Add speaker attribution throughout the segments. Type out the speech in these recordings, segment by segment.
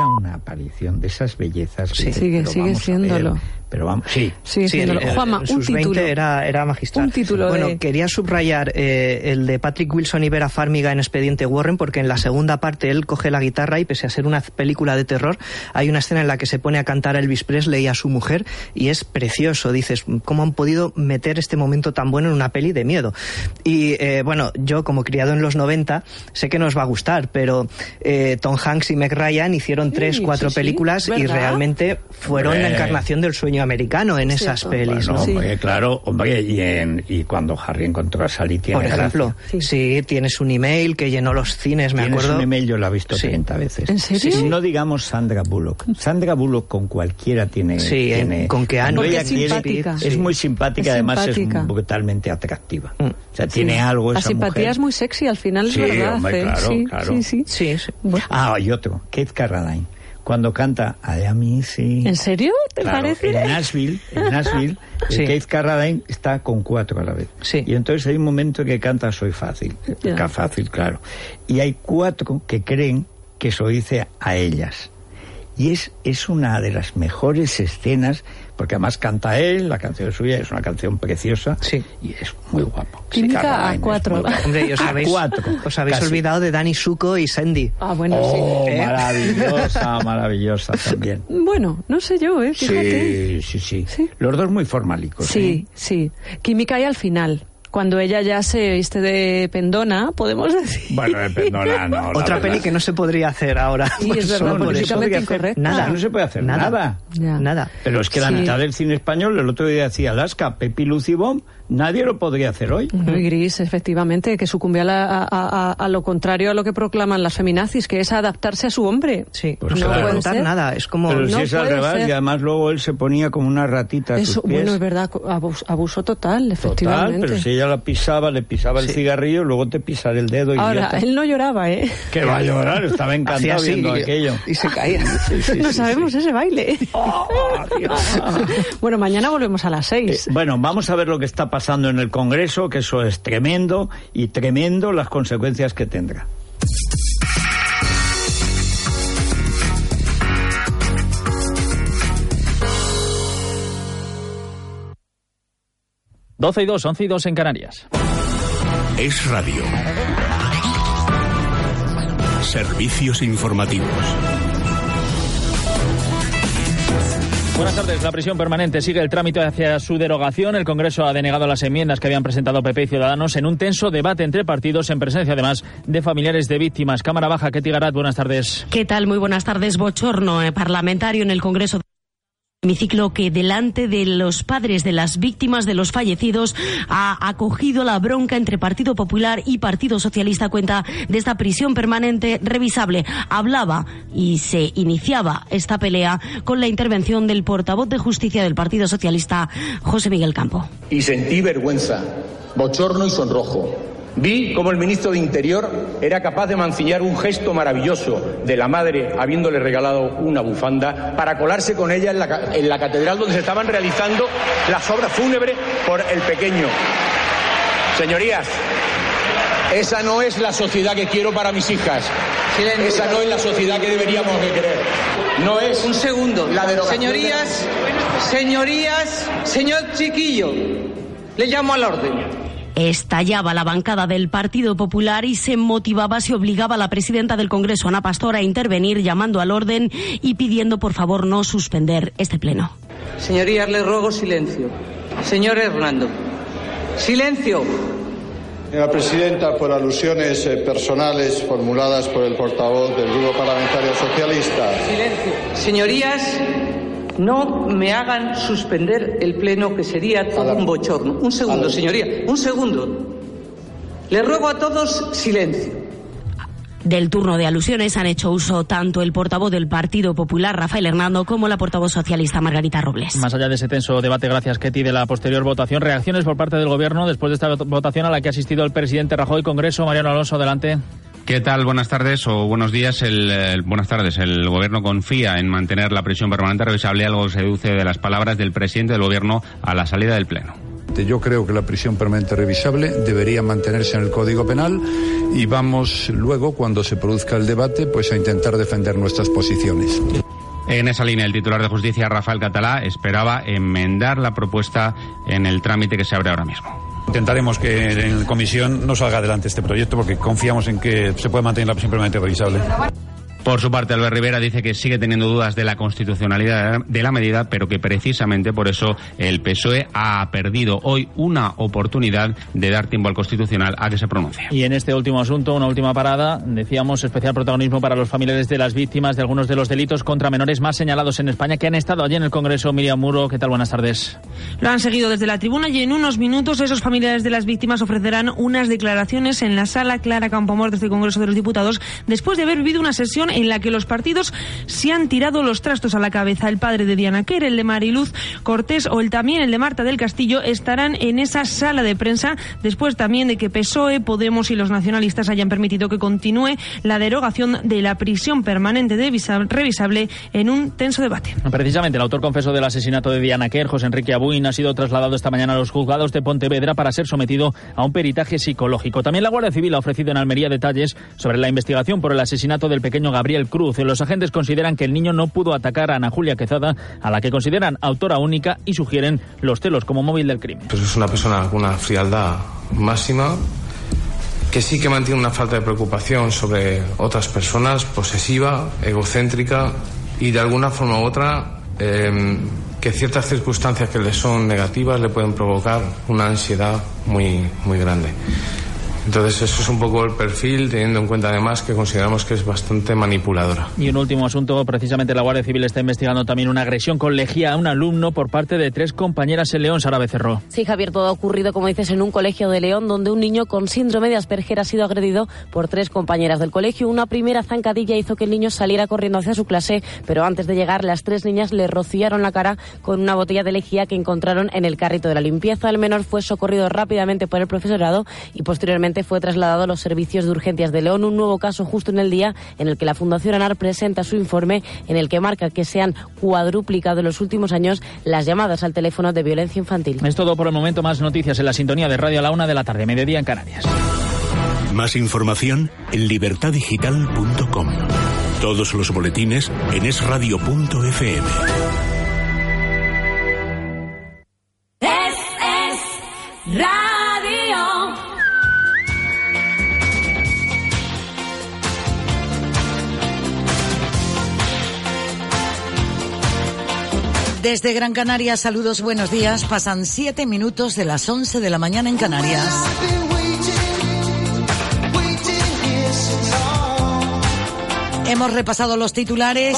Speaker 1: era una aparición de esas bellezas.
Speaker 2: Sí, sigue, sigue siéndolo.
Speaker 1: Pero vamos, sí.
Speaker 2: Sigue siéndolo. Juanma, un título.
Speaker 3: era, era magistral.
Speaker 2: Un título
Speaker 3: Bueno,
Speaker 2: de-
Speaker 3: quería subrayar eh, el de Patrick Wilson y Vera Farmiga en Expediente Warren, porque en la segunda parte él coge la guitarra y pese a ser una película de terror, hay una escena en la que se pone a cantar a Elvis Presley y a su mujer y es precioso. Dices, ¿cómo han podido meter este momento tan bueno en una peli de miedo? Y eh, bueno, yo como criado en los 90, sé que nos va a gustar, pero eh, Tom Hanks y Meg Ryan hicieron tres, cuatro
Speaker 2: sí, sí,
Speaker 3: películas y realmente fueron la encarnación del sueño americano en esas pelis,
Speaker 1: Bueno,
Speaker 3: ¿no?
Speaker 2: Sí.
Speaker 1: hombre, claro, hombre, y, en- y cuando Harry encontró a Sally tiene
Speaker 3: Por ejemplo,
Speaker 2: Sí.
Speaker 3: sí. tienes un email que llenó los cines, me acuerdo.
Speaker 1: un email, yo lo he visto
Speaker 3: Sí.
Speaker 1: 30 veces.
Speaker 2: ¿En serio?
Speaker 1: Sí, no digamos Sandra Bullock. Sandra Bullock con cualquiera tiene...
Speaker 3: Sí,
Speaker 1: tiene-
Speaker 3: en- con que Anne
Speaker 1: ella
Speaker 2: es
Speaker 1: quiere-
Speaker 2: simpática.
Speaker 1: Es muy simpática,
Speaker 2: Es
Speaker 1: además
Speaker 2: simpática.
Speaker 1: es brutalmente atractiva.
Speaker 3: Mm.
Speaker 1: O sea, tiene algo
Speaker 2: La
Speaker 1: esa
Speaker 2: simpatía
Speaker 1: mujer.
Speaker 2: es muy sexy, al final es
Speaker 1: Sí,
Speaker 2: verdad.
Speaker 1: hombre,
Speaker 2: ¿eh?
Speaker 1: claro,
Speaker 2: sí,
Speaker 1: claro.
Speaker 2: sí, sí.
Speaker 3: Sí, sí.
Speaker 2: Bueno,
Speaker 1: Ah, y otro, Kate Carradine. Cuando canta I am easy.
Speaker 2: ¿En serio? ¿Te
Speaker 1: Claro,
Speaker 2: parece?
Speaker 1: En Nashville, en Nashville,
Speaker 3: Sí.
Speaker 1: Keith Carradine está con cuatro a la vez.
Speaker 3: Sí.
Speaker 1: Y entonces hay un momento que canta Soy fácil. Fácil, claro. Y hay cuatro que creen que se lo dice a ellas. Y es, es una de las mejores escenas, porque además canta él, la canción suya es una canción preciosa
Speaker 3: Sí.
Speaker 1: y es muy guapo.
Speaker 2: Química a cuatro.
Speaker 3: Hombre, os
Speaker 1: A
Speaker 3: habéis,
Speaker 1: cuatro,
Speaker 3: os habéis
Speaker 1: casi.
Speaker 3: olvidado de Danny Suco y Sandy.
Speaker 2: Ah, bueno,
Speaker 1: Oh,
Speaker 3: ¿Eh?
Speaker 1: maravillosa, maravillosa también.
Speaker 2: sí. Bueno, no sé yo, ¿eh? Fíjate.
Speaker 1: Sí, sí, sí,
Speaker 2: Sí.
Speaker 1: Los dos muy formálicos.
Speaker 2: Sí,
Speaker 1: ¿eh?
Speaker 2: sí. Química hay al final. Cuando ella ya se viste de pendona, podemos decir.
Speaker 1: Bueno, eh, perdona, no.
Speaker 3: Otra
Speaker 1: verdad.
Speaker 3: peli que no se podría hacer ahora.
Speaker 2: Sí, es verdad,
Speaker 3: por eso
Speaker 2: políticamente incorrecta.
Speaker 3: Nada,
Speaker 1: No se puede hacer nada.
Speaker 2: Ya.
Speaker 3: Nada.
Speaker 1: Pero es que la
Speaker 2: Sí.
Speaker 1: mitad del cine español, el otro día decía Alaska, Pepi Lucibom, nadie lo podría hacer hoy.
Speaker 2: Muy gris, efectivamente, que sucumbe a, la- a- a- a lo contrario a lo que proclaman las feminazis, que es adaptarse a su hombre.
Speaker 3: Sí,
Speaker 1: Pues
Speaker 3: no
Speaker 1: claro.
Speaker 3: puede
Speaker 2: ser.
Speaker 3: contar nada. Es como.
Speaker 1: Pero
Speaker 2: no
Speaker 1: si es al revés,
Speaker 2: ser.
Speaker 1: y además luego él se ponía como una ratita a sus
Speaker 2: Eso,
Speaker 1: pies.
Speaker 2: bueno, es verdad, abus- abuso total, efectivamente.
Speaker 1: Total, pero si ella la pisaba, le pisaba el cigarrillo, luego te pisara el dedo y
Speaker 2: Ahora, él no lloraba, ¿eh?
Speaker 1: Que va a llorar, estaba encantado
Speaker 3: así
Speaker 1: viendo
Speaker 3: y-
Speaker 1: aquello.
Speaker 3: Y se caía.
Speaker 2: no sabemos ese baile. bueno, mañana volvemos a las seis.
Speaker 1: Eh, Bueno, vamos a ver lo que está pasando en el Congreso, que eso es tremendo y tremendo las consecuencias que tendrá.
Speaker 4: Doce y dos, once y dos en Canarias.
Speaker 5: Es radio. Servicios informativos.
Speaker 4: Buenas tardes. La prisión permanente sigue el trámite hacia su derogación. El Congreso ha denegado las enmiendas que habían presentado PP y Ciudadanos en un tenso debate entre partidos, en presencia además de familiares de víctimas. Cámara Baja, Ketty Garat, buenas tardes.
Speaker 6: ¿Qué tal? Muy buenas tardes. Bochorno eh, parlamentario en el Congreso. Hemiciclo que delante de los padres de las víctimas de los fallecidos ha acogido la bronca entre Partido Popular y Partido Socialista cuenta de esta prisión permanente revisable. Hablaba y se iniciaba esta pelea con la intervención del portavoz de justicia del Partido Socialista, José Miguel Campo.
Speaker 7: y sentí vergüenza, bochorno y sonrojo. Vi cómo el ministro de Interior era capaz de mancillar un gesto maravilloso de la madre habiéndole regalado una bufanda para colarse con ella en la, en la catedral donde se estaban realizando las obras fúnebres por el pequeño. Señorías, esa no es la sociedad que quiero para mis hijas. Esa no es la sociedad que deberíamos de querer. No es
Speaker 8: Un segundo.
Speaker 7: la derogación de-
Speaker 8: Señorías, señorías, señor Chiquillo, le llamo al orden.
Speaker 6: Estallaba la bancada del Partido Popular y se motivaba, se obligaba a la presidenta del Congreso, Ana Pastor, a intervenir llamando al orden y pidiendo por favor no suspender este pleno.
Speaker 8: Señorías, le ruego silencio. Señor Hernando, silencio.
Speaker 9: Señora presidenta, por alusiones eh, personales formuladas por el portavoz del Grupo Parlamentario Socialista.
Speaker 8: Silencio. Señorías, no me hagan suspender el pleno, que sería todo un bochorno. Un segundo, señoría, un segundo. Le ruego a todos silencio.
Speaker 6: Del turno de alusiones han hecho uso tanto el portavoz del Partido Popular, Rafael Hernando, como la portavoz socialista, Margarita Robles.
Speaker 4: Más allá de ese tenso debate, gracias Ketty, de la posterior votación, reacciones por parte del Gobierno después de esta votación a la que ha asistido el presidente Rajoy, Congreso, Mariano Alonso, adelante.
Speaker 10: ¿Qué tal? Buenas tardes o buenos días. El, el- buenas tardes. El Gobierno confía en mantener la prisión permanente revisable, algo que se deduce de las palabras del presidente del Gobierno a la salida del Pleno.
Speaker 11: Yo creo que la prisión permanente revisable debería mantenerse en el Código Penal y vamos luego, cuando se produzca el debate, pues a intentar defender nuestras posiciones.
Speaker 10: En esa línea, el titular de justicia, Rafael Catalá, esperaba enmendar la propuesta en el trámite que se abre ahora mismo.
Speaker 11: Intentaremos que en comisión no salga adelante este proyecto porque confiamos en que se puede mantener permanente revisable.
Speaker 10: Por su parte, Albert Rivera dice que sigue teniendo dudas de la constitucionalidad de la medida, pero que precisamente por eso el PSOE ha perdido hoy una oportunidad de dar tiempo al Constitucional a que se pronuncie.
Speaker 4: Y en este último asunto, una última parada, decíamos especial protagonismo para los familiares de las víctimas de algunos de los delitos contra menores más señalados en España que han estado allí en el Congreso. Miriam Muro, ¿qué tal? Buenas tardes.
Speaker 12: Lo han seguido desde la tribuna y en unos minutos esos familiares de las víctimas ofrecerán unas declaraciones en la sala Clara Campoamor del Congreso de los Diputados después de haber vivido una sesión en la que los partidos se han tirado los trastos a la cabeza. El padre de Diana Quer, el de Mariluz Cortés o el también el de Marta del Castillo estarán en esa sala de prensa después también de que PSOE, Podemos y los nacionalistas hayan permitido que continúe la derogación de la prisión permanente de revisable en un tenso debate.
Speaker 4: Precisamente el autor confeso del asesinato de Diana Quer, José Enrique Abuin, ha sido trasladado esta mañana a los juzgados de Pontevedra para ser sometido a un peritaje psicológico. También la Guardia Civil ha ofrecido en Almería detalles sobre la investigación por el asesinato del pequeño Gabriel Cruz. Los agentes consideran que el niño no pudo atacar a Ana Julia Quezada, a la que consideran autora única y sugieren los celos como móvil del crimen.
Speaker 13: Pues es una persona con una frialdad máxima que sí que mantiene una falta de preocupación sobre otras personas, posesiva, egocéntrica y de alguna forma u otra eh, que ciertas circunstancias que le son negativas le pueden provocar una ansiedad muy, muy grande. Entonces eso es un poco el perfil, teniendo en cuenta además que consideramos que es bastante manipuladora.
Speaker 4: Y un último asunto, precisamente la Guardia Civil está investigando también una agresión con lejía a un alumno por parte de tres compañeras en León, Sara Becerro.
Speaker 14: Sí, Javier, todo ha ocurrido, como dices, en un colegio de León, donde un niño con síndrome de Asperger ha sido agredido por tres compañeras del colegio. Una primera zancadilla hizo que el niño saliera corriendo hacia su clase, pero antes de llegar, las tres niñas le rociaron la cara con una botella de lejía que encontraron en el carrito de la limpieza. El menor fue socorrido rápidamente por el profesorado y posteriormente fue trasladado a los servicios de urgencias de León. Un nuevo caso justo en el día en el que la Fundación ANAR presenta su informe en el que marca que se han cuadruplicado en los últimos años las llamadas al teléfono de violencia infantil.
Speaker 4: Es todo por el momento. Más noticias en la sintonía de Radio a la una de la tarde, mediodía en Canarias.
Speaker 5: Más información en libertadigital.com. Todos los boletines en esradio.fm.
Speaker 15: Desde Gran Canaria, saludos, buenos días. Pasan siete minutos de las once de la mañana en Canarias. Hemos repasado los titulares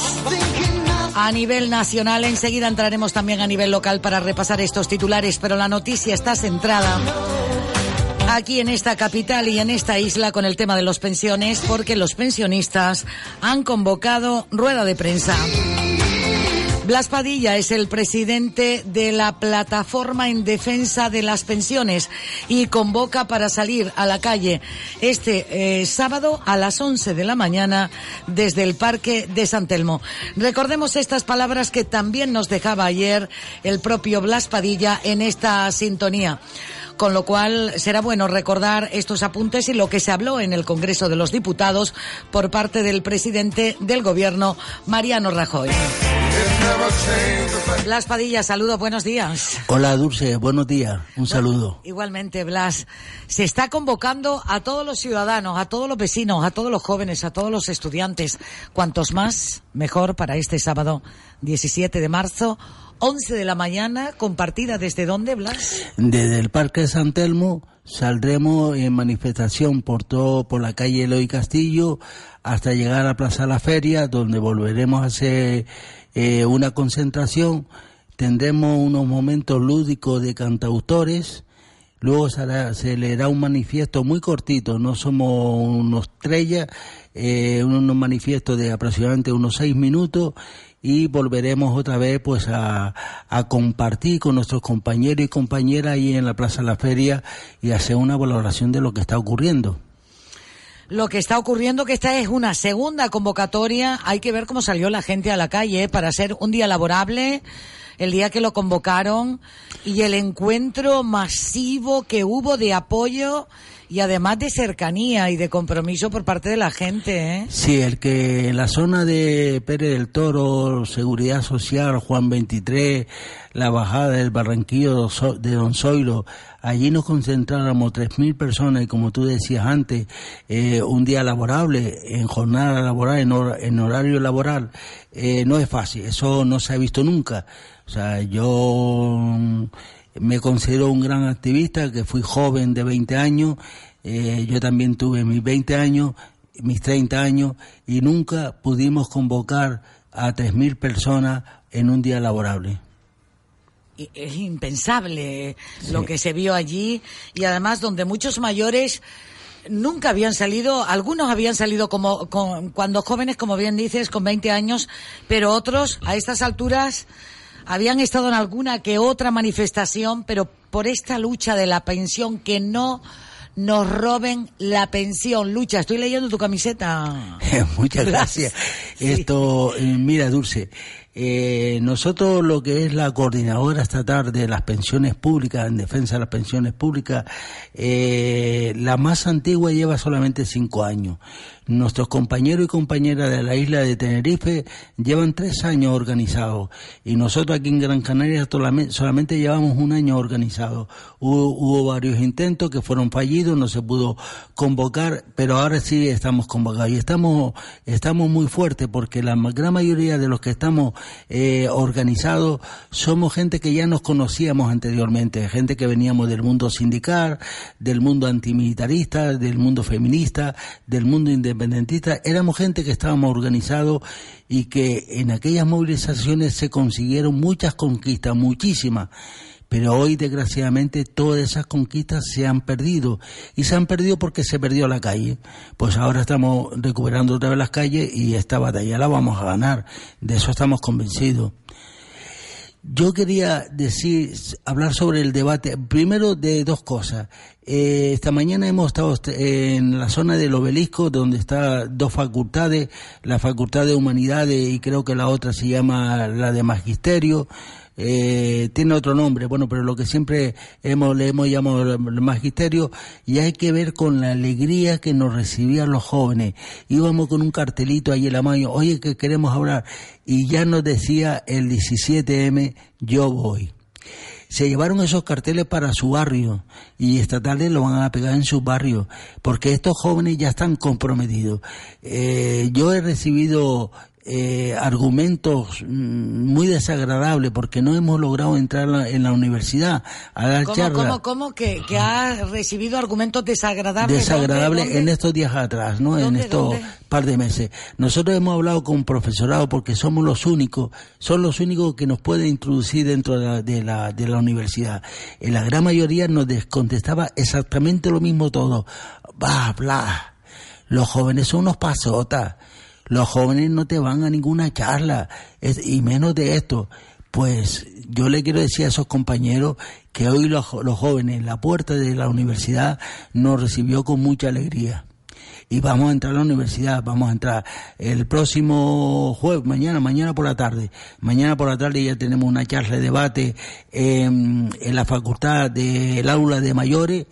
Speaker 15: a nivel nacional. Enseguida entraremos también a nivel local para repasar estos titulares, pero la noticia está centrada aquí en esta capital y en esta isla con el tema de los pensiones, porque los pensionistas han convocado rueda de prensa. Blas Padilla es el presidente de la Plataforma en Defensa de las Pensiones y convoca para salir a la calle este eh, sábado a las 11 de la mañana desde el Parque de San Telmo. Recordemos estas palabras que también nos dejaba ayer el propio Blas Padilla en esta sintonía con lo cual será bueno recordar estos apuntes y lo que se habló en el Congreso de los Diputados por parte del presidente del Gobierno, Mariano Rajoy. Blas Padilla, saludos, buenos días.
Speaker 16: Hola Dulce, buenos días, un saludo.
Speaker 15: Igualmente, Blas, se está convocando a todos los ciudadanos, a todos los vecinos, a todos los jóvenes, a todos los estudiantes, cuantos más, mejor para este sábado 17 de marzo. 11 de la mañana, compartida desde dónde, Blas?
Speaker 16: Desde el Parque San Telmo saldremos en manifestación por todo, por la calle Eloy Castillo, hasta llegar a Plaza La Feria, donde volveremos a hacer eh, una concentración. Tendremos unos momentos lúdicos de cantautores. Luego se leerá un manifiesto muy cortito, no somos unos estrellas, eh, unos manifiestos de aproximadamente unos seis minutos y volveremos otra vez pues a, a, compartir con nuestros compañeros y compañeras ahí en la Plaza de la Feria y hacer una valoración de lo que está ocurriendo.
Speaker 15: Lo que está ocurriendo que esta es una segunda convocatoria, hay que ver cómo salió la gente a la calle para ser un día laborable el día que lo convocaron y el encuentro masivo que hubo de apoyo y además de cercanía y de compromiso por parte de la gente. ¿eh?
Speaker 16: Sí, el que en la zona de Pérez del Toro, Seguridad Social, Juan 23, la bajada del Barranquillo de Don Zoilo, allí nos concentráramos 3.000 personas y como tú decías antes, eh, un día laborable, en jornada laboral, en, en horario laboral, eh, no es fácil, eso no se ha visto nunca. O sea, yo me considero un gran activista, que fui joven de 20 años, eh, yo también tuve mis 20 años, mis 30 años, y nunca pudimos convocar a 3.000 personas en un día laborable.
Speaker 15: Es impensable lo que se vio allí y además donde muchos mayores nunca habían salido, algunos habían salido como cuando jóvenes, como bien dices, con 20 años, pero otros a estas alturas habían estado en alguna que otra manifestación, pero por esta lucha de la pensión, que no nos roben la pensión. Lucha, estoy leyendo tu camiseta.
Speaker 16: Muchas gracias. Esto, eh, mira, Dulce, eh, nosotros lo que es la coordinadora estatal de las pensiones públicas, en defensa de las pensiones públicas, eh, la más antigua lleva solamente cinco años. Nuestros compañeros y compañeras de la isla de Tenerife llevan tres años organizados y nosotros aquí en Gran Canaria solamente llevamos un año organizado. Hubo, varios intentos que fueron fallidos, no se pudo convocar, pero ahora sí estamos convocados y estamos, estamos muy fuertes porque la gran mayoría de los que estamos eh, organizados somos gente que ya nos conocíamos anteriormente, gente que veníamos del mundo sindical, del mundo antimilitarista, del mundo feminista, del mundo independiente independentista, éramos gente que estábamos organizados y que en aquellas movilizaciones se consiguieron muchas conquistas, muchísimas. Pero hoy, desgraciadamente, todas esas conquistas se han perdido. Y se han perdido porque se perdió la calle. Pues ahora estamos recuperando otra vez las calles y esta batalla la vamos a ganar. De eso estamos convencidos. Yo quería decir, hablar sobre el debate, primero de dos cosas. Eh, esta mañana hemos estado en la zona del obelisco, donde están dos facultades, la Facultad de Humanidades y creo que la otra se llama la de Magisterio eh, tiene otro nombre, bueno, pero lo que siempre hemos, le hemos llamado el magisterio, y hay que ver con la alegría que nos recibían los jóvenes. Íbamos con un cartelito ahí en la mano, oye, que queremos hablar, y ya nos decía el 17M, yo voy se llevaron esos carteles para su barrio y esta tarde lo van a pegar en su barrio porque estos jóvenes ya están comprometidos. Eh, yo he recibido eh, argumentos mm, muy desagradables porque no hemos logrado entrar en la universidad a dar
Speaker 15: ¿Cómo,
Speaker 16: charlas.
Speaker 15: ¿Cómo, cómo que, que ha recibido argumentos desagradables?
Speaker 16: Desagradables en estos días atrás, ¿no? En estos par de meses. Nosotros hemos hablado con profesorado porque somos los únicos, son los únicos que nos pueden introducir dentro de la, de la, de la universidad. En la gran mayoría nos contestaba exactamente lo mismo todo. Bla, bla. Los jóvenes son unos pasotas los jóvenes no te van a ninguna charla, y menos de esto. Pues yo le quiero decir a esos compañeros que hoy los, jóvenes en la puerta de la universidad nos recibió con mucha alegría y vamos a entrar a la universidad, vamos a entrar el próximo jueves, mañana, mañana por la tarde. Mañana por la tarde ya tenemos una charla de debate en, la facultad del aula de mayores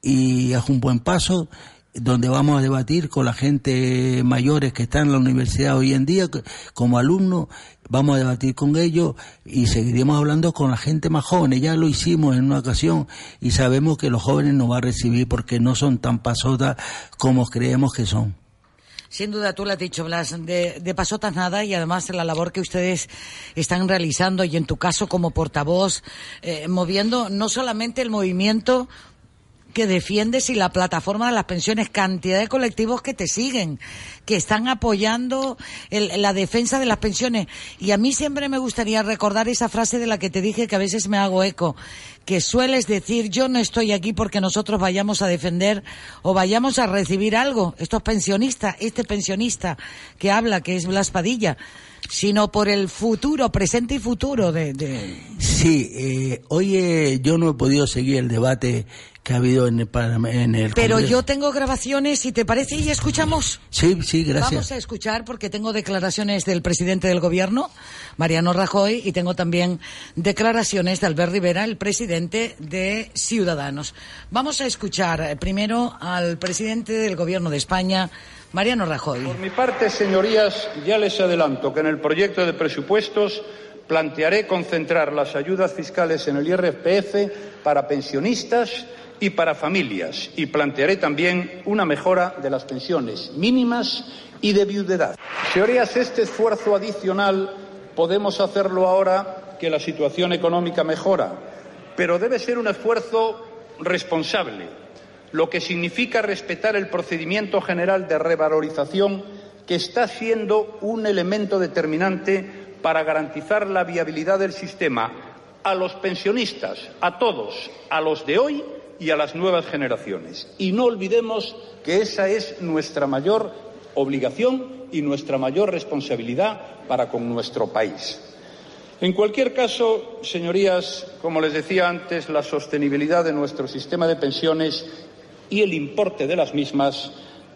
Speaker 16: y es un buen paso donde vamos a debatir con la gente mayores que están en la universidad hoy en día como alumnos, vamos a debatir con ellos y seguiremos hablando con la gente más joven. Ya lo hicimos en una ocasión y sabemos que los jóvenes nos van a recibir porque no son tan pasotas como creemos que son.
Speaker 15: Sin duda, tú lo has dicho, Blas, de, de pasotas nada y además la labor que ustedes están realizando y en tu caso como portavoz, eh, moviendo no solamente el movimiento que defiendes y la plataforma de las pensiones, cantidad de colectivos que te siguen, que están apoyando la defensa de las pensiones. Y a mí siempre me gustaría recordar esa frase de la que te dije que a veces me hago eco, que sueles decir yo no estoy aquí porque nosotros vayamos a defender o vayamos a recibir algo. Estos pensionistas, este pensionista que habla, que es Blas Padilla, sino por el futuro, presente y futuro de...
Speaker 16: Sí, eh, hoy yo no he podido seguir el debate que ha habido en el, en el
Speaker 15: Pero
Speaker 16: Congreso.
Speaker 15: yo tengo grabaciones, si te parece, y escuchamos.
Speaker 16: Sí, sí, gracias.
Speaker 15: Vamos a escuchar porque tengo declaraciones del presidente del gobierno, Mariano Rajoy, y tengo también declaraciones de Albert Rivera, el presidente de Ciudadanos. Vamos a escuchar eh, primero al presidente del gobierno de España, Mariano Rajoy.
Speaker 17: Por mi parte, señorías, ya les adelanto que en el proyecto de presupuestos plantearé concentrar las ayudas fiscales en el IRPF para pensionistas y para familias y plantearé también una mejora de las pensiones mínimas y de viudedad. Señorías, este esfuerzo adicional podemos hacerlo ahora que la situación económica mejora, pero debe ser un esfuerzo responsable, lo que significa respetar el procedimiento general de revalorización que está siendo un elemento determinante para garantizar la viabilidad del sistema a los pensionistas, a todos, a los de hoy y a las nuevas generaciones. Y no olvidemos que esa es nuestra mayor obligación y nuestra mayor responsabilidad para con nuestro país. En cualquier caso, señorías, como les decía antes, la sostenibilidad de nuestro sistema de pensiones y el importe de las mismas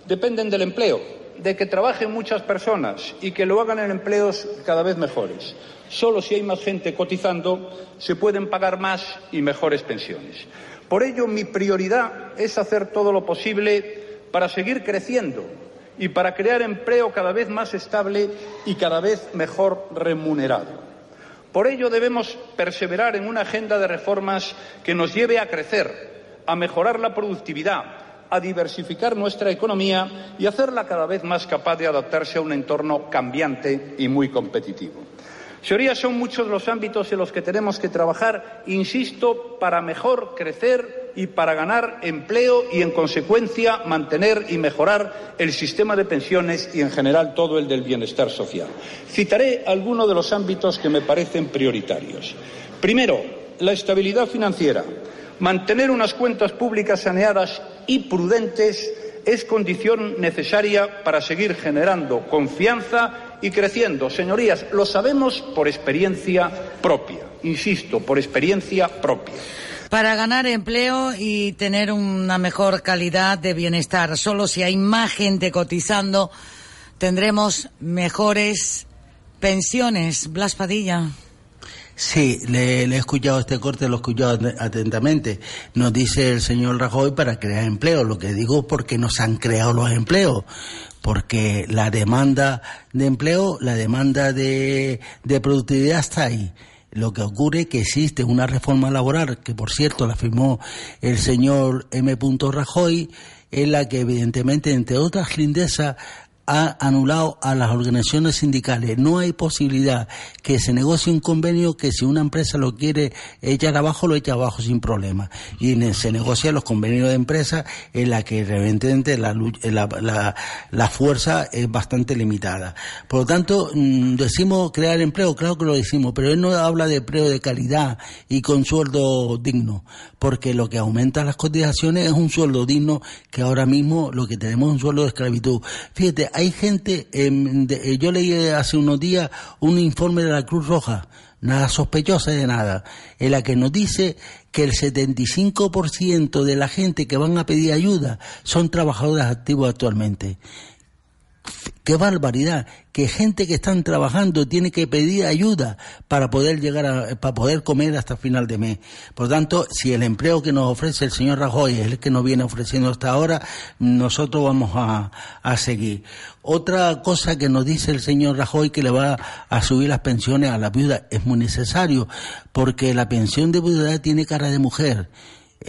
Speaker 17: dependen del empleo, de que trabajen muchas personas y que lo hagan en empleos cada vez mejores. Solo si hay más gente cotizando se pueden pagar más y mejores pensiones. Por ello, mi prioridad es hacer todo lo posible para seguir creciendo y para crear empleo cada vez más estable y cada vez mejor remunerado. Por ello debemos perseverar en una agenda de reformas que nos lleve a crecer, a mejorar la productividad, a diversificar nuestra economía y hacerla cada vez más capaz de adaptarse a un entorno cambiante y muy competitivo. Señorías, son muchos los ámbitos en los que tenemos que trabajar, insisto, para mejor crecer y para ganar empleo y, en consecuencia, mantener y mejorar el sistema de pensiones y, en general, todo el del bienestar social. Citaré algunos de los ámbitos que me parecen prioritarios. Primero, la estabilidad financiera. Mantener unas cuentas públicas saneadas y prudentes es condición necesaria para seguir generando confianza y creciendo. Señorías, lo sabemos por experiencia propia, insisto, por experiencia propia.
Speaker 15: Para ganar empleo y tener una mejor calidad de bienestar, solo si hay más gente cotizando, tendremos mejores pensiones. Blas Padilla.
Speaker 16: Sí, le, le, he escuchado este corte, lo he escuchado atentamente. Nos dice el señor Rajoy para crear empleo. Lo que digo porque nos han creado los empleos. Porque la demanda de empleo, la demanda de, de productividad está ahí. Lo que ocurre es que existe una reforma laboral, que por cierto la firmó el señor M. Rajoy, en la que evidentemente, entre otras lindezas, ha anulado a las organizaciones sindicales. No hay posibilidad que se negocie un convenio que si una empresa lo quiere echar abajo, lo echa abajo sin problema. Y se negocian los convenios de empresa en la que evidentemente la, la, la, la, fuerza es bastante limitada. Por lo tanto, decimos crear empleo, claro que lo decimos, pero él no habla de empleo de calidad y con sueldo digno, porque lo que aumenta las cotizaciones es un sueldo digno que ahora mismo lo que tenemos es un sueldo de esclavitud. Fíjate, hay gente, eh, de, yo leí hace unos días un informe de la Cruz Roja, nada sospechosa de nada, en la que nos dice que el 75% de la gente que van a pedir ayuda son trabajadores activos actualmente. Qué barbaridad, que gente que están trabajando tiene que pedir ayuda para poder llegar a, para poder comer hasta final de mes. Por tanto, si el empleo que nos ofrece el señor Rajoy es el que nos viene ofreciendo hasta ahora, nosotros vamos a, a seguir. Otra cosa que nos dice el señor Rajoy que le va a subir las pensiones a la viuda es muy necesario, porque la pensión de viuda tiene cara de mujer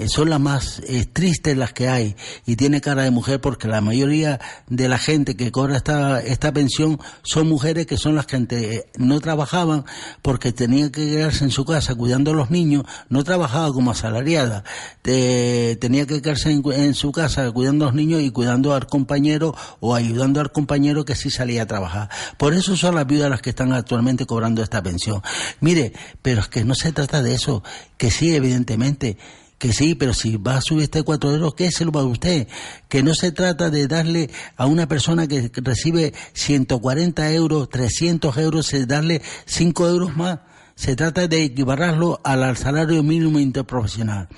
Speaker 16: son las más eh, tristes las que hay y tiene cara de mujer porque la mayoría de la gente que cobra esta, esta pensión son mujeres que son las que antes no trabajaban porque tenían que quedarse en su casa cuidando a los niños, no trabajaba como asalariada, te, tenía que quedarse en, en, su casa cuidando a los niños y cuidando al compañero o ayudando al compañero que sí salía a trabajar. Por eso son las viudas las que están actualmente cobrando esta pensión. Mire, pero es que no se trata de eso, que sí, evidentemente, que sí, pero si va a subir este cuatro euros, ¿qué se lo va a usted? Que no se trata de darle a una persona que recibe 140 euros, 300 euros, darle 5 euros más. Se trata de equipararlo al salario mínimo interprofesional.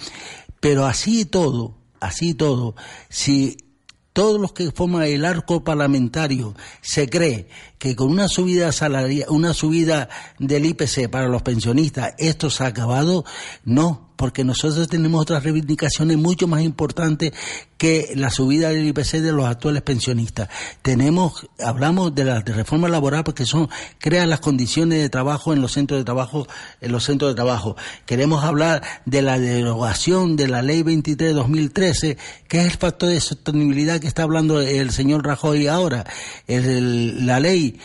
Speaker 16: Pero así todo, así todo, si todos los que forman el arco parlamentario se cree que con una subida salarial, una subida del IPC para los pensionistas esto se ha acabado, no, porque nosotros tenemos otras reivindicaciones mucho más importantes que la subida del IPC de los actuales pensionistas. Tenemos, hablamos de la de reforma laboral porque son, crean las condiciones de trabajo en los centros de trabajo, en los centros de trabajo. Queremos hablar de la derogación de la ley 23 de 2013, que es el factor de sostenibilidad que está hablando el señor Rajoy ahora. La ley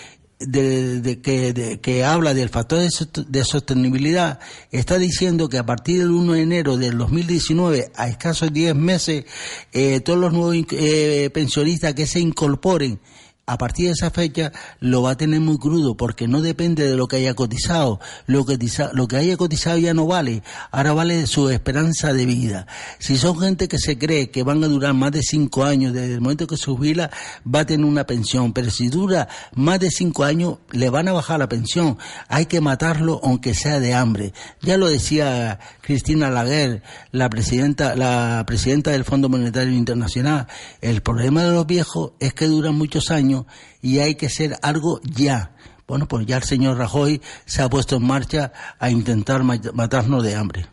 Speaker 16: de, que, que, habla del factor de, sostenibilidad está diciendo que a partir del 1 de enero del 2019, a escasos 10 meses, eh, todos los nuevos eh, pensionistas que se incorporen a partir de esa fecha lo va a tener muy crudo porque no depende de lo que haya cotizado. Lo que, lo que haya cotizado ya no vale, ahora vale su esperanza de vida. Si son gente que se cree que van a durar más de cinco años, desde el momento que se jubila, va a tener una pensión, pero si dura más de cinco años, le van a bajar la pensión. Hay que matarlo aunque sea de hambre. Ya lo decía Cristina Laguerre, la presidenta, la presidenta del Fondo Monetario Internacional. El problema de los viejos es que duran muchos años y hay que hacer algo ya. Bueno, pues ya el señor Rajoy se ha puesto en marcha a intentar matarnos de hambre.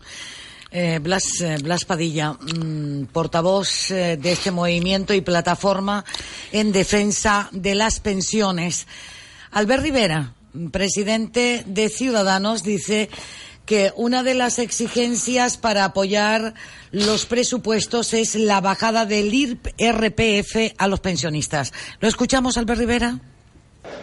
Speaker 15: Eh, Blas, eh, Blas, Padilla, mm, portavoz eh, de este movimiento y plataforma en defensa de las pensiones. Albert Rivera, presidente de Ciudadanos, dice que una de las exigencias para apoyar los presupuestos es la bajada del IRPF a los pensionistas. ¿Lo escuchamos, Albert Rivera?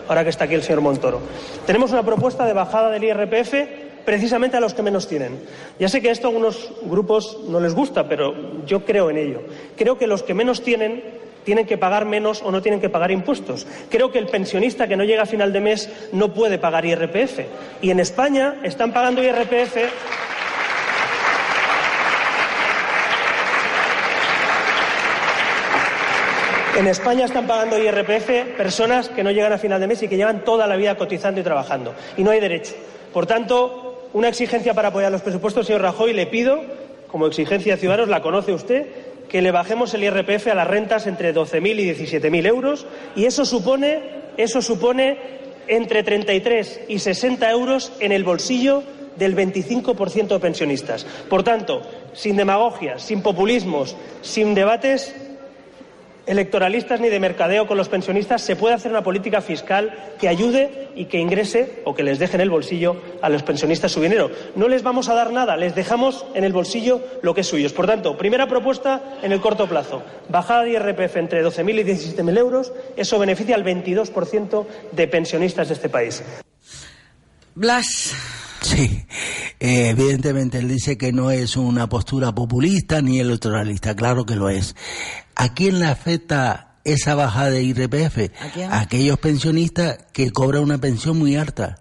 Speaker 18: Ahora que está aquí el señor Montoro. Tenemos una propuesta de bajada del IRPF precisamente a los que menos tienen. Ya sé que esto a algunos grupos no les gusta, pero yo creo en ello. Creo que los que menos tienen tienen que pagar menos o no tienen que pagar impuestos. Creo que el pensionista que no llega a final de mes no puede pagar IRPF. Y en España están pagando IRPF. En España están pagando IRPF personas que no llegan a final de mes y que llevan toda la vida cotizando y trabajando. Y no hay derecho. Por tanto, una exigencia para apoyar los presupuestos, señor Rajoy, le pido, como exigencia de Ciudadanos, la conoce usted, que le bajemos el IRPF a las rentas entre 12.000 y 17.000 euros y eso supone, eso supone entre 33 y 60 euros en el bolsillo del 25% de pensionistas. Por tanto, sin demagogias, sin populismos, sin debates electoralistas ni de mercadeo con los pensionistas, se puede hacer una política fiscal que ayude y que ingrese o que les deje en el bolsillo a los pensionistas su dinero. No les vamos a dar nada, les dejamos en el bolsillo lo que es suyo. Por tanto, primera propuesta en el corto plazo, bajada de IRPF entre 12.000 y 17.000 euros, eso beneficia al 22% de pensionistas de este país.
Speaker 15: Blas.
Speaker 16: Sí, eh, evidentemente él dice que no es una postura populista ni electoralista, claro que lo es. ¿A quién le afecta esa bajada de IRPF? ¿A, aquellos pensionistas que cobran una pensión muy alta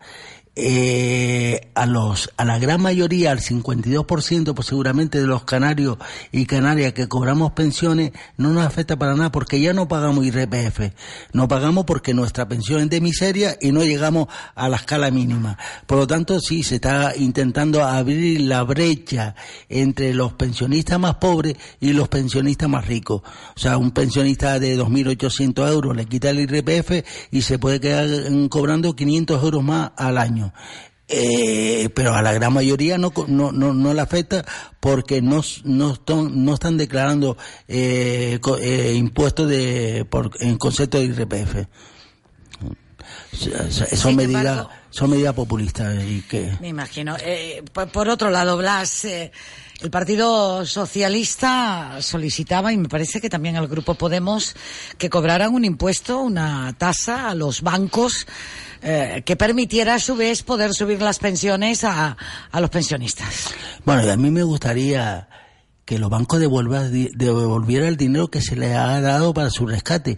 Speaker 16: eh, a los a la gran mayoría, al 52% pues seguramente de los canarios y canarias que cobramos pensiones no nos afecta para nada porque ya no pagamos IRPF, no pagamos porque nuestra pensión es de miseria y no llegamos a la escala mínima. Por lo tanto, sí se está intentando abrir la brecha entre los pensionistas más pobres y los pensionistas más ricos. O sea, un pensionista de 2.800 euros le quita el IRPF y se puede quedar cobrando 500 euros más al año. Eh, pero a la gran mayoría no, no, no, no le afecta porque no, no, están, no están declarando eh, eh, impuestos de, por, en concepto de IRPF. Son medidas, son medidas populistas y que.
Speaker 15: Me imagino. por, otro lado, Blas, el Partido Socialista solicitaba, y me parece que también el Grupo Podemos, que cobraran un impuesto, una tasa a los bancos eh, que permitiera a su vez poder subir las pensiones a, los pensionistas.
Speaker 16: Bueno, a mí me gustaría que los bancos devolvieran el dinero que se les ha dado para su rescate.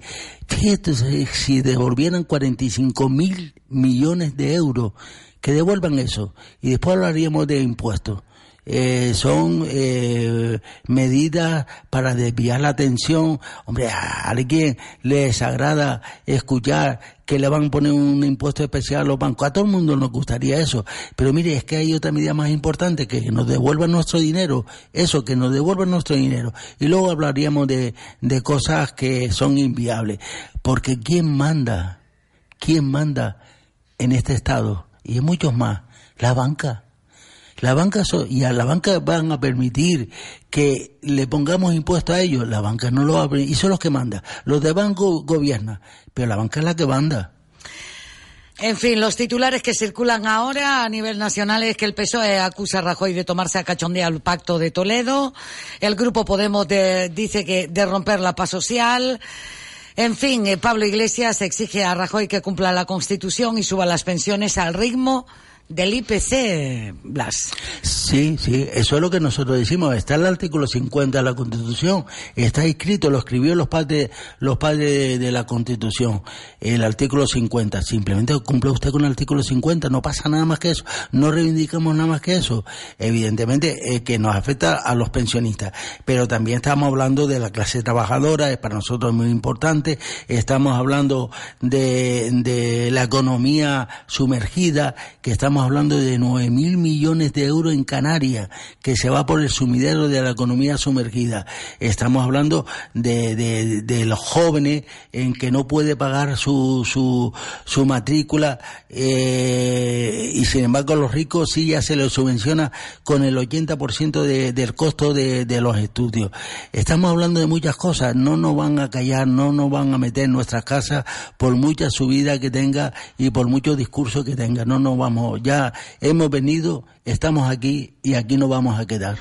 Speaker 16: Si devolvieran 45 mil millones de euros, que devuelvan eso. Y después hablaríamos de impuestos. Eh, son eh, medidas para desviar la atención. Hombre, a alguien le desagrada escuchar que le van a poner un impuesto especial a los bancos. A todo el mundo nos gustaría eso. Pero mire, es que hay otra medida más importante, que nos devuelvan nuestro dinero. Eso, que nos devuelvan nuestro dinero. Y luego hablaríamos de, de cosas que son inviables. Porque ¿quién manda? ¿Quién manda en este Estado? Y en muchos más. La banca. La banca y a la banca van a permitir que le pongamos impuestos a ellos. La banca no lo va a permitir. Y son los que mandan. Los de banco gobiernan. Pero la banca es la que manda.
Speaker 15: En fin, los titulares que circulan ahora a nivel nacional es que el PSOE acusa a Rajoy de tomarse a cachondeo el pacto de Toledo. El Grupo Podemos dice que de romper la paz social. En fin, eh, Pablo Iglesias exige a Rajoy que cumpla la Constitución y suba las pensiones al ritmo del IPC, Blas.
Speaker 16: Sí, sí, eso es lo que nosotros decimos. Está el artículo 50 de la Constitución, está escrito, lo escribió los padres, los padres de, la Constitución, el artículo 50. Simplemente cumple usted con el artículo 50, no pasa nada más que eso, no reivindicamos nada más que eso. Evidentemente eh, que nos afecta a los pensionistas, pero también estamos hablando de la clase trabajadora, es para nosotros muy importante, estamos hablando de, de la economía sumergida, que estamos hablando de 9 mil millones de euros en Canarias, que se va por el sumidero de la economía sumergida. Estamos hablando de, de, los jóvenes en que no puede pagar su, su, su matrícula eh, y sin embargo los ricos sí ya se les subvenciona con el 80% de, del costo de, de los estudios. Estamos hablando de muchas cosas, no nos van a callar, no nos van a meter en nuestras casas por mucha subida que tenga y por mucho discurso que tenga, no nos vamos, ya hemos venido, estamos aquí y aquí nos vamos a quedar.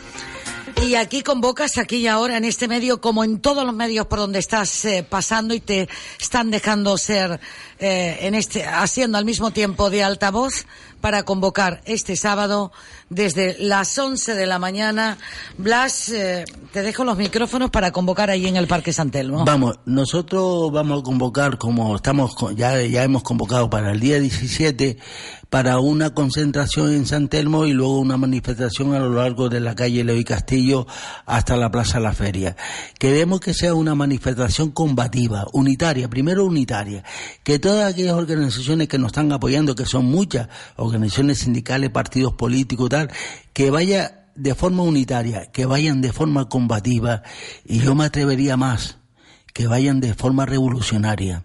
Speaker 15: Y aquí convocas, aquí y ahora, en este medio, como en todos los medios por donde estás eh, pasando y te están dejando ser, eh, en este, haciendo al mismo tiempo de altavoz, para convocar este sábado desde las 11 de la mañana. Blas, eh, te dejo los micrófonos para convocar ahí en el Parque San Telmo.
Speaker 16: Vamos, nosotros vamos a convocar, como estamos ya, ya hemos convocado para el día 17, para una concentración en San Telmo y luego una manifestación a lo largo de la calle Leoy Castillo hasta la Plaza La Feria. Queremos que sea una manifestación combativa, unitaria, primero unitaria, que todas aquellas organizaciones que nos están apoyando, que son muchas, sindicales, partidos políticos, tal, que vaya de forma unitaria, que vayan de forma combativa y yo me atrevería más, que vayan de forma revolucionaria.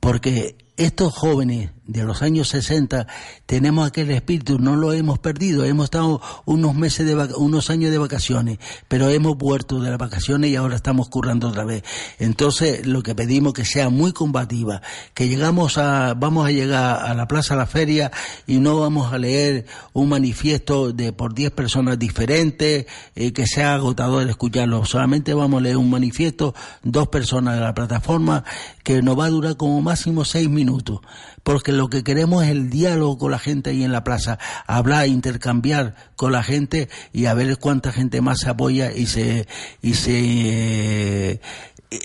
Speaker 16: Porque estos jóvenes de los años 60 tenemos aquel espíritu, no lo hemos perdido, hemos estado unos meses de unos años de vacaciones, pero hemos vuelto de las vacaciones y ahora estamos currando otra vez. Entonces, lo que pedimos que sea muy combativa, que llegamos a vamos a llegar a la Plaza La Feria y no vamos a leer un manifiesto de por 10 personas diferentes, eh, que sea agotador escucharlo, solamente vamos a leer un manifiesto dos personas de la plataforma que nos va a durar como máximo seis minutos porque lo que queremos es el diálogo con la gente ahí en la plaza, hablar, intercambiar con la gente y a ver cuánta gente más se apoya y se y se eh,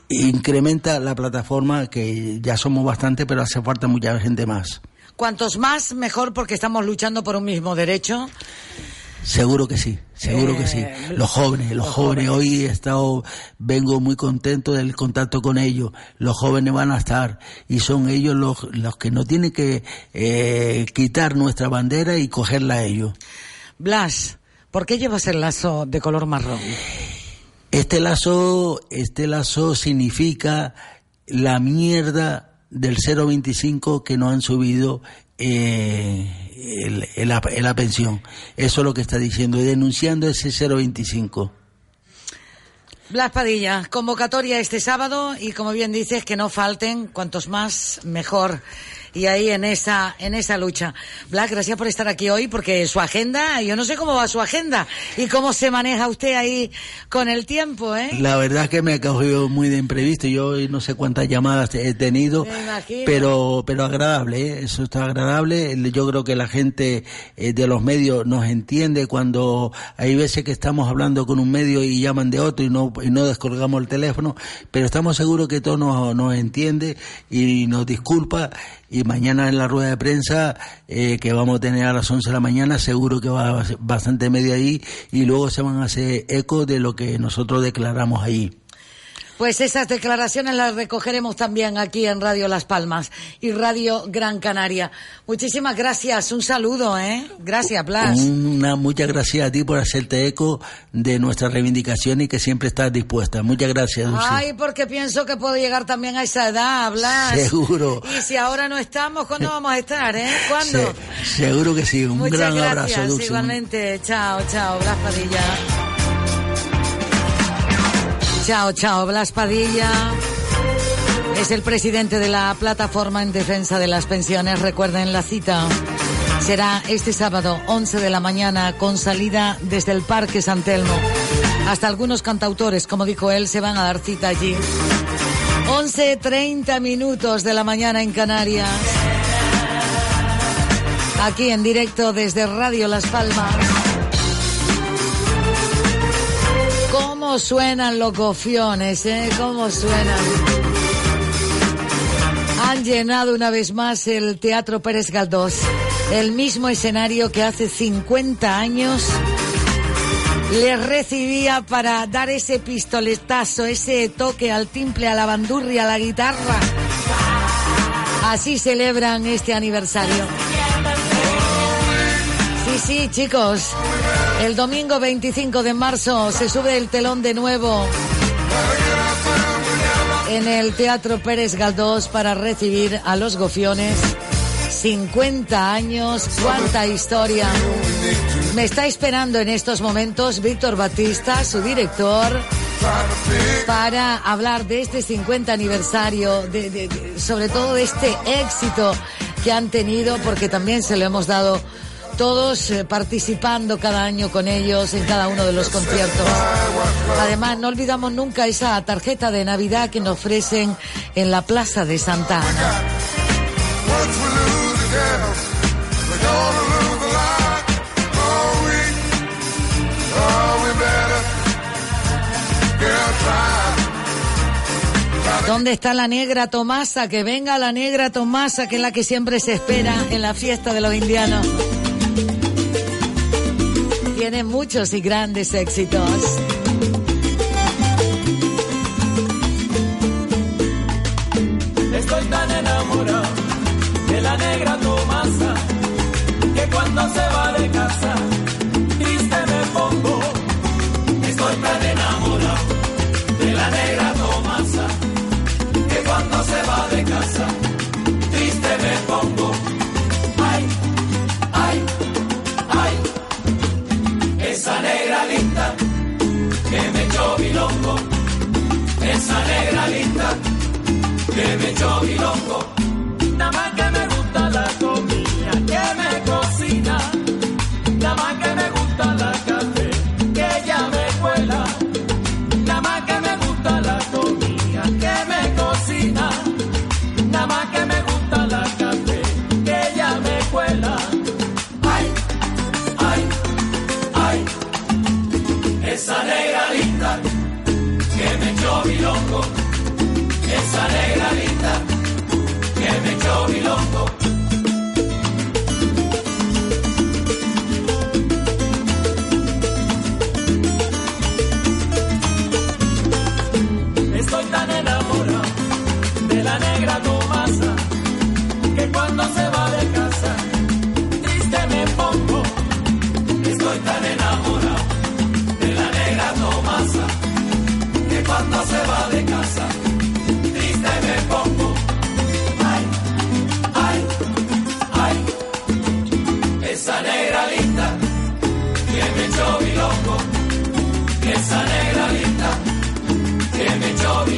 Speaker 16: incrementa la plataforma que ya somos bastante, pero hace falta mucha gente más.
Speaker 15: Cuantos más, mejor porque estamos luchando por un mismo derecho.
Speaker 16: Seguro que sí, seguro que sí. Eh, los jóvenes, los, jóvenes, hoy he estado, vengo muy contento del contacto con ellos. Los jóvenes van a estar y son ellos los, los que no tienen que eh, quitar nuestra bandera y cogerla a ellos.
Speaker 15: Blas, ¿por qué llevas el lazo de color marrón?
Speaker 16: Este lazo, este lazo significa la mierda del 0,25 que nos han subido eh, la, pensión. Eso es lo que está diciendo, denunciando ese 0,25.
Speaker 15: Blas Padilla, convocatoria este sábado y como bien dices, que no falten, cuantos más, mejor y ahí en esa, en esa lucha. Black, gracias por estar aquí hoy, porque su agenda, yo no sé cómo va su agenda y cómo se maneja usted ahí con el tiempo, ¿eh?
Speaker 16: La verdad es que me ha cogido muy de imprevisto. Yo no sé cuántas llamadas he tenido, pero, pero agradable, ¿eh? eso está agradable. Yo creo que la gente eh, de los medios nos entiende cuando hay veces que estamos hablando con un medio y llaman de otro y no, y no descolgamos el teléfono, pero estamos seguros que todo nos, nos entiende y nos disculpa y mañana en la rueda de prensa eh, que vamos a tener a las 11 de la mañana seguro que va bastante medio ahí y luego se van a hacer eco de lo que nosotros declaramos ahí.
Speaker 15: Pues esas declaraciones las recogeremos también aquí en Radio Las Palmas y Radio Gran Canaria. Muchísimas gracias, un saludo, ¿eh? Gracias, Blas.
Speaker 16: Una, muchas gracias a ti por hacerte eco de nuestra reivindicación y que siempre estás dispuesta. Muchas gracias, Dulce.
Speaker 15: Ay, porque pienso que puedo llegar también a esa edad, Blas.
Speaker 16: Seguro.
Speaker 15: Y si ahora no estamos, ¿cuándo vamos a estar, eh? ¿Cuándo?
Speaker 16: Se- seguro que sí. Un
Speaker 15: Muchas
Speaker 16: gran
Speaker 15: gracias,
Speaker 16: abrazo, Dulce.
Speaker 15: igualmente. Chao, chao, Blas Padilla. Chao, chao, Blas Padilla. Es el presidente de la plataforma en defensa de las pensiones. Recuerden la cita. Será este sábado, 11 de la mañana, con salida desde el Parque San Telmo. Hasta algunos cantautores, como dijo él, se van a dar cita allí. 11.30 minutos de la mañana en Canarias. Aquí en directo desde Radio Las Palmas. ¿Cómo suenan los gofiones, eh? ¿Cómo suenan? Han llenado una vez más el Teatro Pérez Galdós, el mismo escenario que hace 50 años les recibía para dar ese pistoletazo, ese toque al timple, a la bandurria, a la guitarra. Así celebran este aniversario. Sí, sí, chicos. El domingo 25 de marzo se sube el telón de nuevo en el Teatro Pérez Galdós para recibir a los gofiones. 50 años, cuánta historia. Me está esperando en estos momentos Víctor Batista, su director, para hablar de este 50 aniversario, sobre todo de este éxito que han tenido, porque también se lo hemos dado todos eh, participando cada año con ellos en cada uno de los conciertos. Además, no olvidamos nunca esa tarjeta de Navidad que nos ofrecen en la Plaza de Santa Ana. ¿Dónde está la negra Tomasa? Que venga la negra Tomasa, que es la que siempre se espera en la fiesta de los indianos. Tiene muchos y grandes éxitos.
Speaker 19: Estoy tan enamorado de la negra Tomasa que cuando se va de casa esa negra linda que me echó bilongo. Nada más que me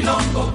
Speaker 19: me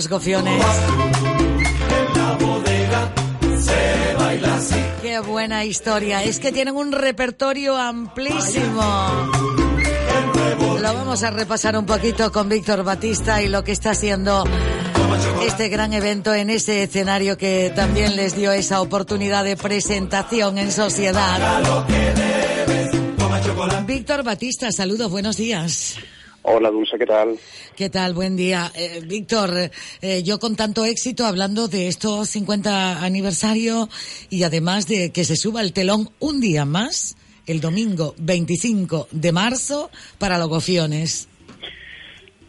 Speaker 15: 50 años, Gofiones. Qué buena historia. Es que tienen un repertorio amplísimo. Lo vamos a repasar un poquito con Víctor Batista y lo que está haciendo este gran evento en ese escenario que también les dio esa oportunidad de presentación en sociedad. Víctor Batista, saludos, buenos días.
Speaker 20: Hola Dulce, ¿qué tal?
Speaker 15: ¿Qué tal? Buen día. Eh, Víctor, eh, yo con tanto éxito hablando de estos 50 aniversario y además de que se suba el telón un día más, el domingo 25 de marzo, para Logofiones.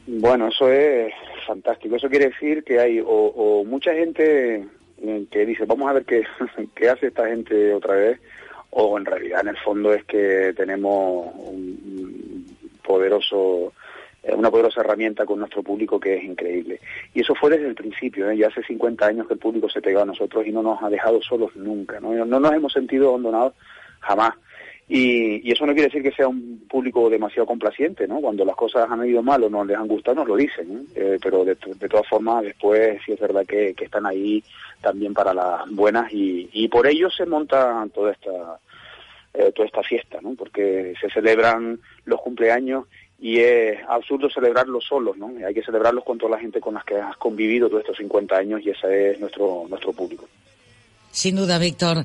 Speaker 20: Bueno, eso es fantástico. Eso quiere decir que hay o, mucha gente eh, que dice, vamos a ver qué, qué hace esta gente otra vez, o en realidad en el fondo es que tenemos un poderoso una poderosa herramienta con nuestro público que es increíble. Y eso fue desde el principio, ¿eh? ya hace 50 años que el público se pegó a nosotros y no nos ha dejado solos nunca, no, no nos hemos sentido abandonados jamás. Y, eso no quiere decir que sea un público demasiado complaciente, ¿no? Cuando las cosas han ido mal o no les han gustado, nos lo dicen, ¿eh? pero de, todas formas después sí es verdad que, que están ahí también para las buenas y, por ello se monta toda esta eh, toda esta fiesta, ¿no? Porque se celebran los cumpleaños y es absurdo celebrarlos solos, ¿no? Hay que celebrarlos con toda la gente con las que has convivido todos estos 50 años y ese es nuestro nuestro público.
Speaker 15: Sin duda, Víctor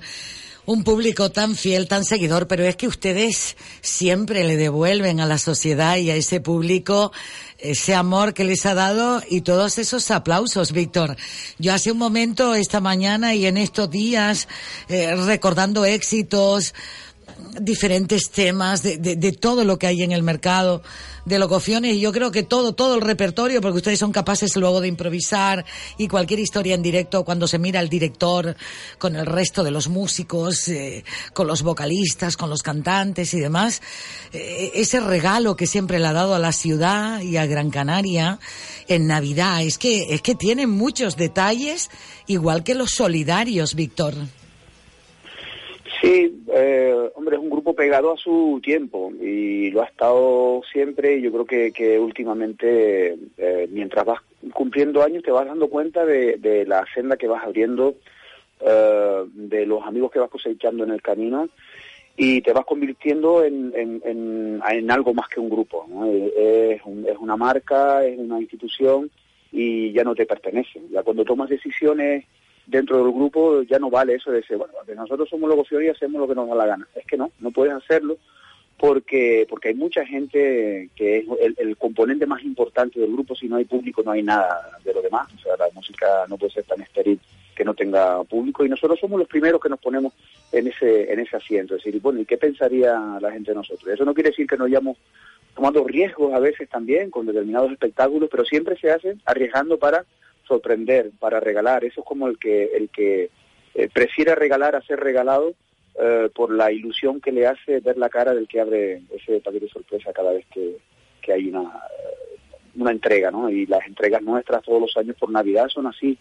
Speaker 15: un público tan fiel, tan seguidor, pero es que ustedes siempre le devuelven a la sociedad y a ese público ese amor que les ha dado y todos esos aplausos, Víctor. Yo hace un momento, esta mañana y en estos días, eh, recordando éxitos, diferentes temas de, de, todo lo que hay en el mercado de locuciones y yo creo que todo, todo el repertorio, porque ustedes son capaces luego de improvisar y cualquier historia en directo cuando se mira el director con el resto de los músicos, eh, con los vocalistas, con los cantantes y demás, eh, ese regalo que siempre le ha dado a la ciudad y a Gran Canaria en Navidad, es que, es que tiene muchos detalles, igual que los solidarios, Víctor.
Speaker 20: Sí, eh, hombre, es un grupo pegado a su tiempo y lo ha estado siempre y yo creo que, que últimamente, eh, mientras vas cumpliendo años, te vas dando cuenta de, de la senda que vas abriendo, eh, de los amigos que vas cosechando en el camino y te vas convirtiendo en, en, en, en algo más que un grupo. ¿no? Es, un, es una marca, es una institución y ya no te pertenece. Ya cuando tomas decisiones dentro del grupo ya no vale eso de decir, bueno, nosotros somos logofios y hacemos lo que nos da la gana. Es que no, no puedes hacerlo porque porque hay mucha gente que es el, componente más importante del grupo. Si no hay público, no hay nada de lo demás. O sea, la música no puede ser tan estéril que no tenga público y nosotros somos los primeros que nos ponemos en ese en ese asiento. Es decir, bueno, ¿y qué pensaría la gente de nosotros? Eso no quiere decir que no hayamos tomado riesgos a veces también con determinados espectáculos, pero siempre se hace arriesgando para sorprender, para regalar. Eso es como el que, el que eh, prefiere regalar a ser regalado eh, por la ilusión que le hace ver la cara del que abre ese paquete de sorpresa cada vez que, que hay una, una entrega, ¿no? Y las entregas nuestras todos los años por Navidad son así.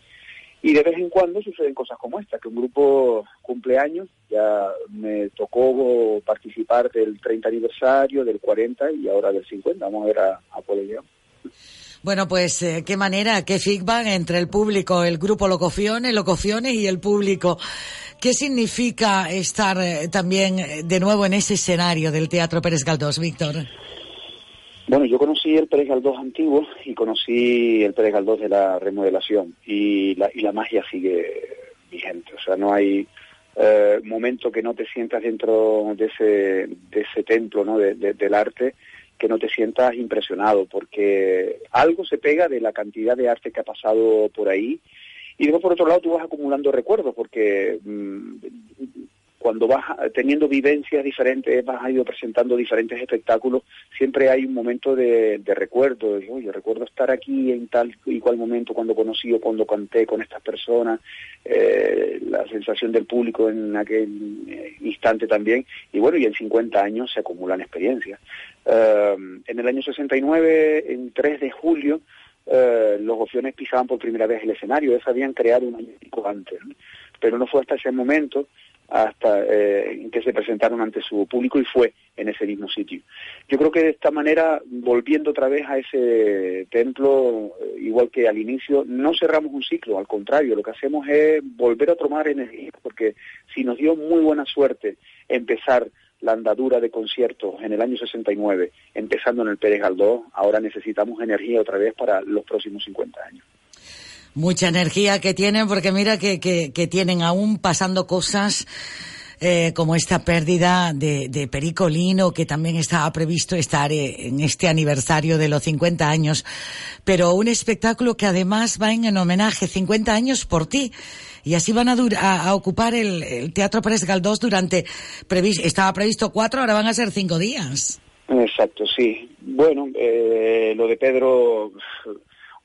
Speaker 20: Y de vez en cuando suceden cosas como esta, que un grupo cumpleaños, ya me tocó participar del 30 aniversario, del 40 y ahora del 50. Vamos a ver a, a.
Speaker 15: Bueno, pues eh, qué manera, qué feedback entre el público, el grupo Locociones, Locociones y el público. ¿Qué significa estar eh, también de nuevo en ese escenario del Teatro Pérez Galdós, Víctor?
Speaker 20: Bueno, yo conocí conocí el Pérez Galdós antiguo y conocí el Pérez Galdós de la remodelación y la, y la magia sigue vigente. O sea, no hay eh, momento que no te sientas dentro de ese, de ese templo ¿no? De, de, del arte que no te sientas impresionado porque algo se pega de la cantidad de arte que ha pasado por ahí. Y luego por otro lado tú vas acumulando recuerdos porque mmm, cuando vas teniendo vivencias diferentes, vas a ido presentando diferentes espectáculos, siempre hay un momento de, recuerdo, oye, recuerdo estar aquí en tal y cual momento cuando conocí o cuando canté con estas personas, eh, la sensación del público en aquel eh, instante también, y bueno, y en 50 años se acumulan experiencias. Uh, en el año 69, en 3 de julio, los gofiones pisaban por primera vez el escenario, ellos habían creado un año antes, ¿no? pero no fue hasta ese momento hasta eh, que se presentaron ante su público y fue en ese mismo sitio. Yo creo que de esta manera, volviendo otra vez a ese templo, eh, igual que al inicio, no cerramos un ciclo, al contrario, lo que hacemos es volver a tomar energía, porque si nos dio muy buena suerte empezar la andadura de conciertos en el año 69, empezando en el Pérez Galdós, ahora necesitamos energía otra vez para los próximos 50 años
Speaker 15: mucha energía que tienen, porque mira que, que, que tienen aún pasando cosas eh, como esta pérdida de, de Pericolino, que también estaba previsto estar eh, en este aniversario de los 50 años, pero un espectáculo que además va en, en homenaje 50 años por ti. Y así van a, a, a ocupar el, el, Teatro Pérez Galdós durante, estaba previsto cuatro, ahora van a ser cinco días.
Speaker 20: Exacto, sí. Bueno, eh, lo de Pedro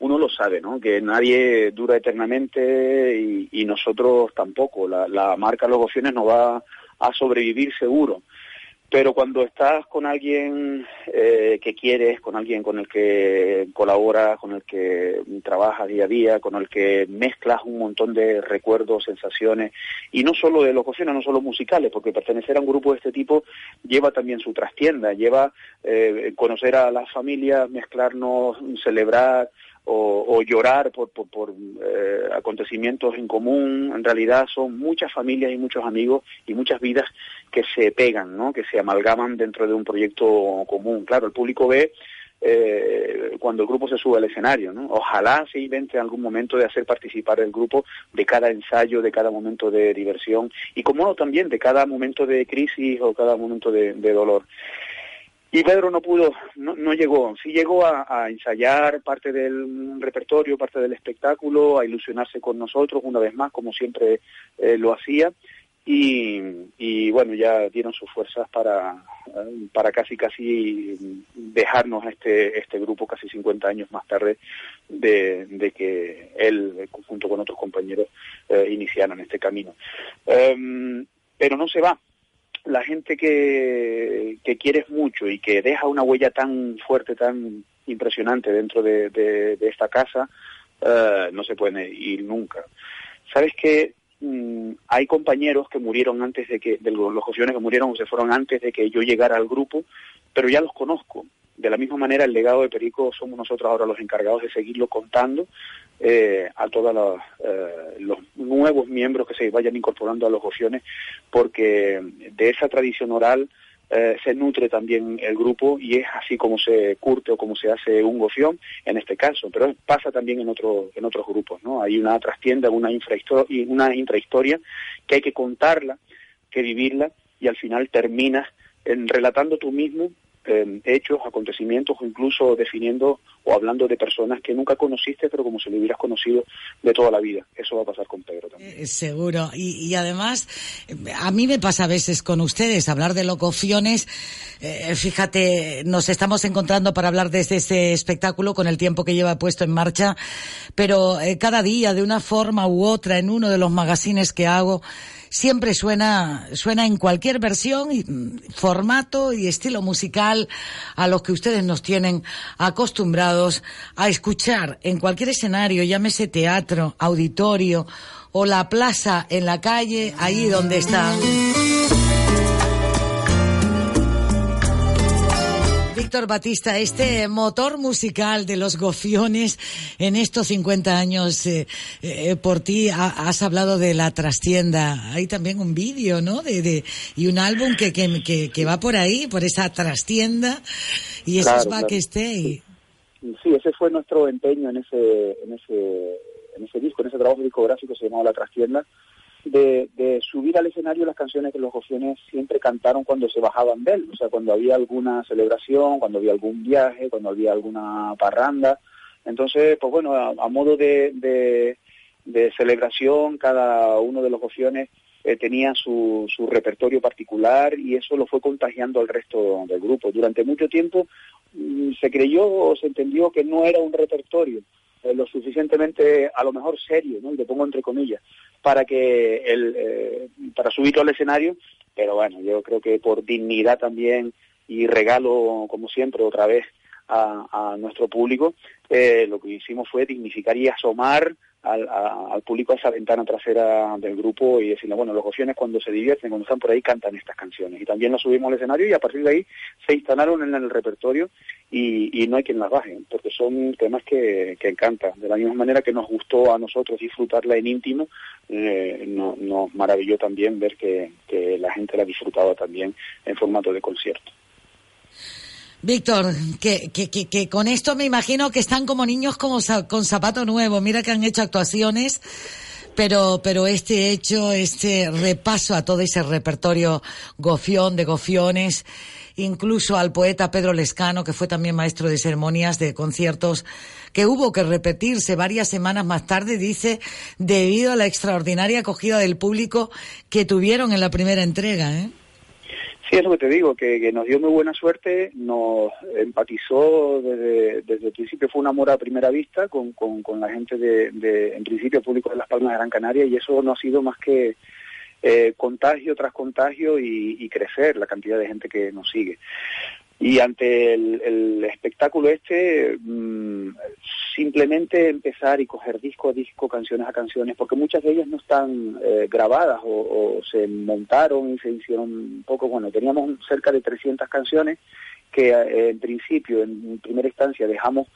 Speaker 20: uno lo sabe, ¿no? Que nadie dura eternamente y, nosotros tampoco. La, la, marca Los Gofiones no va a sobrevivir seguro. Pero cuando estás con alguien eh, que quieres, con alguien con el que colaboras, con el que trabajas día a día, con el que mezclas un montón de recuerdos, sensaciones, y no solo de locuciones, no solo musicales, porque pertenecer a un grupo de este tipo lleva también su trastienda, lleva eh, conocer a las familias, mezclarnos, celebrar, o, llorar por, eh, acontecimientos en común, en realidad son muchas familias y muchos amigos y muchas vidas que se pegan, ¿no? que se amalgaman dentro de un proyecto común. Claro, el público ve eh, cuando el grupo se sube al escenario. ¿no? Ojalá se invente en algún momento de hacer participar el grupo de cada ensayo, de cada momento de diversión y, como no, también de cada momento de crisis o cada momento de dolor. Y Pedro no pudo, no, no llegó, sí llegó a, ensayar parte del repertorio, parte del espectáculo, a ilusionarse con nosotros una vez más, como siempre eh, lo hacía, y, bueno, ya dieron sus fuerzas para, para casi casi dejarnos este, este grupo casi 50 años más tarde de, que él, junto con otros compañeros, eh, iniciaran este camino. Um, pero no se va, la gente que, que quieres mucho y que deja una huella tan fuerte, tan impresionante dentro de, esta casa, uh, no se puede ir nunca. ¿Sabes que mm, hay compañeros que murieron antes de que, de los jóvenes que murieron o se fueron antes de que yo llegara al grupo, pero ya los conozco. De la misma manera, el legado de Perico somos nosotros ahora los encargados de seguirlo contando eh, a todos los, eh, los, nuevos miembros que se vayan incorporando a los gofiones, porque de esa tradición oral eh, se nutre también el grupo y es así como se curte o como se hace un gofión en este caso, pero pasa también en, en otros grupos, ¿no? Hay una trastienda, una, una intrahistoria que hay que contarla, que vivirla y al final terminas relatando tú mismo eh, hechos, acontecimientos o incluso definiendo o hablando de personas que nunca conociste, pero como si lo hubieras conocido de toda la vida. Eso va a pasar con Pedro también.
Speaker 15: Eh, seguro. Y, además, a mí me pasa a veces con ustedes hablar de locofiones. Eh, fíjate, nos estamos encontrando para hablar de este espectáculo con el tiempo que lleva puesto en marcha, pero eh, cada día, de una forma u otra, en uno de los magazines que hago, siempre suena, suena en cualquier versión, y, formato y estilo musical a los que ustedes nos tienen acostumbrados a escuchar en cualquier escenario, llámese teatro, auditorio o la plaza en la calle, ahí donde están. Víctor Batista, este motor musical de los gofiones en estos 50 años, eh, eh, por ti ha, has hablado de la trastienda. Hay también un vídeo, ¿no? De, de, y un álbum que, que, que, que, va por ahí, por esa trastienda y esos
Speaker 20: claro,
Speaker 15: backstage.
Speaker 20: sí, ese fue nuestro empeño en ese, en ese, en ese disco, en ese trabajo discográfico se llamaba La Trastienda, de, de subir al escenario las canciones que los gofiones siempre cantaron cuando se bajaban de él, o sea, cuando había alguna celebración, cuando había algún viaje, cuando había alguna parranda. Entonces, pues bueno, a, modo de celebración, cada uno de los gofiones eh, tenía su, su repertorio particular y eso lo fue contagiando al resto del grupo. Durante mucho tiempo mm, se creyó o se entendió que no era un repertorio eh, lo suficientemente, a lo mejor serio, ¿no? y lo pongo entre comillas, para que el, eh, para subirlo al escenario, pero bueno, yo creo que por dignidad también y regalo, como siempre, otra vez a, nuestro público, eh, lo que hicimos fue dignificar y asomar al, al público a esa ventana trasera del grupo y decirle, bueno, los gofiones cuando se divierten, cuando están por ahí, cantan estas canciones. Y también las subimos al escenario y a partir de ahí se instalaron en el repertorio y, y no hay quien las baje, porque son temas que, que encantan. De la misma manera que nos gustó a nosotros disfrutarla en íntimo, eh, no- nos maravilló también ver que, que la gente la disfrutaba también en formato de concierto.
Speaker 15: Víctor, que, que, que, que con esto me imagino que están como niños como za- con zapato nuevo. Mira que han hecho actuaciones, pero, pero este hecho, este repaso a todo ese repertorio gofión de gofiones, incluso al poeta Pedro Lescano, que fue también maestro de ceremonias de conciertos, que hubo que repetirse varias semanas más tarde, dice, debido a la extraordinaria acogida del público que tuvieron en la primera entrega, ¿eh?
Speaker 20: Sí, es lo que te digo, que, nos dio muy buena suerte, nos empatizó desde, desde el principio, fue un amor a primera vista con, con, la gente de, en principio, público de Las Palmas de Gran Canaria, y eso no ha sido más que eh, contagio tras contagio y, crecer la cantidad de gente que nos sigue. Y ante el, el espectáculo este, mm, simplemente empezar y coger disco a disco, canciones a canciones, porque muchas de ellas no están eh, grabadas o, se montaron y se hicieron un poco, bueno, teníamos cerca de 300 canciones que eh, en principio, en primera instancia, dejamos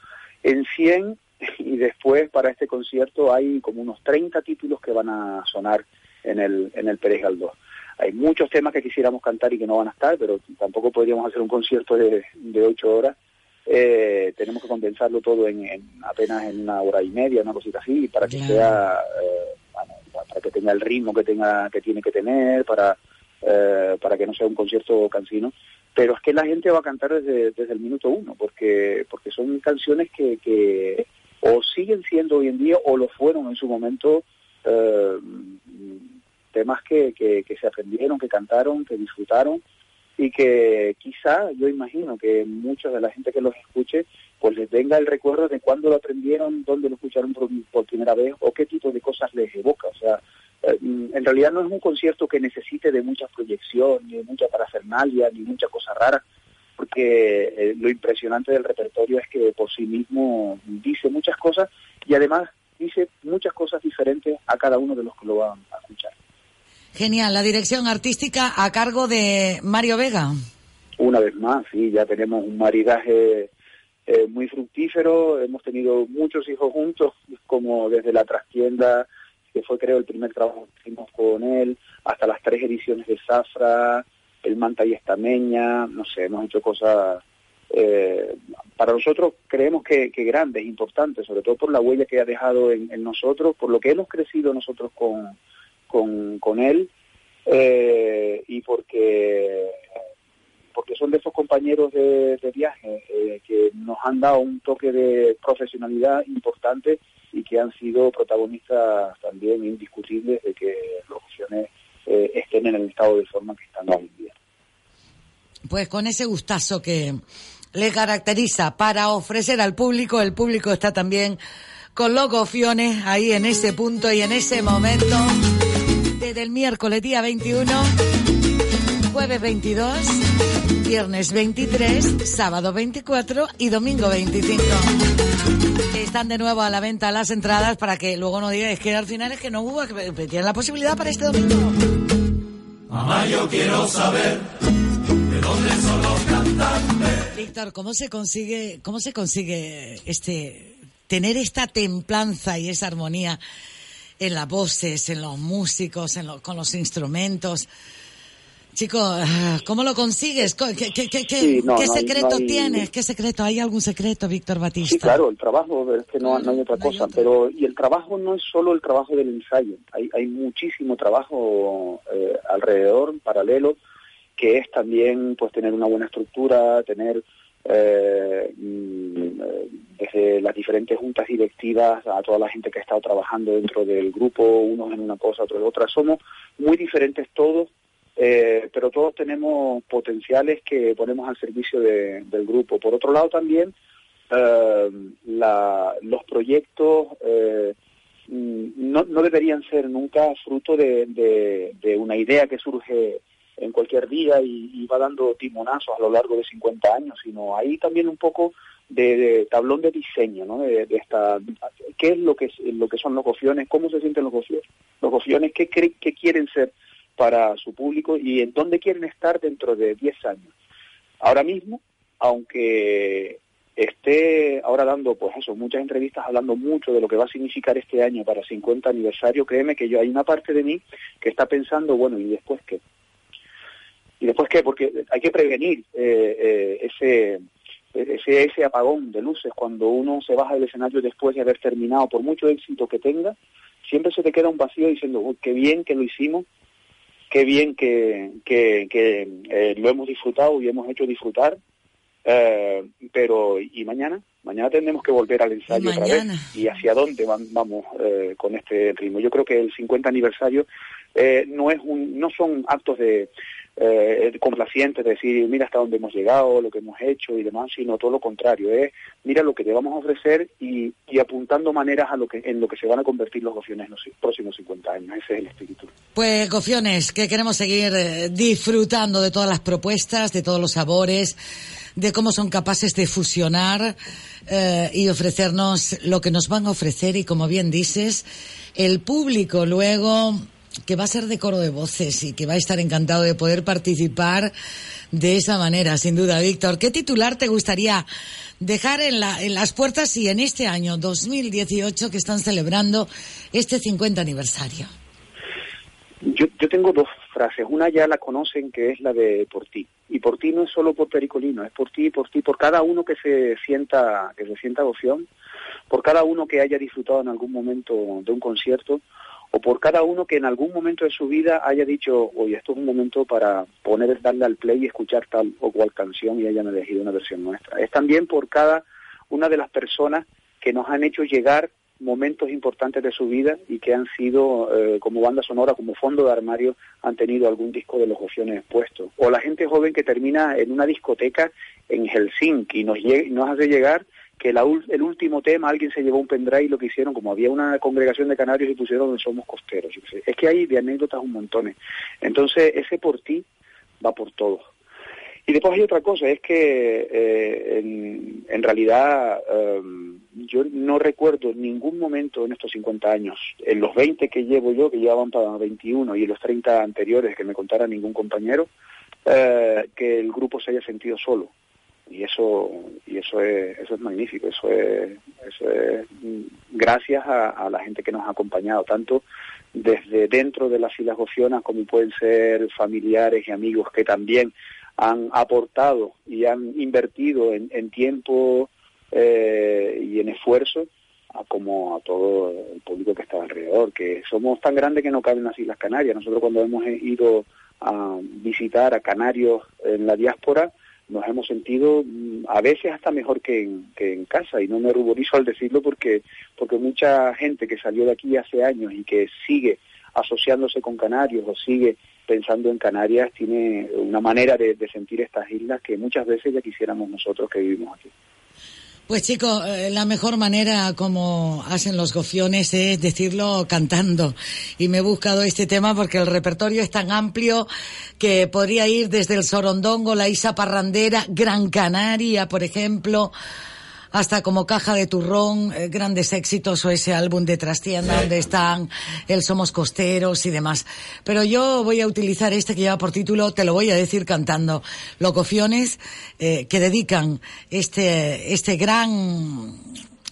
Speaker 20: en 100 y después para este concierto hay como unos 30 títulos que van a sonar en el, en el Pérez Galdós. Hay muchos temas que quisiéramos cantar y que no van a estar, pero tampoco podríamos hacer un concierto de, de ocho horas. Eh, tenemos que condensarlo todo en, en apenas en una hora y media, una cosita así, para que sea, eh, bueno, para que tenga el ritmo que tenga, que tiene que tener, para, eh, para que no sea un concierto cansino. Pero es que la gente va a cantar desde, desde el minuto uno, porque, porque son canciones que, que o siguen siendo hoy en día o lo fueron en su momento eh, temas que, que, que se aprendieron, que cantaron, que disfrutaron y que quizá yo imagino que mucha de la gente que los escuche pues les venga el recuerdo de cuándo lo aprendieron, dónde lo escucharon por, primera vez o qué tipo de cosas les evoca. O sea, eh, en realidad no es un concierto que necesite de mucha proyección, ni de mucha parafernalia, ni mucha cosa rara, porque eh, lo impresionante del repertorio es que por sí mismo dice muchas cosas y además dice muchas cosas diferentes a cada uno de los que lo van a escuchar.
Speaker 15: Genial, la dirección artística a cargo de Mario Vega.
Speaker 20: Una vez más, sí, ya tenemos un maridaje eh, muy fructífero, hemos tenido muchos hijos juntos, como desde la trastienda, que fue creo el primer trabajo que hicimos con él, hasta las tres ediciones de Zafra, el Manta y Estameña, no sé, hemos hecho cosas eh, para nosotros creemos que, que grandes, importantes, sobre todo por la huella que ha dejado en nosotros, por lo que hemos crecido nosotros con, con, con él eh, y porque porque son de esos compañeros de, viaje eh, que nos han dado un toque de profesionalidad importante y que han sido protagonistas también indiscutibles de que las opciones eh, estén en el estado de forma que están hoy en día.
Speaker 15: Pues con ese gustazo que le caracteriza para ofrecer al público, el público está también con los gofiones ahí en ese punto y en ese momento desde el miércoles día 21, jueves 22, viernes 23, sábado 24 y domingo 25. Están de nuevo a la venta las entradas para que luego no digáis que al final es que no hubo, que tienen la posibilidad para este domingo.
Speaker 19: Mamá, yo quiero saber de dónde son los cantantes.
Speaker 15: Víctor, ¿cómo se consigue, cómo se consigue este tener esta templanza y esa armonía en las voces, en los músicos, en lo- con los instrumentos? Chico, ah, ¿cómo lo consigues? Co- ¿Qué, qué- qué- qué-
Speaker 20: Sí, no,
Speaker 15: qué
Speaker 20: no hay-
Speaker 15: secreto
Speaker 20: no hay-
Speaker 15: tienes? ¿Qué secreto? ¿Hay algún secreto, Víctor Batista?
Speaker 20: Sí, claro, el trabajo, es que no, no hay otra cosa, pero y el trabajo no es solo el trabajo del ensayo, hay, hay muchísimo trabajo eh, alrededor, paralelo, que es también pues tener una buena estructura, tener eh, mm, eh, desde las diferentes juntas directivas a toda la gente que ha estado trabajando dentro del grupo, unos en una cosa, otros en otra. Somos muy diferentes todos, eh, pero todos tenemos potenciales que ponemos al servicio de- del grupo. Por otro lado también, los proyectos mm, no, deberían ser nunca fruto de una idea que surge en cualquier día y, va dando timonazos a lo largo de 50 años, sino ahí también un poco de, tablón de diseño, ¿no? De, esta, ¿Qué es lo que, lo que son los gofiones? ¿Cómo se sienten los gofiones? Los gofiones, ¿qué, cre- qué quieren ser para su público y en dónde quieren estar dentro de 10 años? Ahora mismo, aunque esté ahora dando, pues eso, muchas entrevistas hablando mucho de lo que va a significar este año para 50 aniversario, créeme que yo hay una parte de mí que está pensando, bueno, ¿y después qué? ¿Y después qué? Porque hay que prevenir eh, eh, ese, ese, ese apagón de luces cuando uno se baja del escenario después de haber terminado, por mucho éxito que tenga, siempre se te queda un vacío diciendo, "Uy, qué bien que lo hicimos, qué bien que, que, que, eh, lo hemos disfrutado y hemos hecho disfrutar, eh, pero ¿y mañana? Mañana tendremos que volver al ensayo otra vez. ¿Y hacia dónde van- vamos eh, con este ritmo? Yo creo que el 50 aniversario no es un, no son actos de eh, complacientes, de decir mira hasta dónde hemos llegado, lo que hemos hecho y demás, sino todo lo contrario, es mira lo que te vamos a ofrecer y, y apuntando maneras a lo que en lo que se van a convertir los gofiones en los próximos 50 años. Ese es el espíritu.
Speaker 15: Pues, Gofiones, que queremos seguir eh, disfrutando de todas las propuestas, de todos los sabores, de cómo son capaces de fusionar eh, y ofrecernos lo que nos van a ofrecer y, como bien dices, el público luego que va a ser de coro de voces y que va a estar encantado de poder participar de esa manera, sin duda, Víctor. ¿Qué titular te gustaría dejar en, la, en las puertas y en este año 2018 que están celebrando este 50 aniversario?
Speaker 20: Yo, yo tengo dos frases. Una ya la conocen, que es la de por ti. Y por ti no es solo por Pericolino, es por ti, por ti, por cada uno que se sienta, que se sienta opción, por cada uno que haya disfrutado en algún momento de un concierto, o por cada uno que en algún momento de su vida haya dicho, oye, esto es un momento para poner, darle al play y escuchar tal o cual canción y hayan elegido una versión nuestra. Es también por cada una de las personas que nos han hecho llegar momentos importantes de su vida y que han sido eh, como banda sonora, como fondo de armario, han tenido algún disco de los opciones expuestos. O la gente joven que termina en una discoteca en Helsinki y nos, nos hace llegar que la el último tema alguien se llevó un pendrive y lo que hicieron, como había una congregación de canarios y pusieron Somos Costeros. Es que hay de anécdotas un montón. Entonces, ese por ti va por todos. Y después hay otra cosa, es que eh, en, realidad eh, yo no recuerdo ningún momento en estos 50 años, en los 20 que llevo yo, que llevaban para 21, y en los 30 anteriores que me contara ningún compañero, eh, que el grupo se haya sentido solo. Y eso y eso es, eso es magnífico, eso es, eso es mm, gracias a, la gente que nos ha acompañado, tanto desde dentro de las filas gofionas como pueden ser familiares y amigos que también han aportado y han invertido en, tiempo eh, y en esfuerzo a como a todo el público que está alrededor, que somos tan grandes que no caben las Islas Canarias. Nosotros cuando hemos ido a visitar a canarios en la diáspora, nos hemos sentido mm, a veces hasta mejor que en, casa y no me ruborizo al decirlo porque porque mucha gente que salió de aquí hace años y que sigue asociándose con Canarios o sigue pensando en Canarias tiene una manera de, de sentir estas islas que muchas veces ya quisiéramos nosotros que vivimos aquí.
Speaker 15: Pues chicos, eh, la mejor manera como hacen los gofiones es decirlo cantando. Y me he buscado este tema porque el repertorio es tan amplio que podría ir desde el Sorondongo, la Isa Parrandera, Gran Canaria, por ejemplo, hasta como Caja de Turrón, eh, grandes éxitos o ese álbum de Trastienda donde están el Somos Costeros y demás. Pero yo voy a utilizar este que lleva por título, te lo voy a decir cantando, Los Gofiones, eh, que dedican este, este gran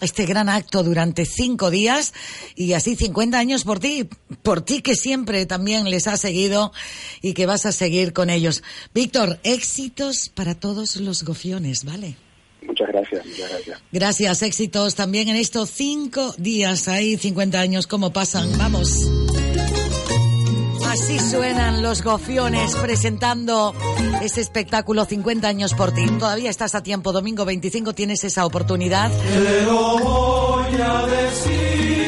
Speaker 15: este gran acto durante cinco días y así 50 años por ti, por ti que siempre también les has seguido y que vas a seguir con ellos. Víctor, éxitos para todos los gofiones, ¿vale?
Speaker 20: Muchas gracias, muchas gracias.
Speaker 15: Gracias, éxitos también en estos cinco días, ahí 50 años, ¿cómo pasan? Vamos. Así suenan los gofiones presentando ese espectáculo 50 años por ti. Todavía estás a tiempo, domingo 25 tienes esa oportunidad.
Speaker 21: Te lo voy a decir.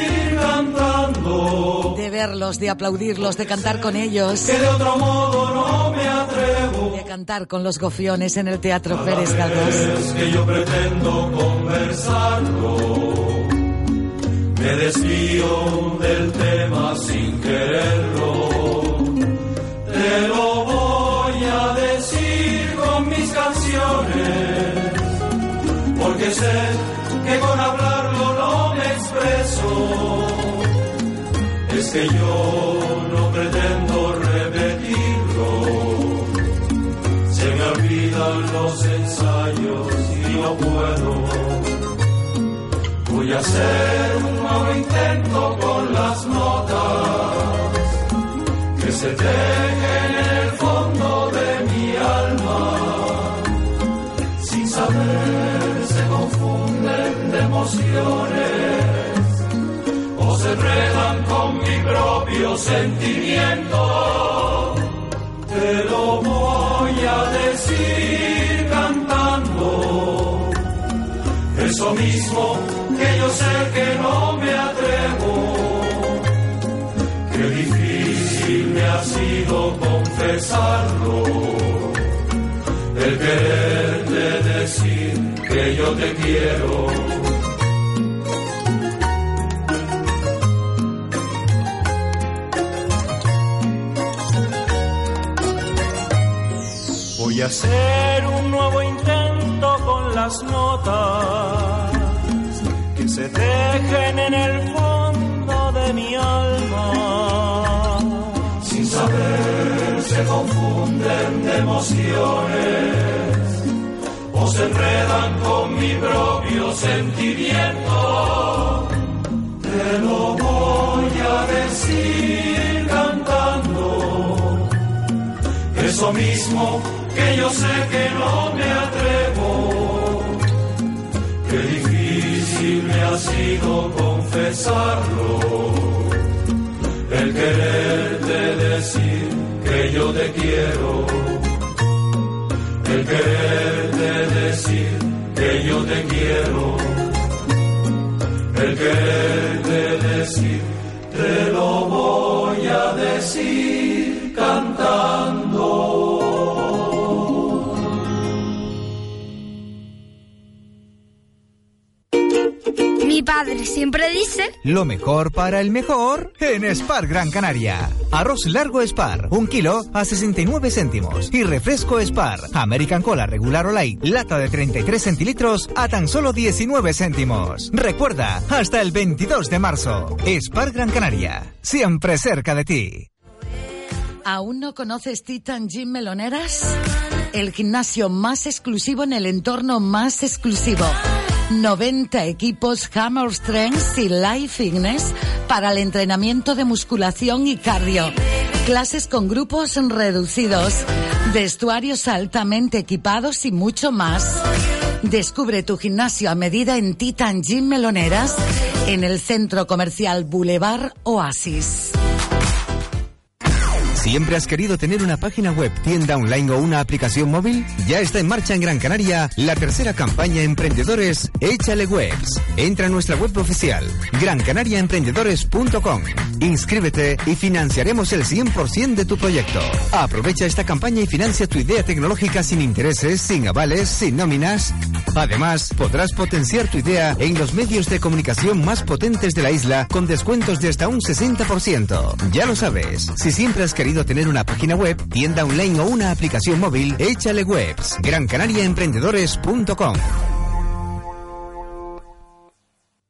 Speaker 15: De verlos, de aplaudirlos, de cantar con ellos.
Speaker 21: Que de otro modo no me atrevo.
Speaker 15: De cantar con los gofiones en el Teatro Pérez Galdós.
Speaker 21: Que yo pretendo conversarlo. Me desvío del tema sin quererlo. Te lo voy a decir con mis canciones, porque sé que con hablarlo no me expreso. Es que yo no pretendo repetirlo. Se me olvidan los ensayos y no puedo. Voy a hacer un nuevo intento con las notas que se tejen en el fondo de mi alma. Sin saber se confunden de emociones se enredan con mi propio sentimiento. Te lo voy a decir cantando. Eso mismo que yo sé que no me atrevo. Qué difícil me ha sido confesarlo. El quererte decir que yo te quiero. Hacer un nuevo intento con las notas que se dejen en el fondo de mi alma. Sin saber se confunden de emociones o se enredan con mi propio sentimiento. Te lo voy a decir cantando. Eso mismo yo sé que no me atrevo. Qué difícil me ha sido confesarlo. El quererte decir que yo te quiero. El quererte decir que yo te quiero. El quererte decir, te lo voy a decir cantando.
Speaker 22: Mi padre siempre dice...
Speaker 23: Lo mejor para el mejor en Spar Gran Canaria. Arroz largo Spar, un kilo a 69 céntimos. Y refresco Spar, American Cola regular o light, lata de 33 centilitros a tan solo 19 céntimos. Recuerda, hasta el 22 de marzo. Spar Gran Canaria, siempre cerca de ti.
Speaker 15: ¿Aún no conoces Titan Gym Meloneras? El gimnasio más exclusivo en el entorno más exclusivo. 90 equipos Hammer Strength y Life Fitness para el entrenamiento de musculación y cardio. Clases con grupos reducidos, vestuarios altamente equipados y mucho más. Descubre tu gimnasio a medida en Titan Gym Meloneras en el centro comercial Boulevard Oasis.
Speaker 23: ¿Siempre has querido tener una página web, tienda online o una aplicación móvil? Ya está en marcha en Gran Canaria la tercera campaña Emprendedores Échale Webs. Entra a nuestra web oficial, grancanariaemprendedores.com. Inscríbete y financiaremos el 100% de tu proyecto. Aprovecha esta campaña y financia tu idea tecnológica sin intereses, sin avales, sin nóminas. Además, podrás potenciar tu idea en los medios de comunicación más potentes de la isla con descuentos de hasta un 60%. Ya lo sabes, si siempre has querido tener una página web, tienda online o una aplicación móvil, échale webs. grancanariaemprendedores.com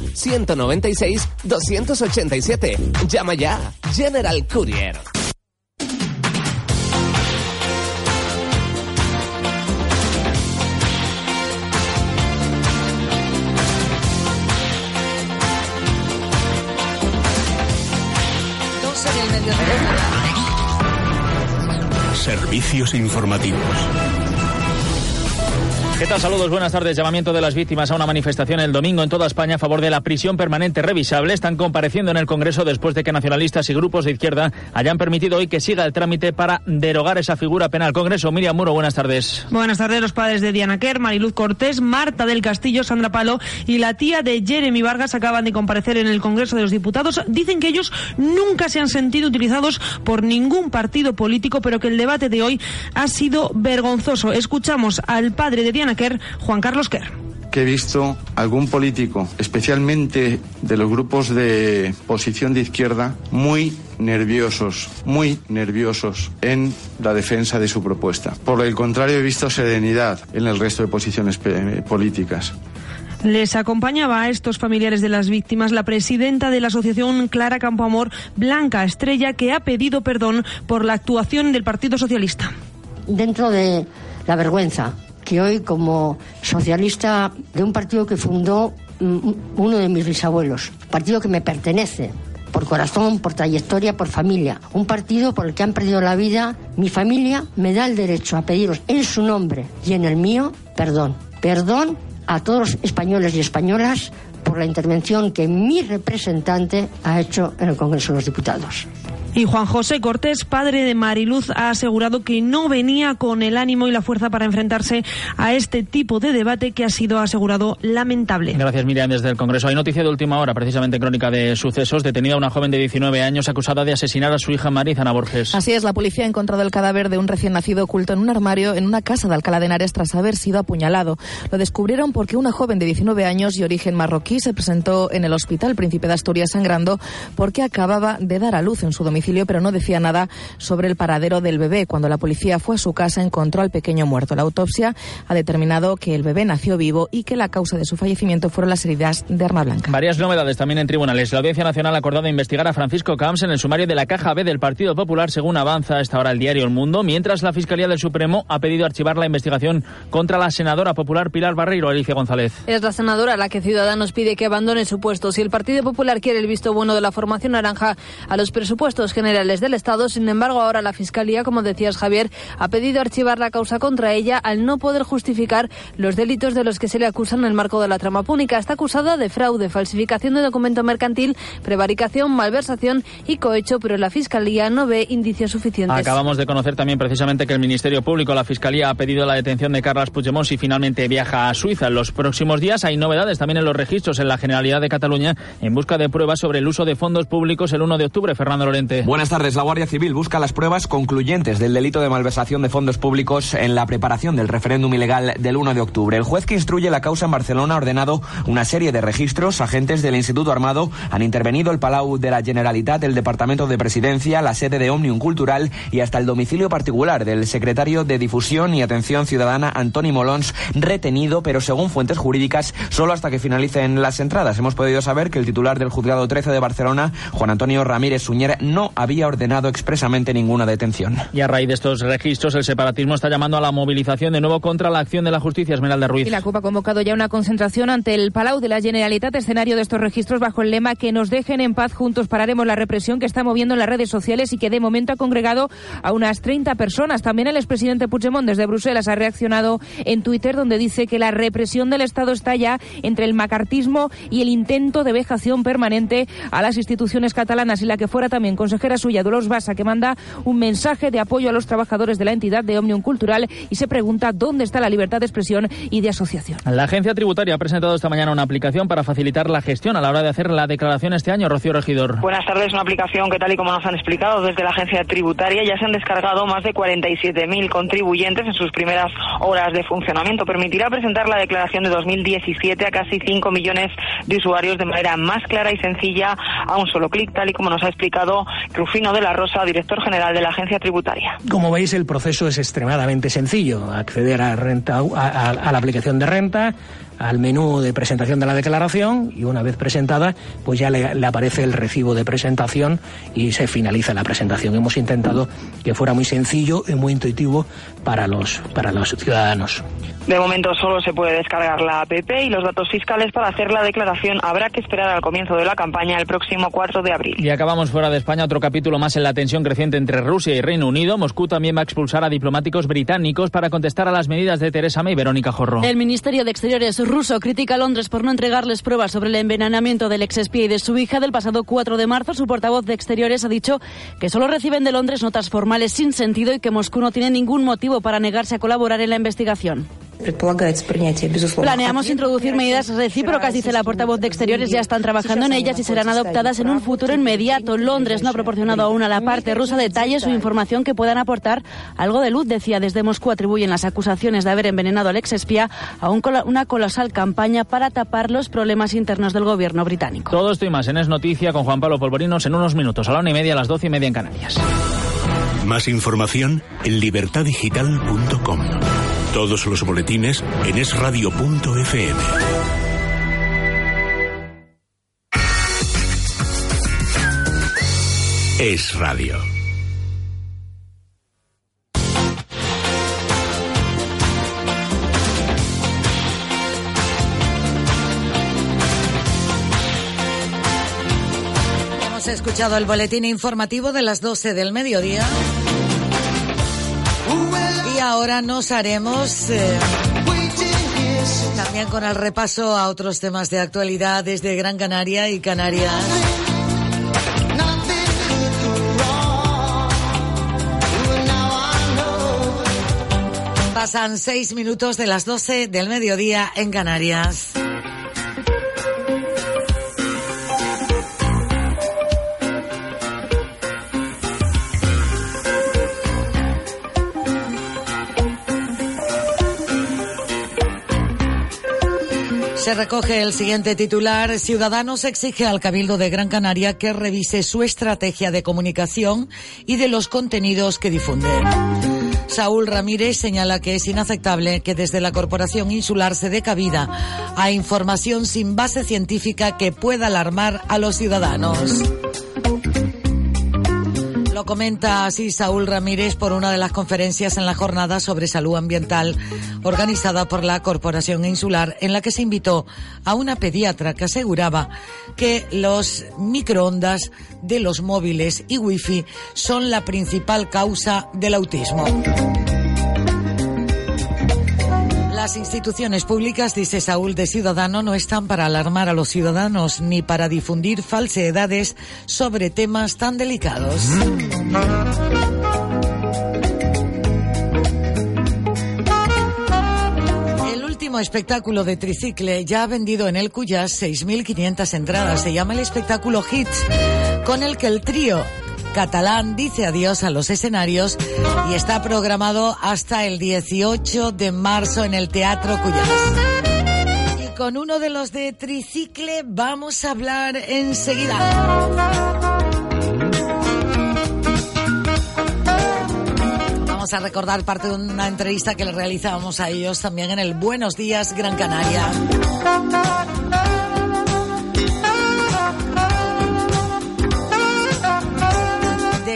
Speaker 24: 902-196-287. Llama ya. General Courier.
Speaker 5: Servicios informativos.
Speaker 4: ¿Qué tal? Saludos, buenas tardes. Llamamiento de las víctimas a una manifestación el domingo en toda España a favor de la prisión permanente revisable. Están compareciendo en el Congreso después de que nacionalistas y grupos de izquierda hayan permitido hoy que siga el trámite para derogar esa figura penal. Congreso, Miriam Muro, buenas tardes.
Speaker 12: Buenas tardes. Los padres de Diana Kerr, Mariluz Cortés, Marta del Castillo, Sandra Palo y la tía de Jeremy Vargas acaban de comparecer en el Congreso de los Diputados. Dicen que ellos nunca se han sentido utilizados por ningún partido político, pero que el debate de hoy ha sido vergonzoso. Escuchamos al padre de Diana Kerr, Juan Carlos Kerr
Speaker 25: que he visto algún político, especialmente de los grupos de posición de izquierda, muy nerviosos, muy nerviosos en la defensa de su propuesta. Por el contrario, he visto serenidad en el resto de posiciones políticas.
Speaker 12: Les acompañaba a estos familiares de las víctimas la presidenta de la asociación Clara Campoamor, Blanca Estrella, que ha pedido perdón por la actuación del Partido Socialista.
Speaker 26: Dentro de la vergüenza que hoy como socialista de un partido que fundó mm, uno de mis bisabuelos, partido que me pertenece por corazón, por trayectoria, por familia, un partido por el que han perdido la vida, mi familia me da el derecho a pediros en su nombre y en el mío perdón. Perdón a todos los españoles y españolas por la intervención que mi representante ha hecho en el Congreso de los Diputados.
Speaker 12: Y Juan José Cortés, padre de Mariluz, ha asegurado que no venía con el ánimo y la fuerza para enfrentarse a este tipo de debate que ha sido asegurado lamentable.
Speaker 4: Gracias, Miriam, desde el Congreso. Hay noticia de última hora, precisamente en crónica de sucesos. Detenida una joven de 19 años acusada de asesinar a su hija Marizana Borges.
Speaker 27: Así es, la policía ha encontrado el cadáver de un recién nacido oculto en un armario en una casa de Alcalá de Henares tras haber sido apuñalado. Lo descubrieron porque una joven de 19 años y origen marroquí se presentó en el Hospital Príncipe de Asturias sangrando porque acababa de dar a luz en su domicilio pero no decía nada sobre el paradero del bebé. Cuando la policía fue a su casa, encontró al pequeño muerto. La autopsia ha determinado que el bebé nació vivo y que la causa de su fallecimiento fueron las heridas de arma blanca.
Speaker 4: Varias novedades también en tribunales. La Audiencia Nacional ha acordado investigar a Francisco Camps en el sumario de la Caja B del Partido Popular, según avanza esta hora el diario El Mundo, mientras la Fiscalía del Supremo ha pedido archivar la investigación contra la senadora popular Pilar Barreiro, Alicia González.
Speaker 28: Es la senadora la que Ciudadanos pide que abandone su puesto. Si el Partido Popular quiere el visto bueno de la formación naranja a los presupuestos generales del Estado. Sin embargo, ahora la Fiscalía, como decías Javier, ha pedido archivar la causa contra ella al no poder justificar los delitos de los que se le acusan en el marco de la trama púnica. Está acusada de fraude, falsificación de documento mercantil, prevaricación, malversación y cohecho, pero la Fiscalía no ve indicios suficientes.
Speaker 4: Acabamos de conocer también precisamente que el Ministerio Público, la Fiscalía, ha pedido la detención de Carlas Puigdemont y finalmente viaja a Suiza. En los próximos días hay novedades también en los registros en la Generalidad de Cataluña en busca de pruebas sobre el uso de fondos públicos el 1 de octubre. Fernando Lorente.
Speaker 29: Buenas tardes. La Guardia Civil busca las pruebas concluyentes del delito de malversación de fondos públicos en la preparación del referéndum ilegal del 1 de octubre. El juez que instruye la causa en Barcelona ha ordenado una serie de registros. Agentes del Instituto Armado han intervenido el Palau de la Generalitat, el Departamento de Presidencia, la sede de Omnium Cultural y hasta el domicilio particular del secretario de Difusión y Atención Ciudadana, Antoni Molons, retenido, pero según fuentes jurídicas, solo hasta que finalicen las entradas. Hemos podido saber que el titular del Juzgado 13 de Barcelona, Juan Antonio Ramírez Suñer, no había ordenado expresamente ninguna detención.
Speaker 4: Y a raíz de estos registros, el separatismo está llamando a la movilización de nuevo contra la acción de la justicia, Esmeralda Ruiz.
Speaker 28: Y la CUP ha convocado ya una concentración ante el Palau de la Generalitat, escenario de estos registros, bajo el lema que nos dejen en paz, juntos pararemos la represión que está moviendo en las redes sociales y que de momento ha congregado a unas 30 personas. También el expresidente Puigdemont desde Bruselas ha reaccionado en Twitter donde dice que la represión del Estado está ya entre el macartismo y el intento de vejación permanente a las instituciones catalanas y la que fuera también consejera
Speaker 30: consejera suya, Dolores Basa, que manda un mensaje de apoyo a los trabajadores de la entidad de Omnium Cultural y se pregunta dónde está la libertad de expresión y de asociación.
Speaker 4: La agencia tributaria ha presentado esta mañana una aplicación para facilitar la gestión a la hora de hacer la declaración este año. Rocío Regidor.
Speaker 22: Buenas tardes. Una aplicación que, tal y como nos han explicado desde la agencia tributaria, ya se han descargado más de 47.000 contribuyentes en sus primeras horas de funcionamiento. Permitirá presentar la declaración de 2017 a casi 5 millones de usuarios de manera más clara y sencilla a un solo clic, tal y como nos ha explicado Rufino de la Rosa, director general de la agencia tributaria.
Speaker 31: Como veis, el proceso es extremadamente sencillo. Acceder a, renta, a, a la aplicación de renta, al menú de presentación de la declaración y una vez presentada, pues ya le, le, aparece el recibo de presentación y se finaliza la presentación. Hemos intentado que fuera muy sencillo y muy intuitivo para los, para los ciudadanos.
Speaker 22: De momento solo se puede descargar la APP y los datos fiscales para hacer la declaración habrá que esperar al comienzo de la campaña el próximo 4 de abril.
Speaker 4: Y acabamos fuera de España otro capítulo más en la tensión creciente entre Rusia y Reino Unido. Moscú también va a expulsar a diplomáticos británicos para contestar a las medidas de Teresa May. Verónica Jorro.
Speaker 14: El Ministerio de Exteriores ruso critica a Londres por no entregarles pruebas sobre el envenenamiento del exespía y de su hija del pasado 4 de marzo. Su portavoz de Exteriores ha dicho que solo reciben de Londres notas formales sin sentido y que Moscú no tiene ningún motivo para negarse a colaborar en la investigación. Planeamos introducir medidas recíprocas, dice la portavoz de Exteriores. Ya están trabajando en ellas y serán adoptadas en un futuro inmediato. Londres no ha proporcionado aún a la parte rusa detalles o información que puedan aportar algo de luz, decía. Desde Moscú atribuyen las acusaciones de haber envenenado al exespía a un una colosal campaña para tapar los problemas internos del gobierno británico.
Speaker 4: Todo esto y más en Es Noticia con Juan Pablo Polvorinos en unos minutos, a la una y media, a las doce y media en Canarias.
Speaker 5: Más información en libertadigital.com. Todos los boletines en esradio.fm. Es Radio.
Speaker 15: Escuchado el boletín informativo de las 12 del mediodía. Y ahora nos haremos eh, también con el repaso a otros temas de actualidad desde Gran Canaria y Canarias. Pasan seis minutos de las 12 del mediodía en Canarias. Se recoge el siguiente titular. Ciudadanos exige al Cabildo de Gran Canaria que revise su estrategia de comunicación y de los contenidos que difunde. Saúl Ramírez señala que es inaceptable que desde la Corporación Insular se dé cabida a información sin base científica que pueda alarmar a los ciudadanos. Lo comenta así Saúl Ramírez por una de las conferencias en la jornada sobre salud ambiental organizada por la Corporación Insular en la que se invitó a una pediatra que aseguraba que los microondas de los móviles y wifi son la principal causa del autismo. Las instituciones públicas, dice Saúl de Ciudadano, no están para alarmar a los ciudadanos ni para difundir falsedades sobre temas tan delicados. El último espectáculo de tricicle ya ha vendido en el Cuyas 6.500 entradas. Se llama el espectáculo Hits, con el que el trío catalán dice adiós a los escenarios y está programado hasta el 18 de marzo en el Teatro Cuyas. Y con uno de los de Tricicle vamos a hablar enseguida. Vamos a recordar parte de una entrevista que le realizábamos a ellos también en el Buenos Días Gran Canaria.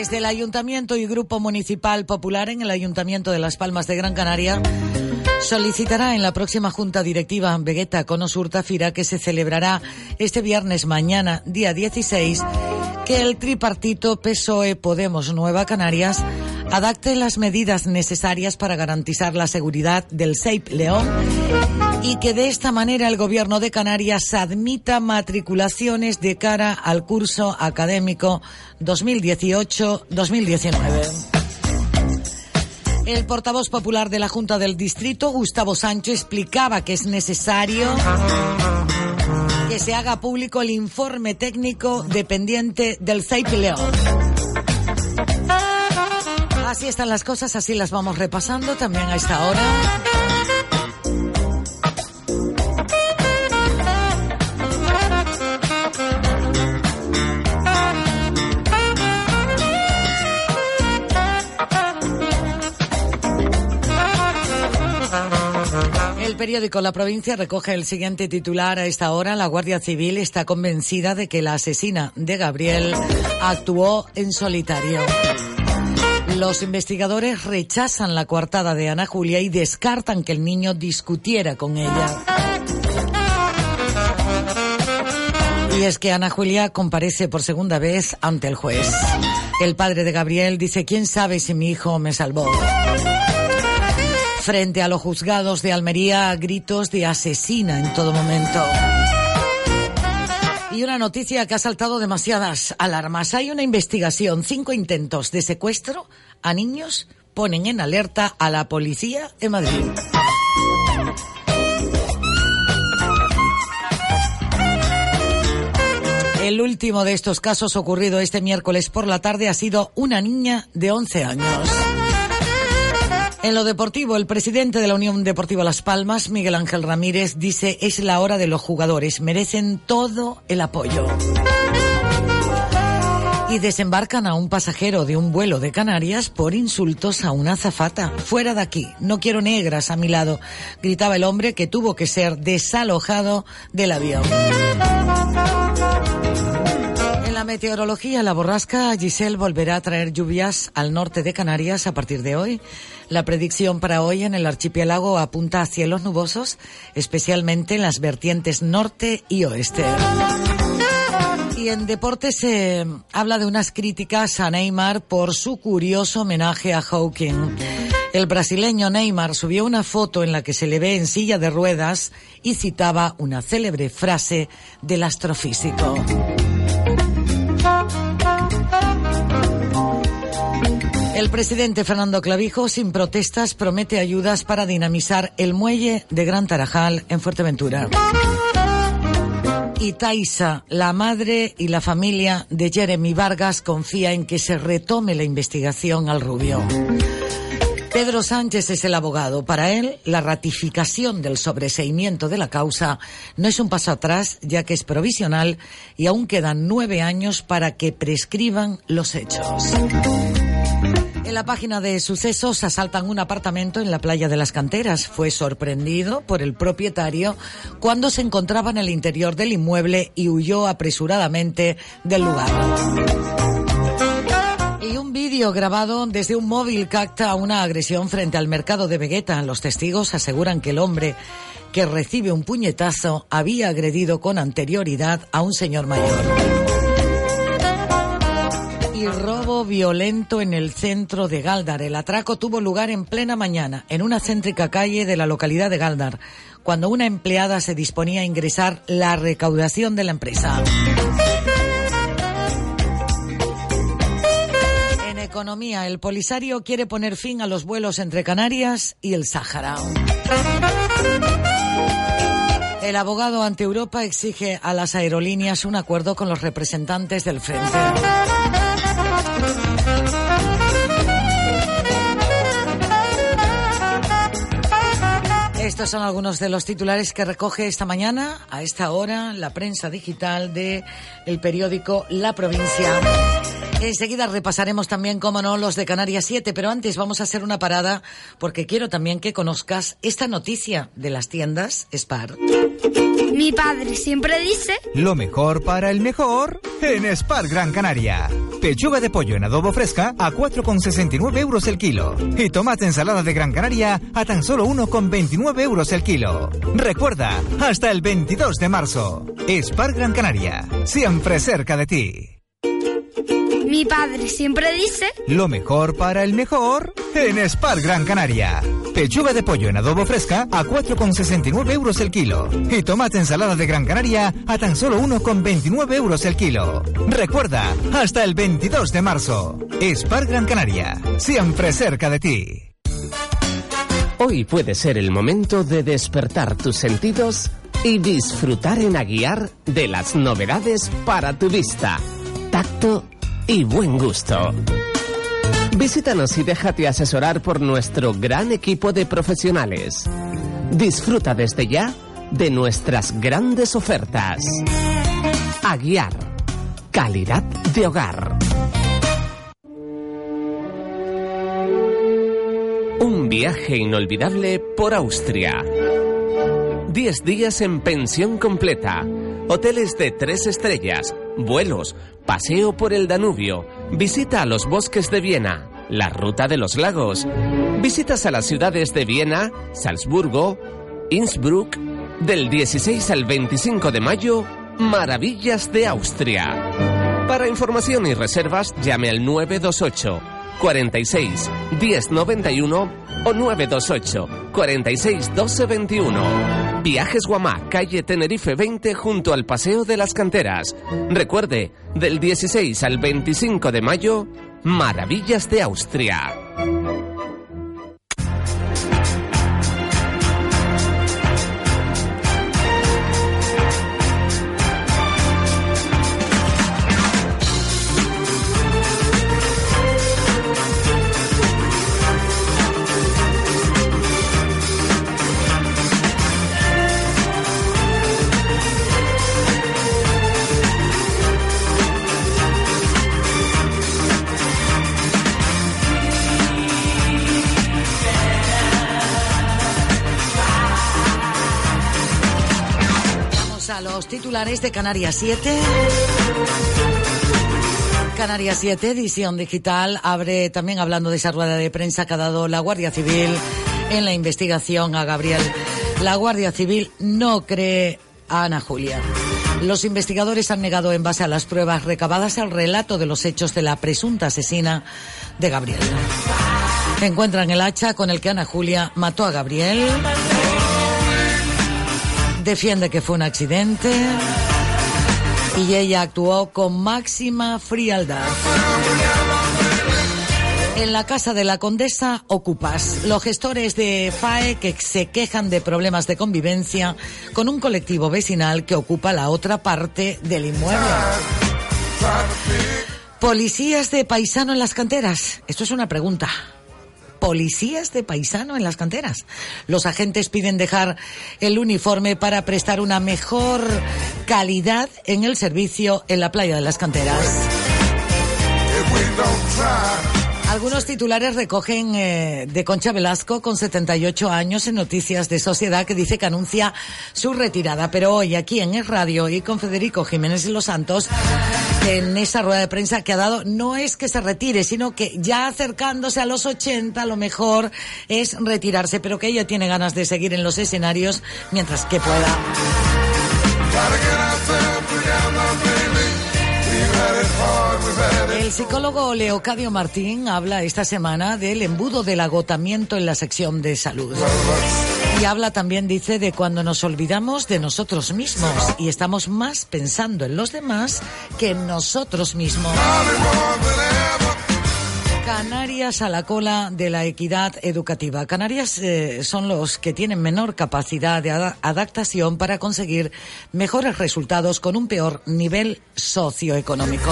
Speaker 15: Desde el Ayuntamiento y Grupo Municipal Popular en el Ayuntamiento de Las Palmas de Gran Canaria solicitará en la próxima Junta Directiva Vegueta Conosur Tafira que se celebrará este viernes mañana, día 16, que el tripartito PSOE Podemos Nueva Canarias adapte las medidas necesarias para garantizar la seguridad del SEIP León y que de esta manera el gobierno de Canarias admita matriculaciones de cara al curso académico 2018-2019. El portavoz popular de la Junta del Distrito, Gustavo Sancho, explicaba que es necesario que se haga público el informe técnico dependiente del CEIP León. Así están las cosas, así las vamos repasando también a esta hora. El periódico La Provincia recoge el siguiente titular a esta hora. La Guardia Civil está convencida de que la asesina de Gabriel actuó en solitario. Los investigadores rechazan la coartada de Ana Julia y descartan que el niño discutiera con ella. Y es que Ana Julia comparece por segunda vez ante el juez. El padre de Gabriel dice, ¿quién sabe si mi hijo me salvó? Frente a los juzgados de Almería, gritos de asesina en todo momento. Y una noticia que ha saltado demasiadas alarmas. Hay una investigación, cinco intentos de secuestro a niños ponen en alerta a la policía en Madrid. El último de estos casos ocurrido este miércoles por la tarde ha sido una niña de 11 años. En lo deportivo, el presidente de la Unión Deportiva Las Palmas, Miguel Ángel Ramírez, dice es la hora de los jugadores, merecen todo el apoyo. Y desembarcan a un pasajero de un vuelo de Canarias por insultos a una azafata. Fuera de aquí, no quiero negras a mi lado, gritaba el hombre que tuvo que ser desalojado del avión. En la meteorología, la borrasca Giselle volverá a traer lluvias al norte de Canarias a partir de hoy. La predicción para hoy en el archipiélago apunta a cielos nubosos, especialmente en las vertientes norte y oeste. En deportes se habla de unas críticas a Neymar por su curioso homenaje a Hawking. El brasileño Neymar subió una foto en la que se le ve en silla de ruedas y citaba una célebre frase del astrofísico. El presidente Fernando Clavijo, sin protestas, promete ayudas para dinamizar el muelle de Gran Tarajal en Fuerteventura. Y Taisa, la madre y la familia de Jeremy Vargas, confía en que se retome la investigación al rubio. Pedro Sánchez es el abogado. Para él, la ratificación del sobreseimiento de la causa no es un paso atrás, ya que es provisional y aún quedan nueve años para que prescriban los hechos. En la página de sucesos asaltan un apartamento en la playa de las canteras. Fue sorprendido por el propietario cuando se encontraba en el interior del inmueble y huyó apresuradamente del lugar. Y un vídeo grabado desde un móvil capta una agresión frente al mercado de Vegeta. Los testigos aseguran que el hombre que recibe un puñetazo había agredido con anterioridad a un señor mayor y robo violento en el centro de Galdar. El atraco tuvo lugar en plena mañana, en una céntrica calle de la localidad de Galdar, cuando una empleada se disponía a ingresar la recaudación de la empresa. En economía, el Polisario quiere poner fin a los vuelos entre Canarias y el Sáhara. El abogado ante Europa exige a las aerolíneas un acuerdo con los representantes del frente. Estos son algunos de los titulares que recoge esta mañana, a esta hora, la prensa digital de el periódico La Provincia. Enseguida repasaremos también, como no, los de Canarias 7, pero antes vamos a hacer una parada porque quiero también que conozcas esta noticia de las tiendas Spar.
Speaker 32: Mi padre siempre dice...
Speaker 23: Lo mejor para el mejor en Spar Gran Canaria. Pechuga de pollo en adobo fresca a 4,69 euros el kilo. Y tomate ensalada de Gran Canaria a tan solo 1,29 euros el kilo. Recuerda, hasta el 22 de marzo. Spar Gran Canaria, siempre cerca de ti.
Speaker 32: Mi padre siempre dice...
Speaker 23: Lo mejor para el mejor en Spar Gran Canaria. Pechuga de pollo en adobo fresca a 4,69 euros el kilo. Y tomate ensalada de Gran Canaria a tan solo 1,29 euros el kilo. Recuerda, hasta el 22 de marzo. Spar Gran Canaria, siempre cerca de ti.
Speaker 24: Hoy puede ser el momento de despertar tus sentidos y disfrutar en Aguiar de las novedades para tu vista, tacto y buen gusto. Visítanos y déjate asesorar por nuestro gran equipo de profesionales. Disfruta desde ya de nuestras grandes ofertas. Aguiar. Calidad de hogar. Un viaje inolvidable por Austria. 10 días en pensión completa. Hoteles de tres estrellas, vuelos, paseo por el Danubio, visita a los bosques de Viena, la ruta de los lagos, visitas a las ciudades de Viena, Salzburgo, Innsbruck, del 16 al 25 de mayo, Maravillas de Austria. Para información y reservas, llame al 928 46 1091 o 928 46 12 21. Viajes Guamá, calle Tenerife 20 junto al Paseo de las Canteras. Recuerde, del 16 al 25 de mayo, Maravillas de Austria.
Speaker 15: Titulares de Canarias 7. Canarias 7, edición digital, abre también hablando de esa rueda de prensa que ha dado la Guardia Civil en la investigación a Gabriel. La Guardia Civil no cree a Ana Julia. Los investigadores han negado en base a las pruebas recabadas el relato de los hechos de la presunta asesina de Gabriel. Encuentran el hacha con el que Ana Julia mató a Gabriel. Defiende que fue un accidente y ella actuó con máxima frialdad. En la casa de la condesa Ocupas, los gestores de FAE que se quejan de problemas de convivencia con un colectivo vecinal que ocupa la otra parte del inmueble. Policías de paisano en las canteras. Esto es una pregunta. Policías de paisano en las canteras. Los agentes piden dejar el uniforme para prestar una mejor calidad en el servicio en la playa de las canteras. Algunos titulares recogen eh, de Concha Velasco, con 78 años, en Noticias de Sociedad, que dice que anuncia su retirada. Pero hoy, aquí en Es Radio y con Federico Jiménez y Los Santos, en esa rueda de prensa que ha dado, no es que se retire, sino que ya acercándose a los 80, lo mejor es retirarse, pero que ella tiene ganas de seguir en los escenarios mientras que pueda. El psicólogo Leocadio Martín habla esta semana del embudo del agotamiento en la sección de salud. Y habla también, dice, de cuando nos olvidamos de nosotros mismos y estamos más pensando en los demás que en nosotros mismos. Canarias a la cola de la equidad educativa. Canarias eh, son los que tienen menor capacidad de ada- adaptación para conseguir mejores resultados con un peor nivel socioeconómico.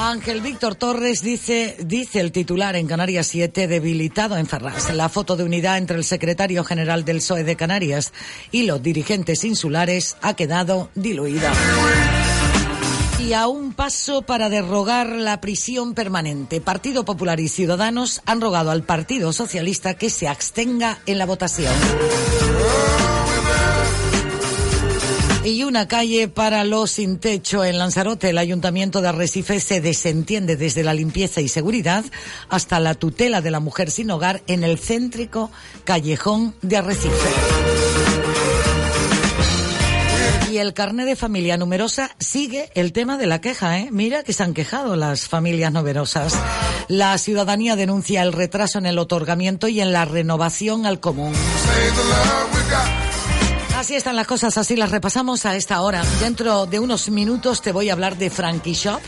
Speaker 15: Ángel Víctor Torres dice, dice el titular en Canarias 7, debilitado en Ferraz. La foto de unidad entre el secretario general del PSOE de Canarias y los dirigentes insulares ha quedado diluida. Y a un paso para derrogar la prisión permanente, Partido Popular y Ciudadanos han rogado al Partido Socialista que se abstenga en la votación. Y una calle para los sin techo en Lanzarote. El Ayuntamiento de Arrecife se desentiende desde la limpieza y seguridad hasta la tutela de la mujer sin hogar en el céntrico callejón de Arrecife. Y el carnet de familia numerosa sigue el tema de la queja, ¿eh? Mira que se han quejado las familias numerosas. La ciudadanía denuncia el retraso en el otorgamiento y en la renovación al común. Así están las cosas, así las repasamos a esta hora. Dentro de unos minutos te voy a hablar de Frankie Shop,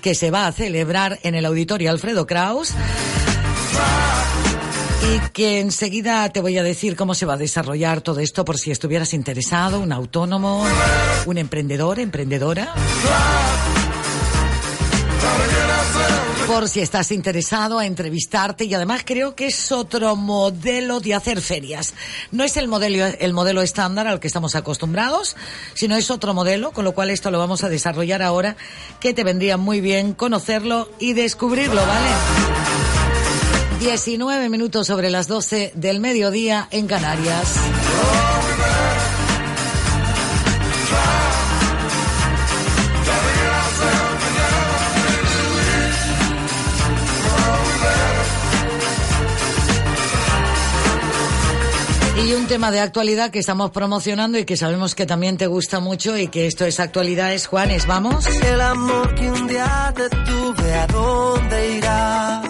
Speaker 15: que se va a celebrar en el auditorio Alfredo Kraus. Y que enseguida te voy a decir cómo se va a desarrollar todo esto por si estuvieras interesado, un autónomo, un emprendedor, emprendedora. Por si estás interesado a entrevistarte y además creo que es otro modelo de hacer ferias. No es el modelo, el modelo estándar al que estamos acostumbrados, sino es otro modelo, con lo cual esto lo vamos a desarrollar ahora, que te vendría muy bien conocerlo y descubrirlo, ¿vale? 19 minutos sobre las 12 del mediodía en Canarias. Y un tema de actualidad que estamos promocionando y que sabemos que también te gusta mucho y que esto es actualidad es Juanes, ¿vamos?
Speaker 19: El amor que un día te tuve, ¿a dónde irá?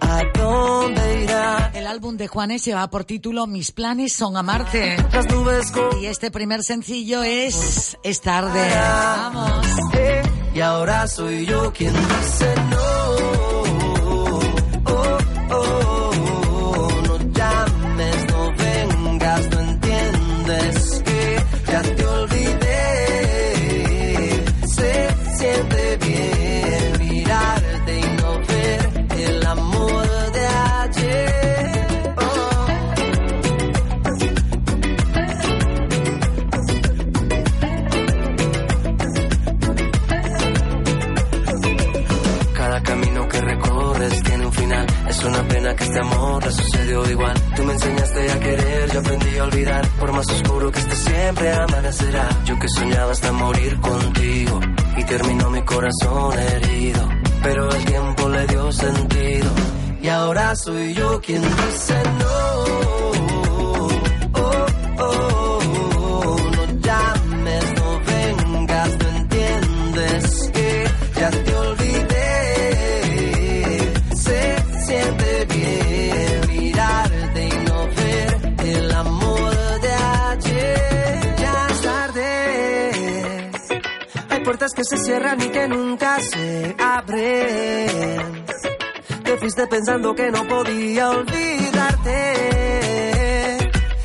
Speaker 19: ¿A dónde irá?
Speaker 15: El álbum de Juanes lleva por título Mis planes son amarte.
Speaker 19: Las nubes con...
Speaker 15: Y este primer sencillo es Es tarde. Vamos.
Speaker 19: Eh, y ahora soy yo quien dice no. Pena que este amor le sucedió igual. Tú me enseñaste a querer, yo aprendí a olvidar. Por más oscuro que esté siempre amanecerá. Yo que soñaba hasta morir contigo. Y terminó mi corazón herido. Pero el tiempo le dio sentido. Y ahora soy yo quien dice no. Puertas que se cierran y que nunca se abren. Te fuiste pensando que no podía olvidarte.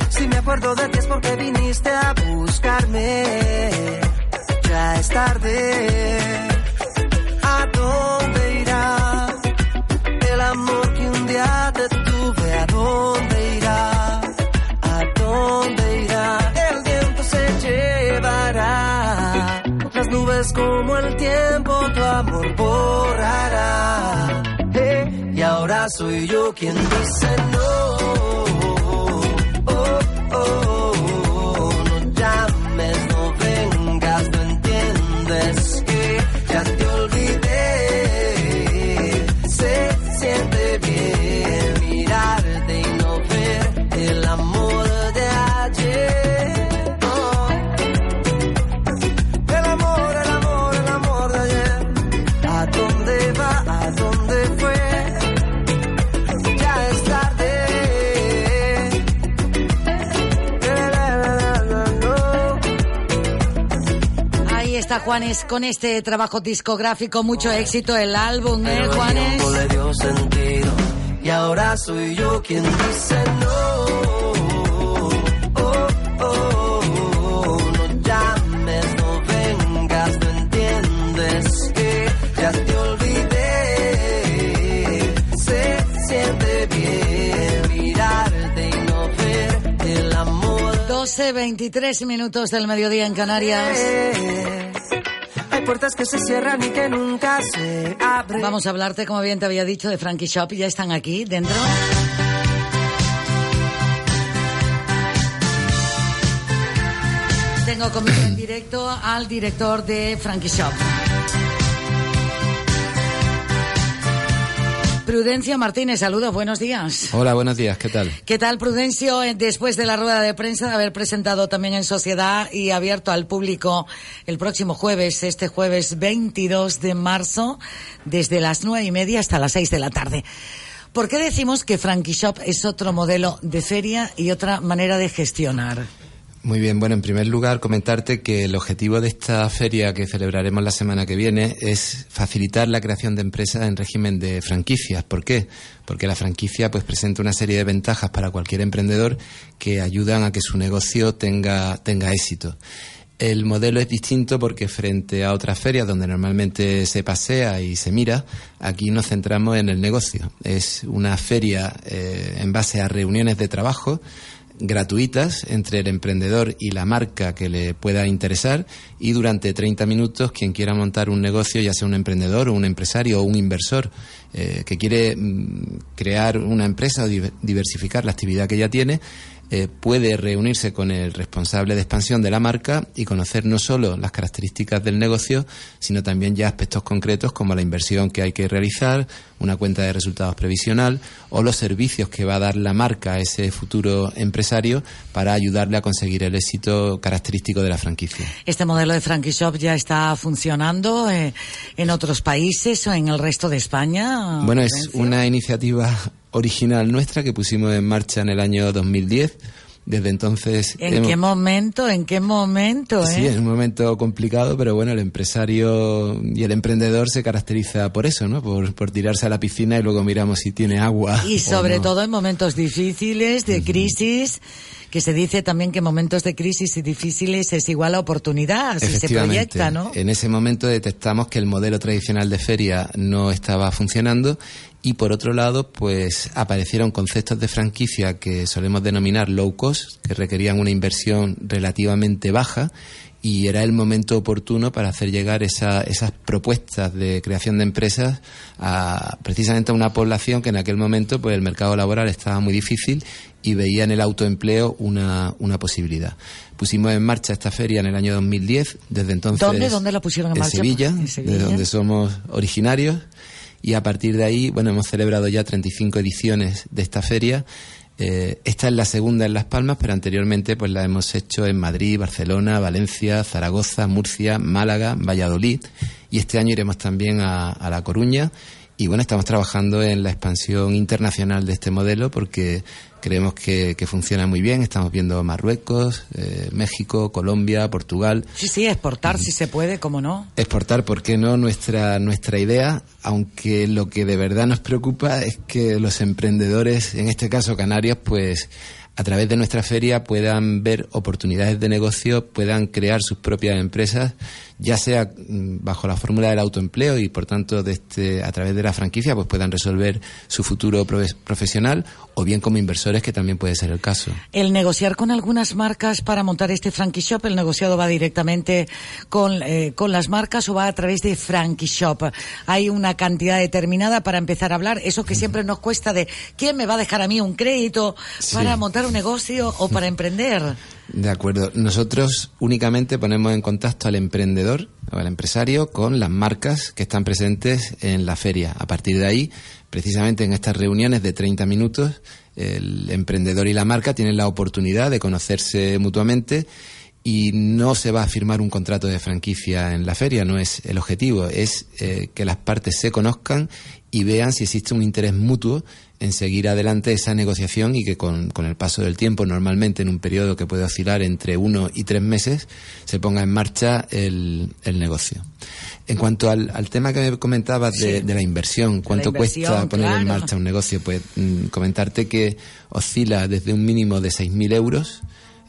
Speaker 19: Si me acuerdo de ti es porque viniste a buscarme. Ya es tarde. Nubes como el tiempo tu amor borrará. Eh, y ahora soy yo quien dice no.
Speaker 15: Juanes con este trabajo discográfico, mucho éxito el álbum, ¿eh,
Speaker 19: el
Speaker 15: Juanes?
Speaker 19: tiempo le dio sentido. Y ahora soy yo quien dice no. Oh, oh, oh, no llames, no vengas, no entiendes que ya te olvidé. Se siente bien mirarte y no ver el amor.
Speaker 15: 12, 23 minutos del mediodía en Canarias.
Speaker 19: Puertas que se cierran y que nunca se abren.
Speaker 15: Vamos a hablarte, como bien te había dicho, de Frankie Shop. Ya están aquí dentro. Tengo conmigo en directo al director de Frankie Shop. Prudencio Martínez, saludos, buenos días.
Speaker 33: Hola, buenos días, ¿qué tal?
Speaker 15: ¿Qué tal, Prudencio? Eh, Después de la rueda de prensa, de haber presentado también en sociedad y abierto al público el próximo jueves, este jueves 22 de marzo, desde las nueve y media hasta las seis de la tarde. ¿Por qué decimos que Frankie Shop es otro modelo de feria y otra manera de gestionar?
Speaker 33: Muy bien, bueno, en primer lugar comentarte que el objetivo de esta feria que celebraremos la semana que viene es facilitar la creación de empresas en régimen de franquicias. ¿Por qué? Porque la franquicia pues presenta una serie de ventajas para cualquier emprendedor que ayudan a que su negocio tenga, tenga éxito. El modelo es distinto porque frente a otras ferias donde normalmente se pasea y se mira, aquí nos centramos en el negocio. Es una feria eh, en base a reuniones de trabajo gratuitas entre el emprendedor y la marca que le pueda interesar y durante 30 minutos quien quiera montar un negocio, ya sea un emprendedor o un empresario o un inversor eh, que quiere mm, crear una empresa o diversificar la actividad que ya tiene, eh, puede reunirse con el responsable de expansión de la marca y conocer no solo las características del negocio, sino también ya aspectos concretos como la inversión que hay que realizar, una cuenta de resultados previsional o los servicios que va a dar la marca a ese futuro empresario para ayudarle a conseguir el éxito característico de la franquicia.
Speaker 15: Este modelo de Frankie Shop ya está funcionando eh, en otros países o en el resto de España.
Speaker 33: Bueno, es una iniciativa original nuestra que pusimos en marcha en el año 2010. Desde entonces.
Speaker 15: ¿En qué momento? ¿En qué momento?
Speaker 33: Sí,
Speaker 15: eh?
Speaker 33: es un momento complicado, pero bueno, el empresario y el emprendedor se caracteriza por eso, ¿no? Por, por tirarse a la piscina y luego miramos si tiene agua.
Speaker 15: Y sobre todo en momentos difíciles, de crisis que se dice también que momentos de crisis y difíciles es igual a oportunidad, si se proyecta, ¿no?
Speaker 33: En ese momento detectamos que el modelo tradicional de feria no estaba funcionando y por otro lado, pues aparecieron conceptos de franquicia que solemos denominar low cost, que requerían una inversión relativamente baja y era el momento oportuno para hacer llegar esa, esas propuestas de creación de empresas a precisamente a una población que en aquel momento pues el mercado laboral estaba muy difícil y veía en el autoempleo una, una posibilidad. Pusimos en marcha esta feria en el año 2010, desde entonces...
Speaker 15: ¿Dónde, dónde la pusieron en, marcha?
Speaker 33: Sevilla, en Sevilla, de donde somos originarios y a partir de ahí, bueno, hemos celebrado ya 35 ediciones de esta feria. Eh, esta es la segunda en Las Palmas, pero anteriormente pues la hemos hecho en Madrid, Barcelona, Valencia, Zaragoza, Murcia, Málaga, Valladolid y este año iremos también a, a La Coruña y bueno, estamos trabajando en la expansión internacional de este modelo porque creemos que, que funciona muy bien. Estamos viendo Marruecos, eh, México, Colombia, Portugal.
Speaker 15: Sí, sí, exportar si se puede, ¿cómo no?
Speaker 33: Exportar, ¿por qué no? Nuestra, nuestra idea, aunque lo que de verdad nos preocupa es que los emprendedores, en este caso canarios, pues a través de nuestra feria puedan ver oportunidades de negocio, puedan crear sus propias empresas ya sea mm, bajo la fórmula del autoempleo y por tanto de este, a través de la franquicia pues puedan resolver su futuro profesional o bien como inversores que también puede ser el caso.
Speaker 15: El negociar con algunas marcas para montar este frankie shop, el negociado va directamente con, eh, con las marcas o va a través de frankie shop. Hay una cantidad determinada para empezar a hablar, eso que siempre nos cuesta de quién me va a dejar a mí un crédito para montar un negocio o para emprender.
Speaker 33: De acuerdo. Nosotros únicamente ponemos en contacto al emprendedor o al empresario con las marcas que están presentes en la feria. A partir de ahí, precisamente en estas reuniones de 30 minutos, el emprendedor y la marca tienen la oportunidad de conocerse mutuamente y no se va a firmar un contrato de franquicia en la feria, no es el objetivo, es eh, que las partes se conozcan y vean si existe un interés mutuo en seguir adelante esa negociación y que con, con, el paso del tiempo, normalmente en un periodo que puede oscilar entre uno y tres meses, se ponga en marcha el, el negocio. En cuanto al, al, tema que me comentabas de, de la inversión, cuánto cuesta poner claro. en marcha un negocio, pues mm, comentarte que oscila desde un mínimo de 6.000 euros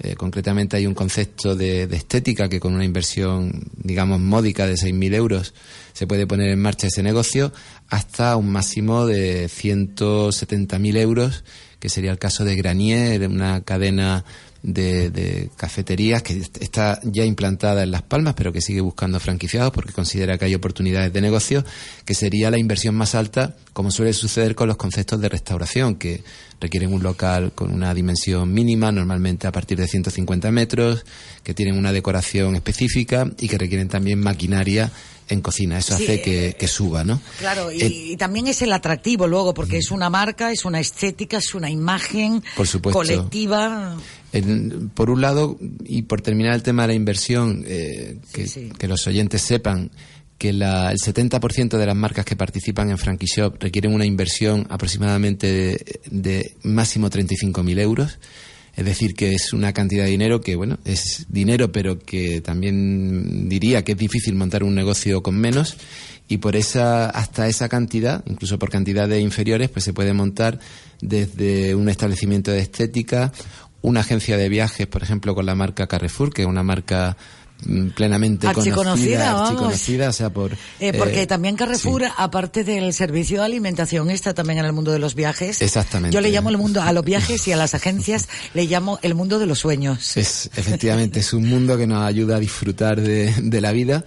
Speaker 33: eh, concretamente hay un concepto de, de, estética que con una inversión, digamos, módica de 6.000 euros se puede poner en marcha ese negocio hasta un máximo de 170.000 euros, que sería el caso de Granier, una cadena de, de, cafeterías que está ya implantada en Las Palmas, pero que sigue buscando franquiciados porque considera que hay oportunidades de negocio, que sería la inversión más alta, como suele suceder con los conceptos de restauración, que requieren un local con una dimensión mínima, normalmente a partir de 150 metros, que tienen una decoración específica y que requieren también maquinaria en cocina. Eso
Speaker 15: Sí,
Speaker 33: hace que, que suba, ¿no?
Speaker 15: Claro, y,
Speaker 33: Eh,
Speaker 15: y también es el atractivo luego, porque es una marca, es una estética, es una imagen
Speaker 33: Por supuesto.
Speaker 15: colectiva.
Speaker 33: En- por un lado, y por terminar el tema de la inversión, eh, que, que los oyentes sepan que la- el 70% de las marcas que participan en Frankie Shop requieren una inversión aproximadamente de, de máximo 35.000 euros. Es decir, que es una cantidad de dinero que, bueno, es dinero, pero que también diría que es difícil montar un negocio con menos. Y por esa, hasta esa cantidad, incluso por cantidades inferiores, pues se puede montar desde un establecimiento de estética, una agencia de viajes, por ejemplo, con la marca Carrefour, que es una marca plenamente
Speaker 15: Archiconocida,
Speaker 33: conocida,
Speaker 15: vamos.
Speaker 33: archiconocida, o sea, por...
Speaker 15: Eh, porque
Speaker 33: eh,
Speaker 15: también Carrefour, aparte del servicio de alimentación, está también en el mundo de los viajes.
Speaker 33: Exactamente.
Speaker 15: Yo le llamo el mundo a los viajes y a las agencias le llamo el mundo de los sueños.
Speaker 33: Es, efectivamente, es un mundo que nos ayuda a disfrutar de, de la vida.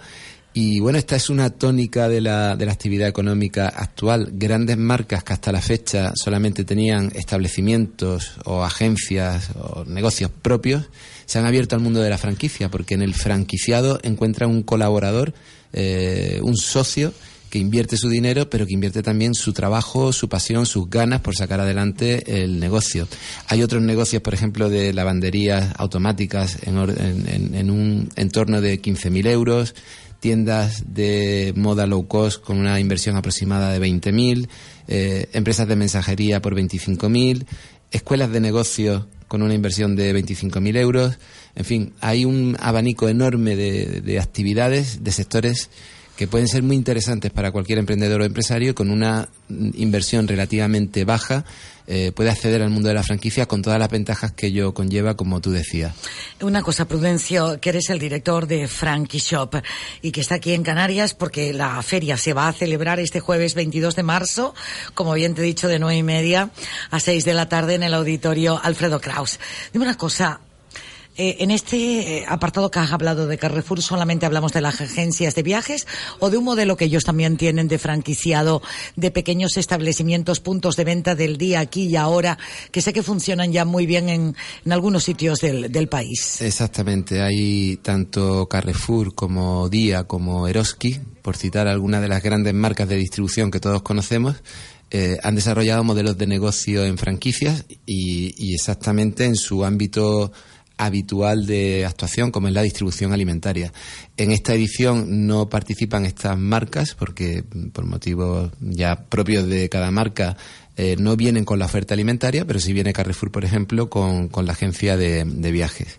Speaker 33: Y bueno, esta es una tónica de la, de la actividad económica actual. Grandes marcas que hasta la fecha solamente tenían establecimientos o agencias o negocios propios se han abierto al mundo de la franquicia porque en el franquiciado encuentran un colaborador, eh, un socio que invierte su dinero, pero que invierte también su trabajo, su pasión, sus ganas por sacar adelante el negocio. Hay otros negocios, por ejemplo, de lavanderías automáticas en- en- en un entorno de 15.000 euros, tiendas de moda low cost con una inversión aproximada de 20.000, eh, empresas de mensajería por 25.000, escuelas de negocios con una inversión de 25.000 euros. En fin, hay un abanico enorme de, de actividades, de sectores que pueden ser muy interesantes para cualquier emprendedor o empresario con una inversión relativamente baja eh, puede acceder al mundo de la franquicia con todas las ventajas que ello conlleva, como tú decías.
Speaker 15: Una cosa, Prudencio, que eres el director de Frankie Shop y que está aquí en Canarias porque la feria se va a celebrar este jueves 22 de marzo, como bien te he dicho, de nueve y media a seis de la tarde en el auditorio Alfredo Kraus. Dime una cosa. Eh, en este eh, apartado que has hablado de Carrefour, ¿solamente hablamos de las agencias de viajes o de un modelo que ellos también tienen de franquiciado, de pequeños establecimientos, puntos de venta del día, aquí y ahora, que sé que funcionan ya muy bien en, en algunos sitios del, del país?
Speaker 33: Exactamente, hay tanto Carrefour como Día como Eroski, por citar algunas de las grandes marcas de distribución que todos conocemos, eh, han desarrollado modelos de negocio en franquicias y, y exactamente en su ámbito habitual de actuación, como es la distribución alimentaria. En esta edición no participan estas marcas porque, mm, por motivos ya propios de cada marca, eh, no vienen con la oferta alimentaria, pero sí viene Carrefour, por ejemplo, con, con la agencia de, de viajes.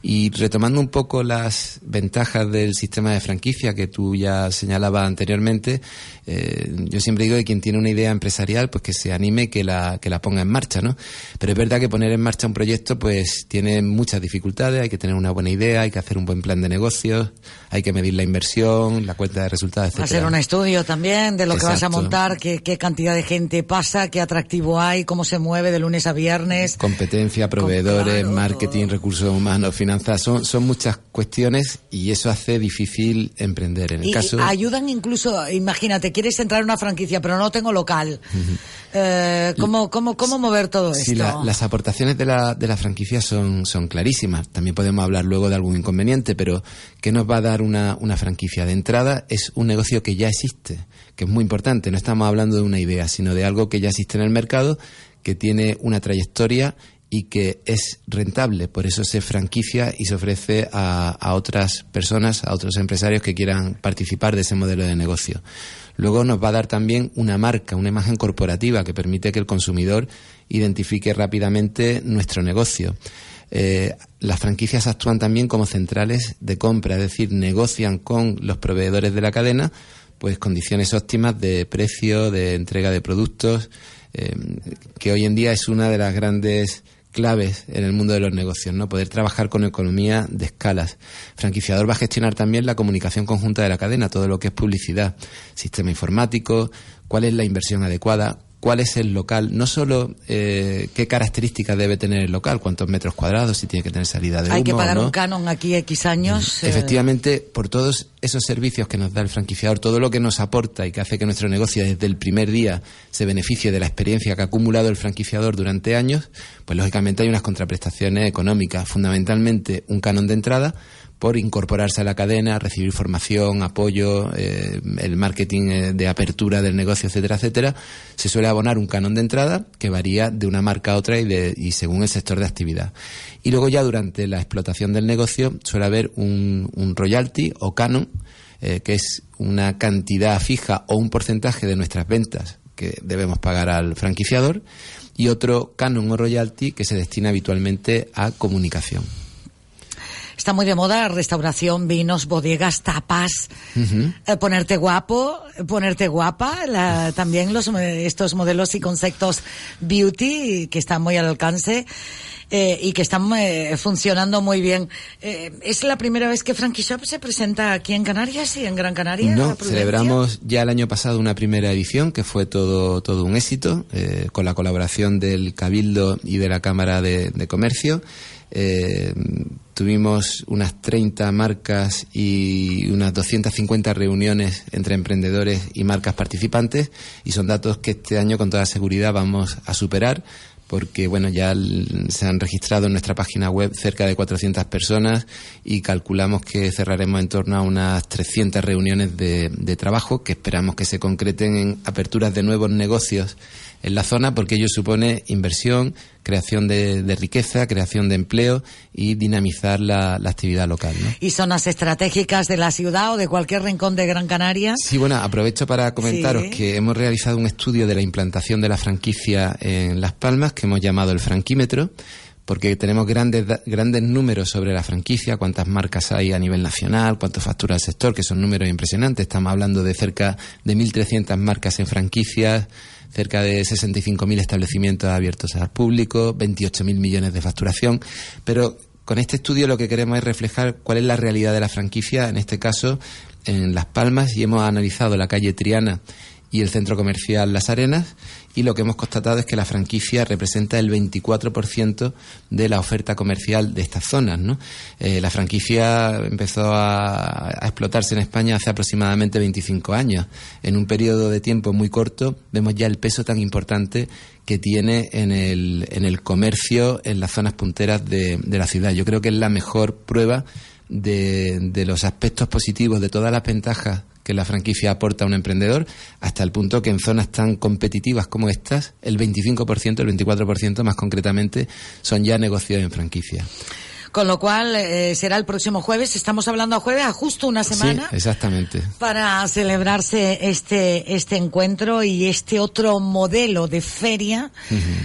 Speaker 33: Y retomando un poco las ventajas del sistema de franquicia que tú ya señalabas anteriormente, eh, yo siempre digo que quien tiene una idea empresarial, pues que se anime que la, que la ponga en marcha, ¿no? Pero es verdad que poner en marcha un proyecto, pues tiene muchas dificultades, hay que tener una buena idea, hay que hacer un buen plan de negocios, hay que medir la inversión, la cuenta de resultados, etc.
Speaker 15: Hacer un estudio también de lo que vas a montar, qué, qué cantidad de gente pasa, qué atractivo hay, cómo se mueve de lunes a viernes.
Speaker 33: Competencia, proveedores, marketing, recursos humanos, finanzas, son, son muchas cuestiones y eso hace difícil emprender. En el
Speaker 15: Y
Speaker 33: caso.
Speaker 15: ayudan incluso, imagínate, quieres entrar en una franquicia, pero no tengo local. Eh, ¿cómo, cómo, ¿Cómo mover todo
Speaker 33: Sí,
Speaker 15: esto?
Speaker 33: la- las aportaciones de la, de la franquicia son, son clarísimas. También podemos hablar luego de algún inconveniente, pero ¿qué nos va a dar una, una franquicia? De entrada es un negocio que ya existe, que es muy importante. No estamos hablando de una idea, sino de algo que ya existe en el mercado, que tiene una trayectoria y que es rentable. Por eso se franquicia y se ofrece a, a otras personas, a otros empresarios que quieran participar de ese modelo de negocio. Luego nos va a dar también una marca, una imagen corporativa que permite que el consumidor identifique rápidamente nuestro negocio. Eh, las franquicias actúan también como centrales de compra, es decir, negocian con los proveedores de la cadena pues condiciones óptimas de precio, de entrega de productos, eh, que hoy en día es una de las grandes claves en el mundo de los negocios, ¿no? Poder trabajar con economía de escalas. Franquiciador va a gestionar también la comunicación conjunta de la cadena, todo lo que es publicidad, sistema informático, cuál es la inversión adecuada, cuál es el local, no solo eh, qué características debe tener el local, cuántos metros cuadrados, si tiene que tener salida de
Speaker 15: Hay que
Speaker 33: humo
Speaker 15: pagar
Speaker 33: no.
Speaker 15: un canon aquí X años. eh,
Speaker 33: Efectivamente, por todos esos servicios que nos da el franquiciador, todo lo que nos aporta y que hace que nuestro negocio desde el primer día se beneficie de la experiencia que ha acumulado el franquiciador durante años, pues lógicamente hay unas contraprestaciones económicas, fundamentalmente un canon de entrada, por incorporarse a la cadena, recibir formación, apoyo, eh, el marketing eh, de apertura del negocio, etcétera, etcétera, se suele abonar un canon de entrada que varía de una marca a otra y, de, y según el sector de actividad. Y luego ya durante la explotación del negocio suele haber un, royalty o canon, eh, que es una cantidad fija o un porcentaje de nuestras ventas que debemos pagar al franquiciador, y otro canon o royalty que se destina habitualmente a comunicación.
Speaker 15: Está muy de moda restauración, vinos, bodegas, tapas, eh, ponerte guapo, ponerte guapa, la- también los, eh, estos modelos y conceptos beauty que están muy al alcance. eh, y que están eh, funcionando muy bien. Eh, ¿Es la primera vez que Frankie Shop se presenta aquí en Canarias y en Gran Canaria?
Speaker 33: No, celebramos ya el año pasado una primera edición que fue todo, todo un éxito, con la colaboración del Cabildo y de la Cámara de, de Comercio. Eh, tuvimos unas 30 marcas y unas 250 reuniones entre emprendedores y marcas participantes y son datos que este año con toda seguridad vamos a superar porque bueno ya se han registrado en nuestra página web cerca de 400 personas y calculamos que cerraremos en torno a unas 300 reuniones de trabajo que esperamos que se concreten en aperturas de nuevos negocios en la zona porque ello supone inversión, creación de, de riqueza, creación de empleo y dinamizar la, la actividad local. ¿no?
Speaker 15: ¿Y zonas estratégicas de la ciudad o de cualquier rincón de Gran Canaria?
Speaker 33: Sí, bueno, aprovecho para comentaros
Speaker 15: Sí.
Speaker 33: que hemos realizado un estudio de la implantación de la franquicia en Las Palmas que hemos llamado el franquímetro porque tenemos grandes grandes números sobre la franquicia, cuántas marcas hay a nivel nacional, cuánto factura el sector, que son números impresionantes. Estamos hablando de cerca de 1.300 marcas en franquicias, cerca de 65.000 establecimientos abiertos al público, 28.000 millones de facturación, pero con este estudio lo que queremos es reflejar cuál es la realidad de la franquicia, en este caso en Las Palmas, y hemos analizado la calle Triana y el centro comercial Las Arenas, y lo que hemos constatado es que la franquicia representa el 24% de la oferta comercial de estas zonas. ¿no? Eh, la franquicia empezó a, explotarse en España hace aproximadamente 25 años. En un periodo de tiempo muy corto vemos ya el peso tan importante que tiene en el, en el comercio en las zonas punteras de, de la ciudad. Yo creo que es la mejor prueba de, de los aspectos positivos, de todas las ventajas que la franquicia aporta a un emprendedor, hasta el punto que en zonas tan competitivas como estas, el 25%, el 24% más concretamente, son ya negocios en franquicia.
Speaker 15: Con lo cual eh, será el próximo jueves. Estamos hablando a jueves, a justo una semana.
Speaker 33: Sí, exactamente.
Speaker 15: para celebrarse este, este encuentro y este otro modelo de feria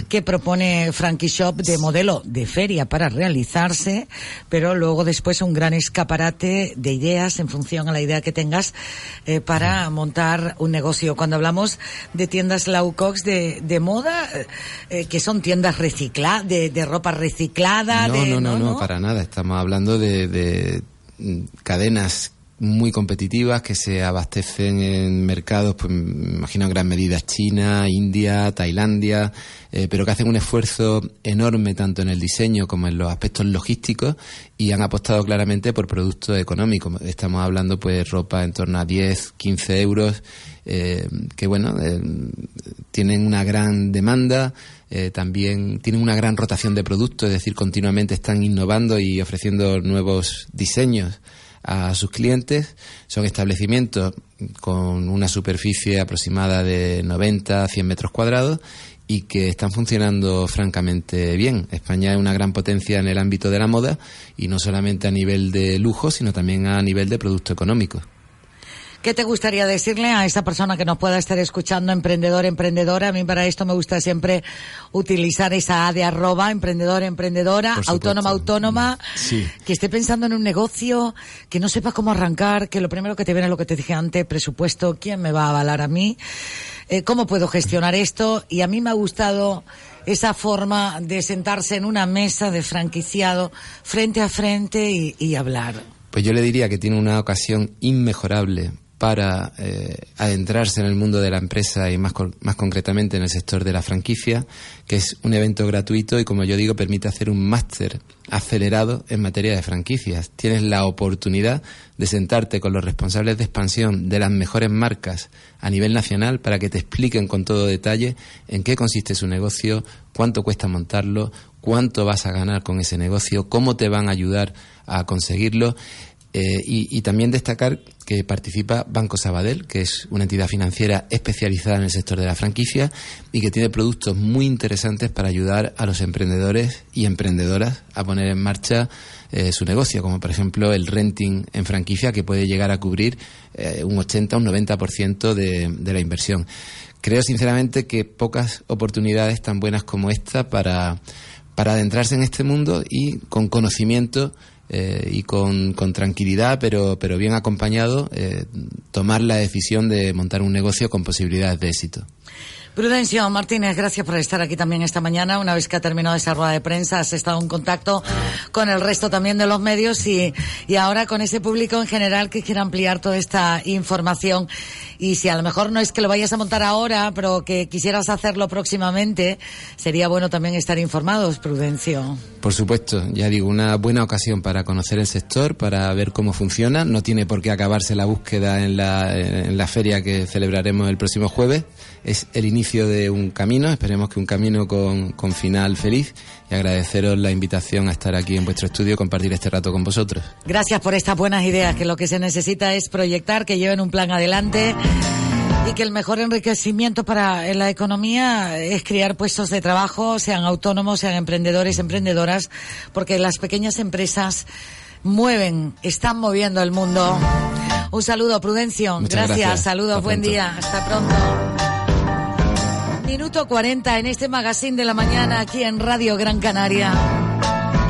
Speaker 15: que propone Frankie Shop de modelo de feria para realizarse, pero luego después un gran escaparate de ideas en función a la idea que tengas eh, para montar un negocio. Cuando hablamos de tiendas low cost de, de moda, eh, que son tiendas recicladas, de, de ropa reciclada,
Speaker 33: No,
Speaker 15: de,
Speaker 33: no, no, no, para nada. Estamos hablando de, de, mm, cadenas muy competitivas que se abastecen en mercados, pues me imagino en gran medida China, India, Tailandia, eh, pero que hacen un esfuerzo enorme tanto en el diseño como en los aspectos logísticos y han apostado claramente por productos económicos. Estamos hablando pues ropa en torno a 10, 15 euros, eh, que bueno, eh, tienen una gran demanda, eh, también tienen una gran rotación de productos, es decir, continuamente están innovando y ofreciendo nuevos diseños a sus clientes. Son establecimientos con una superficie aproximada de 90 a 100 metros cuadrados y que están funcionando francamente bien. España es una gran potencia en el ámbito de la moda y no solamente a nivel de lujo, sino también a nivel de producto económico.
Speaker 15: ¿Qué te gustaría decirle a esa persona que nos pueda estar escuchando, emprendedor, emprendedora? A mí para esto me gusta siempre utilizar esa A de arroba, emprendedor, emprendedora, autónoma, autónoma,
Speaker 33: Sí.
Speaker 15: que esté pensando en un negocio, que no sepa cómo arrancar, que lo primero que te viene es lo que te dije antes, presupuesto, ¿quién me va a avalar a mí? Eh, ¿Cómo puedo gestionar esto? Y a mí me ha gustado esa forma de sentarse en una mesa de franquiciado frente a frente y, y hablar.
Speaker 33: Pues yo le diría que tiene una ocasión inmejorable para eh, adentrarse en el mundo de la empresa y más, más concretamente en el sector de la franquicia, que es un evento gratuito y, como yo digo, permite hacer un máster acelerado en materia de franquicias. Tienes la oportunidad de sentarte con los responsables de expansión de las mejores marcas a nivel nacional para que te expliquen con todo detalle en qué consiste su negocio, cuánto cuesta montarlo, cuánto vas a ganar con ese negocio, cómo te van a ayudar a conseguirlo eh, y, también destacar que participa Banco Sabadell, que es una entidad financiera especializada en el sector de la franquicia y que tiene productos muy interesantes para ayudar a los emprendedores y emprendedoras a poner en marcha eh, su negocio, como por ejemplo el renting en franquicia, que puede llegar a cubrir eh, un 80 un 90% de, de la inversión. Creo sinceramente que pocas oportunidades tan buenas como esta para, para adentrarse en este mundo y con conocimiento eh, y con, con, tranquilidad, pero, pero bien acompañado, eh, tomar la decisión de montar un negocio con posibilidades de éxito.
Speaker 15: Prudencio Martínez, gracias por estar aquí también esta mañana. Una vez que ha terminado esa rueda de prensa, has estado en contacto con el resto también de los medios y, y ahora con ese público en general que quiera ampliar toda esta información. Y si a lo mejor no es que lo vayas a montar ahora, pero que quisieras hacerlo próximamente, sería bueno también estar informados, Prudencio.
Speaker 33: Por supuesto, ya digo, una buena ocasión para conocer el sector, para ver cómo funciona. No tiene por qué acabarse la búsqueda en la, en la feria que celebraremos el próximo jueves. Es el inicio de un camino, esperemos que un camino con, con final feliz y agradeceros la invitación a estar aquí en vuestro estudio y compartir este rato con vosotros.
Speaker 15: Gracias por estas buenas ideas, que lo que se necesita es proyectar, que lleven un plan adelante y que el mejor enriquecimiento para la economía es crear puestos de trabajo, sean autónomos, sean emprendedores, emprendedoras, porque las pequeñas empresas mueven, están moviendo el mundo. Un saludo, Prudencio.
Speaker 33: Gracias.
Speaker 15: Saludos, buen día. Hasta pronto. Minuto 40 en este magazine de la mañana aquí en Radio Gran Canaria.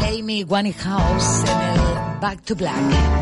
Speaker 15: Amy Winehouse en el Back to Black.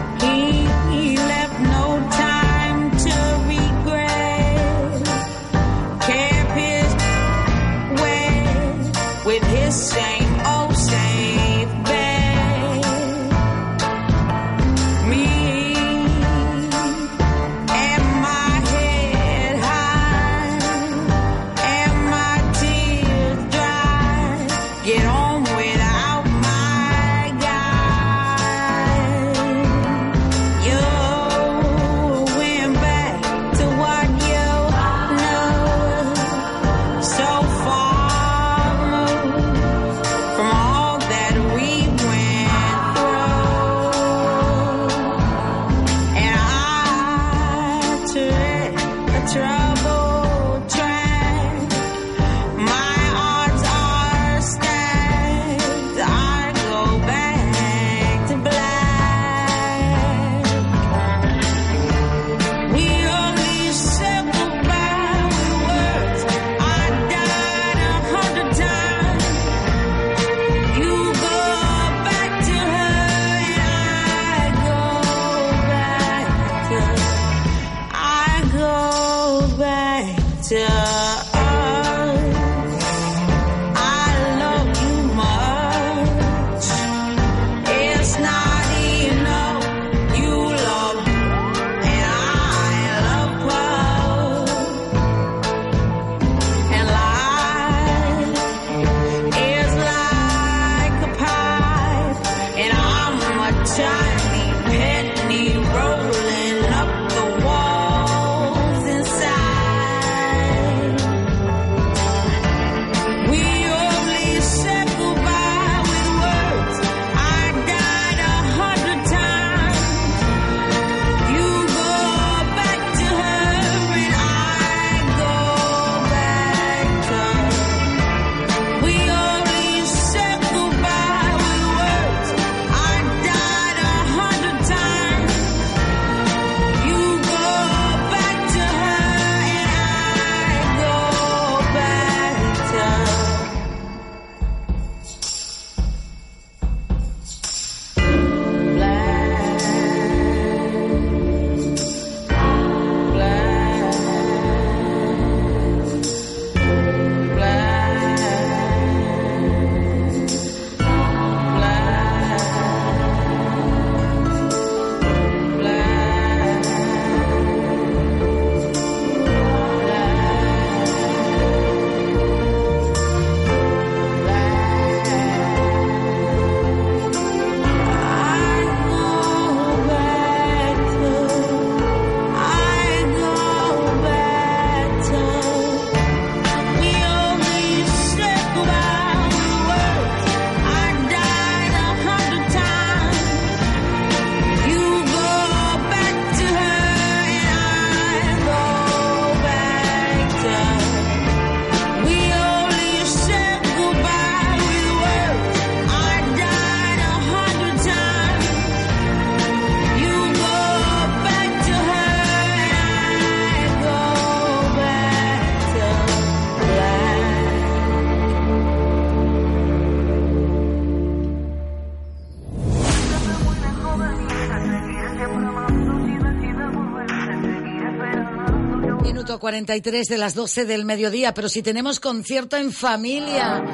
Speaker 15: 43 de las 12 del mediodía, pero si tenemos concierto en familia.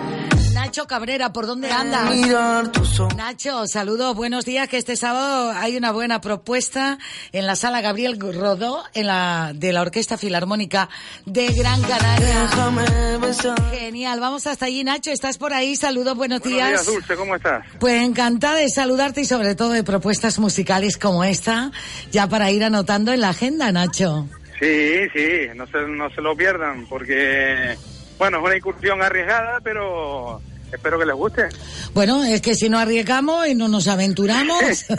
Speaker 15: Nacho Cabrera, ¿por dónde andas? Nacho, saludos, buenos días, que este sábado hay una buena propuesta en la sala Gabriel Rodó, en la, de la Orquesta Filarmónica de Gran Canaria. Genial, vamos hasta allí, Nacho, ¿estás por ahí? Saludos, buenos,
Speaker 34: Buenos días, Dulce, ¿cómo estás?
Speaker 15: Pues encantada de saludarte y sobre todo de propuestas musicales como esta, ya para ir anotando en la agenda, Nacho.
Speaker 34: Sí, sí, no se, no se lo pierdan, porque, bueno, es una incursión arriesgada, pero espero que les guste.
Speaker 15: Bueno, es que si no arriesgamos y no nos aventuramos.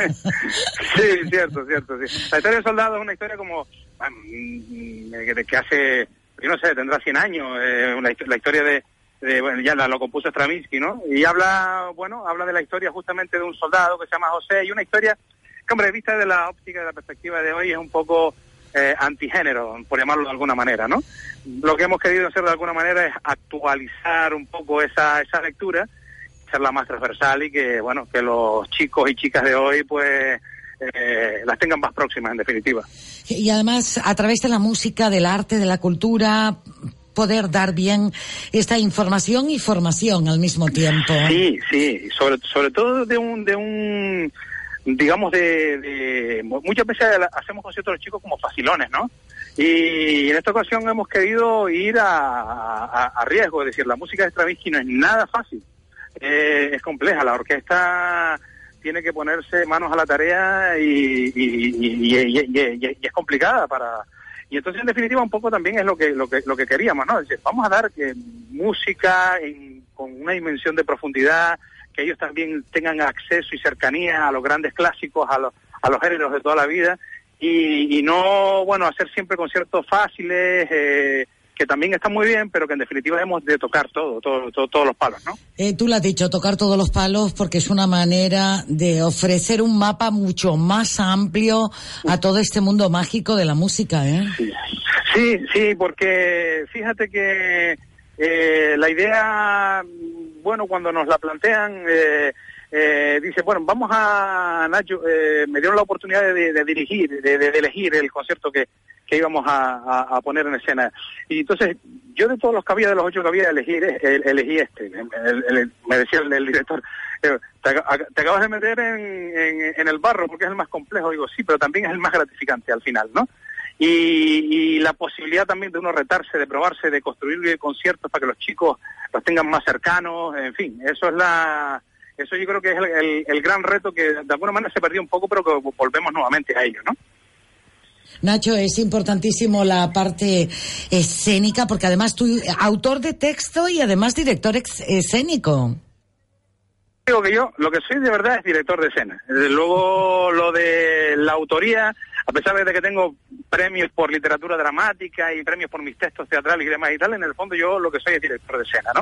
Speaker 34: Sí, cierto, cierto, sí. La historia del soldado es una historia como, que hace, yo no sé, tendrá 100 años, eh, la historia de, de, bueno, ya la, lo compuso Stravinsky, ¿no? Y habla, bueno, habla de la historia justamente de un soldado que se llama José y una historia que, hombre, vista de la óptica, de la perspectiva de hoy, es un poco eh, antigénero, por llamarlo de alguna manera, ¿no? Lo que hemos querido hacer de alguna manera es actualizar un poco esa, esa lectura, hacerla más transversal y que, bueno, que los chicos y chicas de hoy, pues, eh, las tengan más próximas, en definitiva.
Speaker 15: Y además, a través de la música, del arte, de la cultura, poder dar bien esta información y formación al mismo tiempo.
Speaker 34: Sí, sí, sobre, sobre todo de un, de un digamos, de, de- muchas veces hacemos conciertos de los chicos como facilones, ¿no? Y en esta ocasión hemos querido ir a, a- a riesgo, es decir, la música de Stravinsky no es nada fácil, Eh, es compleja, la orquesta tiene que ponerse manos a la tarea y, es complicada para y entonces en definitiva un poco también es lo que lo que lo que queríamos no decir, vamos a dar música en- con una dimensión de profundidad que ellos también tengan acceso y cercanía a los grandes clásicos a los a los géneros de toda la vida y, y no bueno hacer siempre conciertos fáciles eh, que también están muy bien pero que en definitiva hemos de tocar todo, todo, todo- todos los palos no
Speaker 15: Eh, tú lo has dicho, tocar todos los palos porque es una manera de ofrecer un mapa mucho más amplio a todo este mundo mágico de la música, ¿eh?
Speaker 34: Sí, sí, porque fíjate que eh, la idea, bueno, cuando nos la plantean, eh, eh, dice, bueno, vamos a, Nacho, eh, me dieron la oportunidad de, dirigir, de, elegir el concierto que, que íbamos a, poner en escena. Y entonces, yo de todos los que había, de los ocho que había, elegir, eh, elegí este. Me decía el, director, eh, te, ac- te acabas de meter en- en el barro porque es el más complejo. Digo, sí, pero también es el más gratificante al final, ¿no? Y, y la posibilidad también de uno retarse, de probarse, de construir conciertos para que los chicos los tengan más cercanos, en fin, eso es la, eso yo creo que es el, el- el gran reto que de alguna manera se perdió un poco, pero que volvemos nuevamente a ello, ¿no?
Speaker 15: Nacho, es importantísimo la parte escénica porque además tú, autor de texto y además director ex- escénico.
Speaker 34: Digo que yo lo que soy de verdad es director de escena. Desde luego lo de la autoría, a pesar de que tengo premios por literatura dramática y premios por mis textos teatrales y demás y tal, en el fondo yo lo que soy es director de escena, ¿no?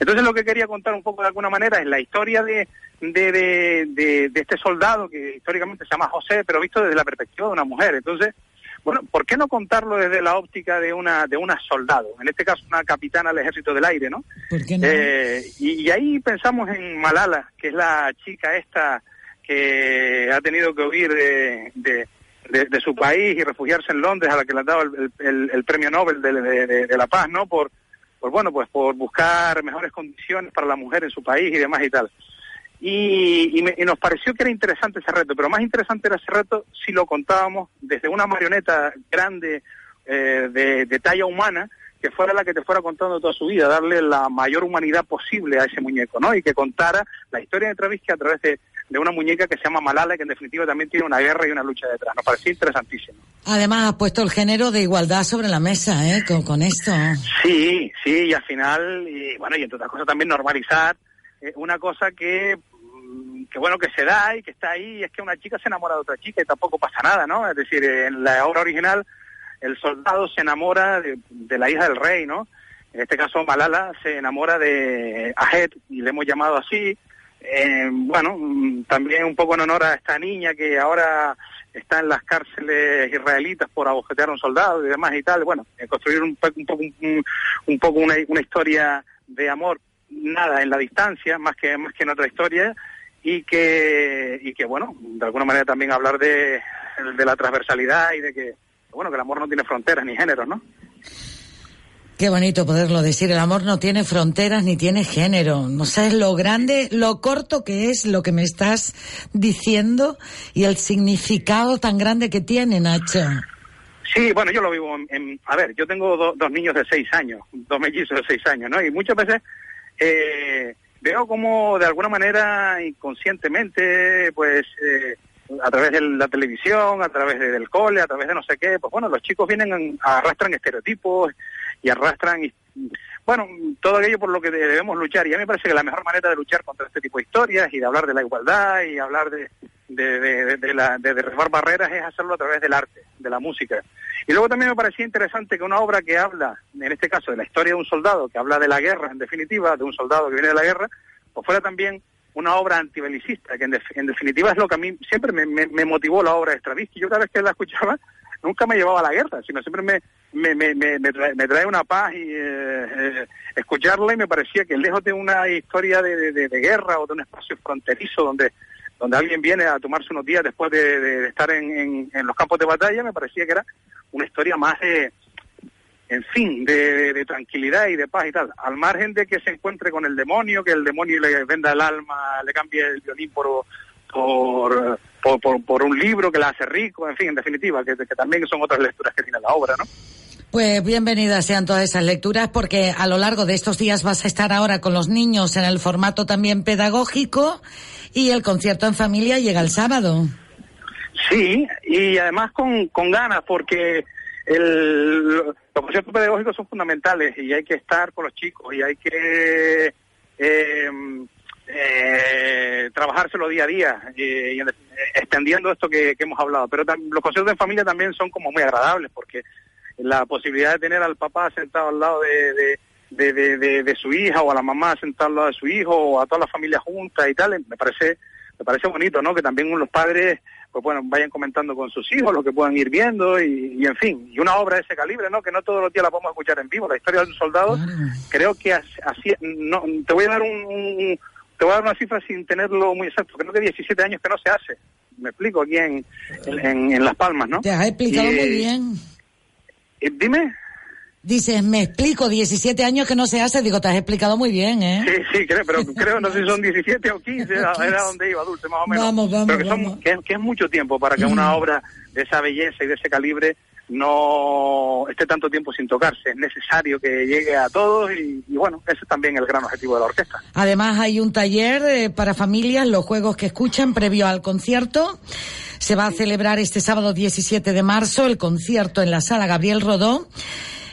Speaker 34: Entonces lo que quería contar un poco de alguna manera es la historia de, de, de, de- de este soldado que históricamente se llama José, pero visto desde la perspectiva de una mujer. Entonces, bueno, ¿por qué no contarlo desde la óptica de una de una soldado? En este caso, una capitana del Ejército del Aire, ¿no?
Speaker 15: ¿Por qué no?
Speaker 34: Eh, y, y ahí pensamos en Malala, que es la chica esta que ha tenido que huir de, de, de- su país y refugiarse en Londres, a la que le han dado el, el- premio Nobel de, la paz, ¿no? Por, por bueno, pues por buscar mejores condiciones para la mujer en su país y demás y tal. Y, y me- y nos pareció que era interesante ese reto, pero más interesante era ese reto si lo contábamos desde una marioneta grande eh, de, de talla humana que fuera la que te fuera contando toda su vida, darle la mayor humanidad posible a ese muñeco, ¿no? Y que contara la historia de Travisky a través de, de una muñeca que se llama Malala, que en definitiva también tiene una guerra y una lucha detrás. Nos pareció interesantísimo.
Speaker 15: Además, has puesto el género de igualdad sobre la mesa, ¿eh? Con, con esto.
Speaker 34: Sí, sí, y al final, y bueno, y entre otras cosas también normalizar eh, una cosa que, mm, que bueno, que se da y que está ahí, y es que una chica se enamora de otra chica y tampoco pasa nada, ¿no? Es decir, en la obra original, el soldado se enamora de, de la hija del rey, ¿no? En este caso, Malala se enamora de Ahed, y le hemos llamado así. Eh, bueno, mm, también un poco en honor a esta niña que ahora está en las cárceles israelitas por agujetear a un soldado y demás y tal. Bueno, eh, construir un, po- un poco, un poco una, una historia de amor, nada en la distancia, más que, más que en otra historia, y que, y que bueno, de alguna manera también hablar de, de la transversalidad y de que, bueno, que el amor no tiene fronteras ni géneros, ¿no?
Speaker 15: Qué bonito poderlo decir. El amor no tiene fronteras ni tiene género. No sabes lo grande, lo corto que es lo que me estás diciendo y el significado tan grande que tiene, Nacho.
Speaker 34: Sí, bueno, yo lo vivo en... en- a ver, yo tengo do- dos niños de seis años, dos mellizos de seis años, ¿no? Y muchas veces eh, veo como de alguna manera inconscientemente, pues eh, a través de la televisión, a través de- del cole, a través de no sé qué, pues bueno, los chicos vienen, en- arrastran estereotipos y arrastran, bueno, todo aquello por lo que de- debemos luchar. Y a mí me parece que la mejor manera de luchar contra este tipo de historias y de hablar de la igualdad y hablar de, de, de, de- de la, de derribar barreras es hacerlo a través del arte, de la música. Y luego también me parecía interesante que una obra que habla, en este caso, de la historia de un soldado, que habla de la guerra, en definitiva, de un soldado que viene de la guerra, pues fuera también una obra antibelicista, que en, def- en definitiva es lo que a mí siempre me, motivó la obra de Stravinsky. Yo cada vez que la escuchaba, nunca me llevaba a la guerra, sino siempre me, me, me, me, trae, trae una paz y eh, eh, escucharla y me parecía que lejos de una historia de, de- guerra o de un espacio fronterizo donde donde alguien viene a tomarse unos días después de, de- de estar en, en- en los campos de batalla, me parecía que era una historia más de, en fin, de, tranquilidad y de paz y tal. Al margen de que se encuentre con el demonio, que el demonio le venda el alma, le cambie el violín por, por, por, por- por un libro que la hace rico, en fin, en definitiva, que, que también son otras lecturas que tiene la obra, ¿no?
Speaker 15: Pues bienvenidas sean todas esas lecturas porque a lo largo de estos días vas a estar ahora con los niños en el formato también pedagógico y el concierto en familia llega el sábado.
Speaker 34: Sí, y además con, con ganas, porque el, los conciertos pedagógicos son fundamentales y hay que estar con los chicos y hay que eh, eh, trabajárselo día a día eh, y en- extendiendo esto que, hemos hablado. Pero los conciertos en familia también son como muy agradables porque la posibilidad de tener al papá sentado al lado de su hija o a la mamá sentada al lado de su hijo o a toda la familia junta y tal, me parece me parece bonito, ¿no? Que también los padres pues bueno, vayan comentando con sus hijos lo que puedan ir viendo y, y, en fin, y una obra de ese calibre, ¿no? Que no todos los días la podemos escuchar en vivo. La historia de un soldado, creo que as- así, no, te voy a dar un, un- te voy a dar una cifra sin tenerlo muy exacto, creo que 17 años que no se hace. Me explico aquí en, en, en Las Palmas, ¿no?
Speaker 15: Te has explicado
Speaker 34: Y,
Speaker 15: muy bien.
Speaker 34: dime.
Speaker 15: Dices, me explico, 17 años que no se hace, digo, te has explicado muy bien, ¿eh?
Speaker 34: Sí, sí, creo, pero creo, no sé si son 17 o 15, era, donde iba, Dulce, más o menos.
Speaker 15: Vamos, vamos,
Speaker 34: pero que, son-
Speaker 15: vamos.
Speaker 34: que, que es mucho tiempo para que una obra de esa belleza y de ese calibre no esté tanto tiempo sin tocarse. Es necesario que llegue a todos y, y bueno, ese es también el gran objetivo de la orquesta.
Speaker 15: Además hay un taller eh, para familias, los juegos que escuchan previo al concierto. Se va a celebrar este sábado 17 de marzo el concierto en la sala Gabriel Rodó.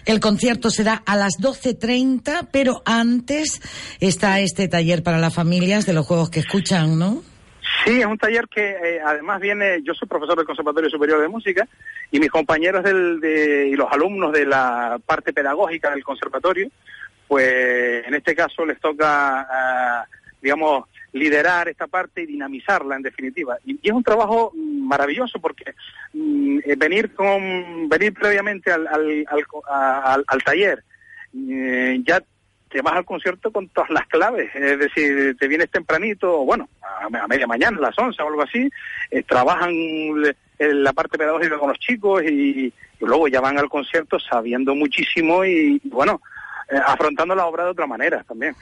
Speaker 15: El concierto será a las 12.30, pero antes está este taller para las familias de los juegos que escuchan, ¿no?
Speaker 34: Sí, es un taller que eh, además viene, yo soy profesor del Conservatorio Superior de Música y mis compañeros del, de, y los alumnos de la parte pedagógica del conservatorio, pues en este caso les toca, ah, digamos, liderar esta parte y dinamizarla en definitiva. Y, es un trabajo maravilloso porque mm, eh, venir con venir previamente al, al, al, taller eh, ya te vas al concierto con todas las claves, es decir, te vienes tempranito, bueno, a, media mañana, las 11 o algo así, eh, trabajan la parte pedagógica con los chicos y, luego ya van al concierto sabiendo muchísimo y, bueno, afrontando la obra de otra manera también.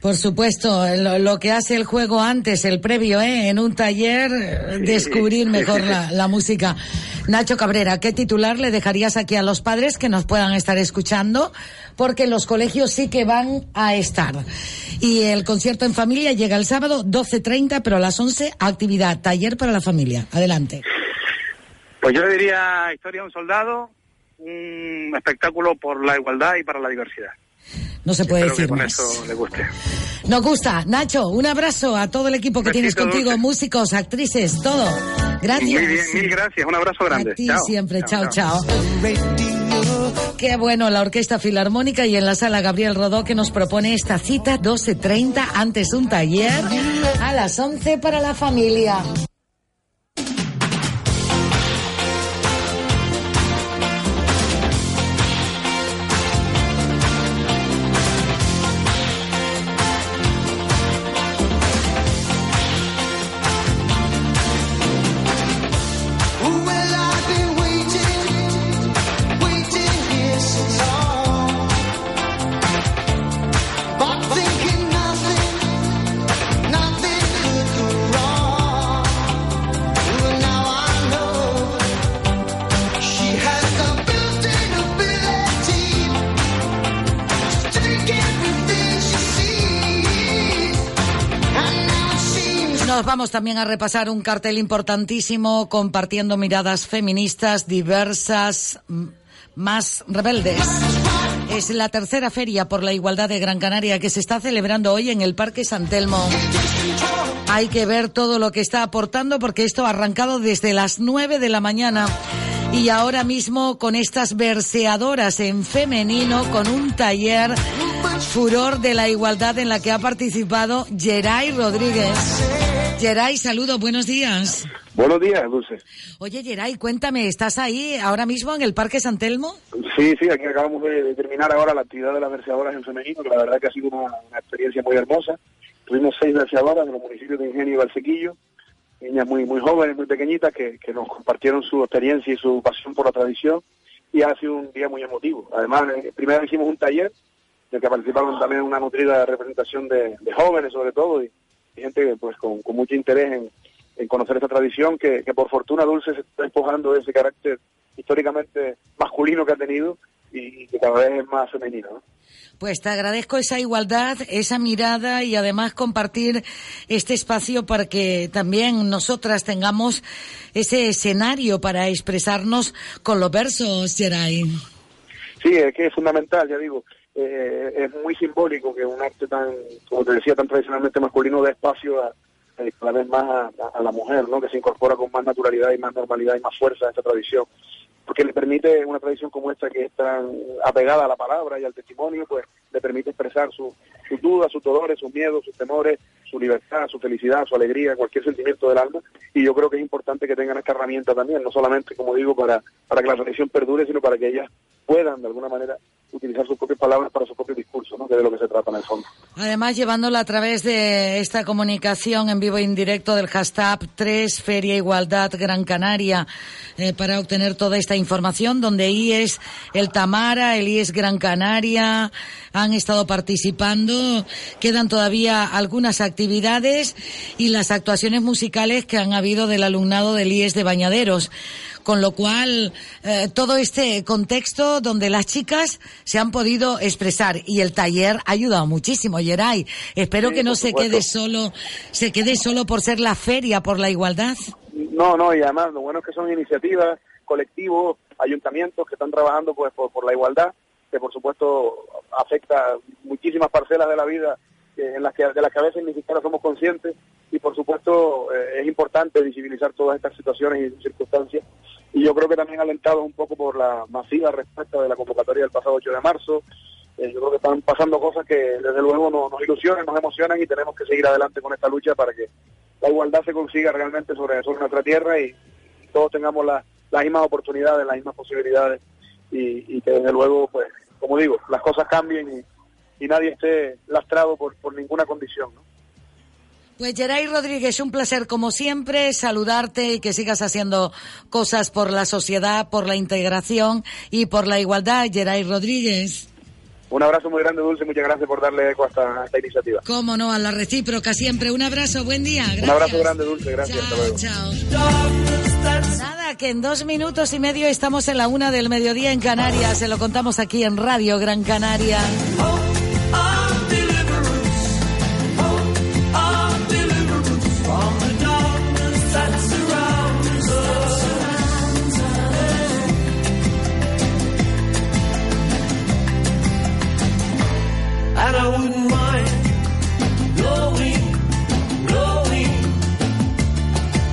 Speaker 15: Por supuesto, lo, lo que hace el juego antes, el previo, ¿eh? en un taller, eh, descubrir mejor la, la música. Nacho Cabrera, ¿qué titular le dejarías aquí a los padres que nos puedan estar escuchando? Porque los colegios sí que van a estar. Y el concierto en familia llega el sábado 12.30, pero a las 11, actividad, taller para la familia. Adelante.
Speaker 34: Pues yo le diría Historia de un soldado, un espectáculo por la igualdad y para la diversidad.
Speaker 15: No se puede
Speaker 34: Espero que
Speaker 15: decir
Speaker 34: con
Speaker 15: más.
Speaker 34: eso le guste.
Speaker 15: Nos gusta. Nacho, un abrazo a todo el equipo que tienes
Speaker 34: Besito,
Speaker 15: contigo,
Speaker 34: Dulce.
Speaker 15: músicos, actrices, todo. Gracias.
Speaker 34: Muy bien, mil gracias, un abrazo grande.
Speaker 15: A ti
Speaker 34: Chao.
Speaker 15: siempre, chao, chao. Qué bueno la Orquesta Filarmónica y en la sala Gabriel Rodó que nos propone esta cita 12.30, antes un taller, a las 11 para la familia. Vamos también a repasar un cartel importantísimo compartiendo miradas feministas diversas, más rebeldes. Es la tercera feria por la igualdad de Gran Canaria que se está celebrando hoy en el Parque San Telmo. Hay que ver todo lo que está aportando porque esto ha arrancado desde las 9 de la mañana y ahora mismo con estas verseadoras en femenino con un taller Furor de la Igualdad en la que ha participado Geray Rodríguez. Geray, saludo, buenos días.
Speaker 20: Buenos días, Dulce.
Speaker 15: Oye, Geray, cuéntame, ¿estás ahí ahora mismo en el Parque San Telmo?
Speaker 20: Sí, sí, aquí acabamos de, terminar ahora la actividad de las verseadoras en femenino, que la verdad que ha sido una, una experiencia muy hermosa. Tuvimos seis verseadoras de los municipios de Ingenio y Valsequillo, niñas muy muy jóvenes, muy pequeñitas, que, que nos compartieron su experiencia y su pasión por la tradición, y ha sido un día muy emotivo. Además, eh, primero hicimos un taller, en el que participaron también una nutrida representación de, de jóvenes, sobre todo, y gente pues con, con mucho interés en, en conocer esta tradición que, que por fortuna Dulce se está despojando de ese carácter históricamente masculino que ha tenido y, que cada vez es más femenino. ¿no?
Speaker 15: Pues te agradezco esa igualdad, esa mirada y además compartir este espacio para que también nosotras tengamos ese escenario para expresarnos con los versos, Geray.
Speaker 20: Sí, es que es fundamental, ya digo, eh, es muy simbólico que un arte tan, como te decía, tan tradicionalmente masculino dé espacio a, cada vez más a, la mujer, ¿no? Que se incorpora con más naturalidad y más normalidad y más fuerza a esta tradición. Porque le permite una tradición como esta que es tan apegada a la palabra y al testimonio, pues le permite expresar su- sus dudas, sus dolores, sus miedos, sus temores, su libertad, su felicidad, su alegría, cualquier sentimiento del alma. Y yo creo que es importante que tengan esta herramienta también, no solamente, como digo, para, para que la tradición perdure, sino para que ellas puedan, de alguna manera, utilizar sus propias palabras para su propio discurso, ¿no? que es de lo que se trata en el fondo.
Speaker 15: Además, llevándola a través de esta comunicación en vivo e indirecto del hashtag 3 Feria Igualdad Gran Canaria eh, para obtener toda esta información, donde IES El Tamara, el IES Gran Canaria han estado participando. Quedan todavía algunas actividades y las actuaciones musicales que han habido del alumnado del IES de Bañaderos. Con lo cual, eh, todo este contexto donde las chicas se han podido expresar y el taller ha ayudado muchísimo, Geray. Espero
Speaker 20: Sí,
Speaker 15: que no se
Speaker 20: supuesto.
Speaker 15: quede solo, se quede solo por ser la feria por la igualdad.
Speaker 20: No, no, y además lo bueno es que son iniciativas, colectivos, ayuntamientos que están trabajando pues por, por la igualdad, que por supuesto afecta muchísimas parcelas de la vida en las que, de las que a veces ni siquiera somos conscientes y por supuesto eh, es importante visibilizar todas estas situaciones y circunstancias. Y yo creo que también alentado un poco por la masiva respuesta de la convocatoria del pasado 8 de marzo, eh, yo creo que están pasando cosas que desde luego nos, nos ilusionan, nos emocionan y tenemos que seguir adelante con esta lucha para que la igualdad se consiga realmente sobre, sobre nuestra tierra y todos tengamos la- las mismas oportunidades, las mismas posibilidades. Y, y que desde luego, pues, como digo, las cosas cambien y, y nadie esté lastrado por, por ninguna condición. ¿no?
Speaker 15: Pues Geray Rodríguez, un placer como siempre saludarte y que sigas haciendo cosas por la sociedad, por la integración y por la igualdad. Geray Rodríguez.
Speaker 20: Un abrazo muy grande, Dulce, muchas gracias por darle eco a esta, a esta iniciativa.
Speaker 15: Cómo no, a la recíproca siempre. Un abrazo, buen día. Gracias.
Speaker 20: Un abrazo grande, Dulce, gracias. hasta luego.
Speaker 15: Nada, que en dos minutos y medio estamos en la una del mediodía en Canarias. Se lo contamos aquí en Radio Gran Canaria.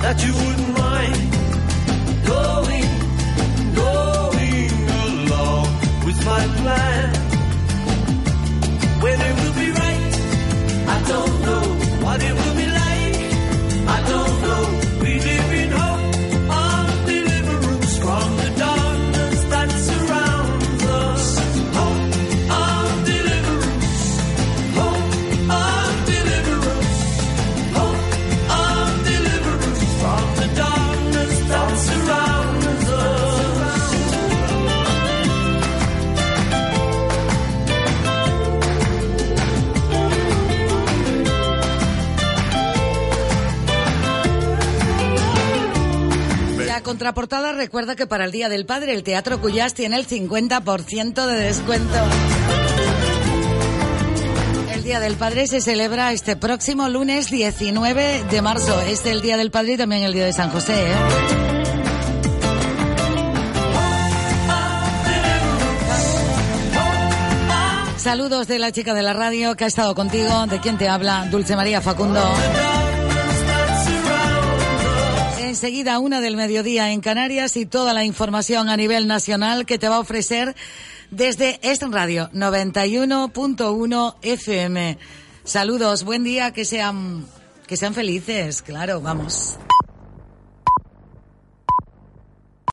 Speaker 19: That you wouldn't mind going, going along with my plan.
Speaker 15: Contraportada recuerda que para el Día del Padre el Teatro Cuyás tiene el 50% de descuento. El Día del Padre se celebra este próximo lunes 19 de marzo. Es el Día del Padre y también el Día de San José. ¿eh? Saludos de la chica de la radio que ha estado contigo, de quien te habla, Dulce María Facundo. Enseguida una del mediodía en Canarias y toda la información a nivel nacional que te va a ofrecer desde Es Radio 91.1 FM. Saludos, buen día, que sean que sean felices, claro, vamos.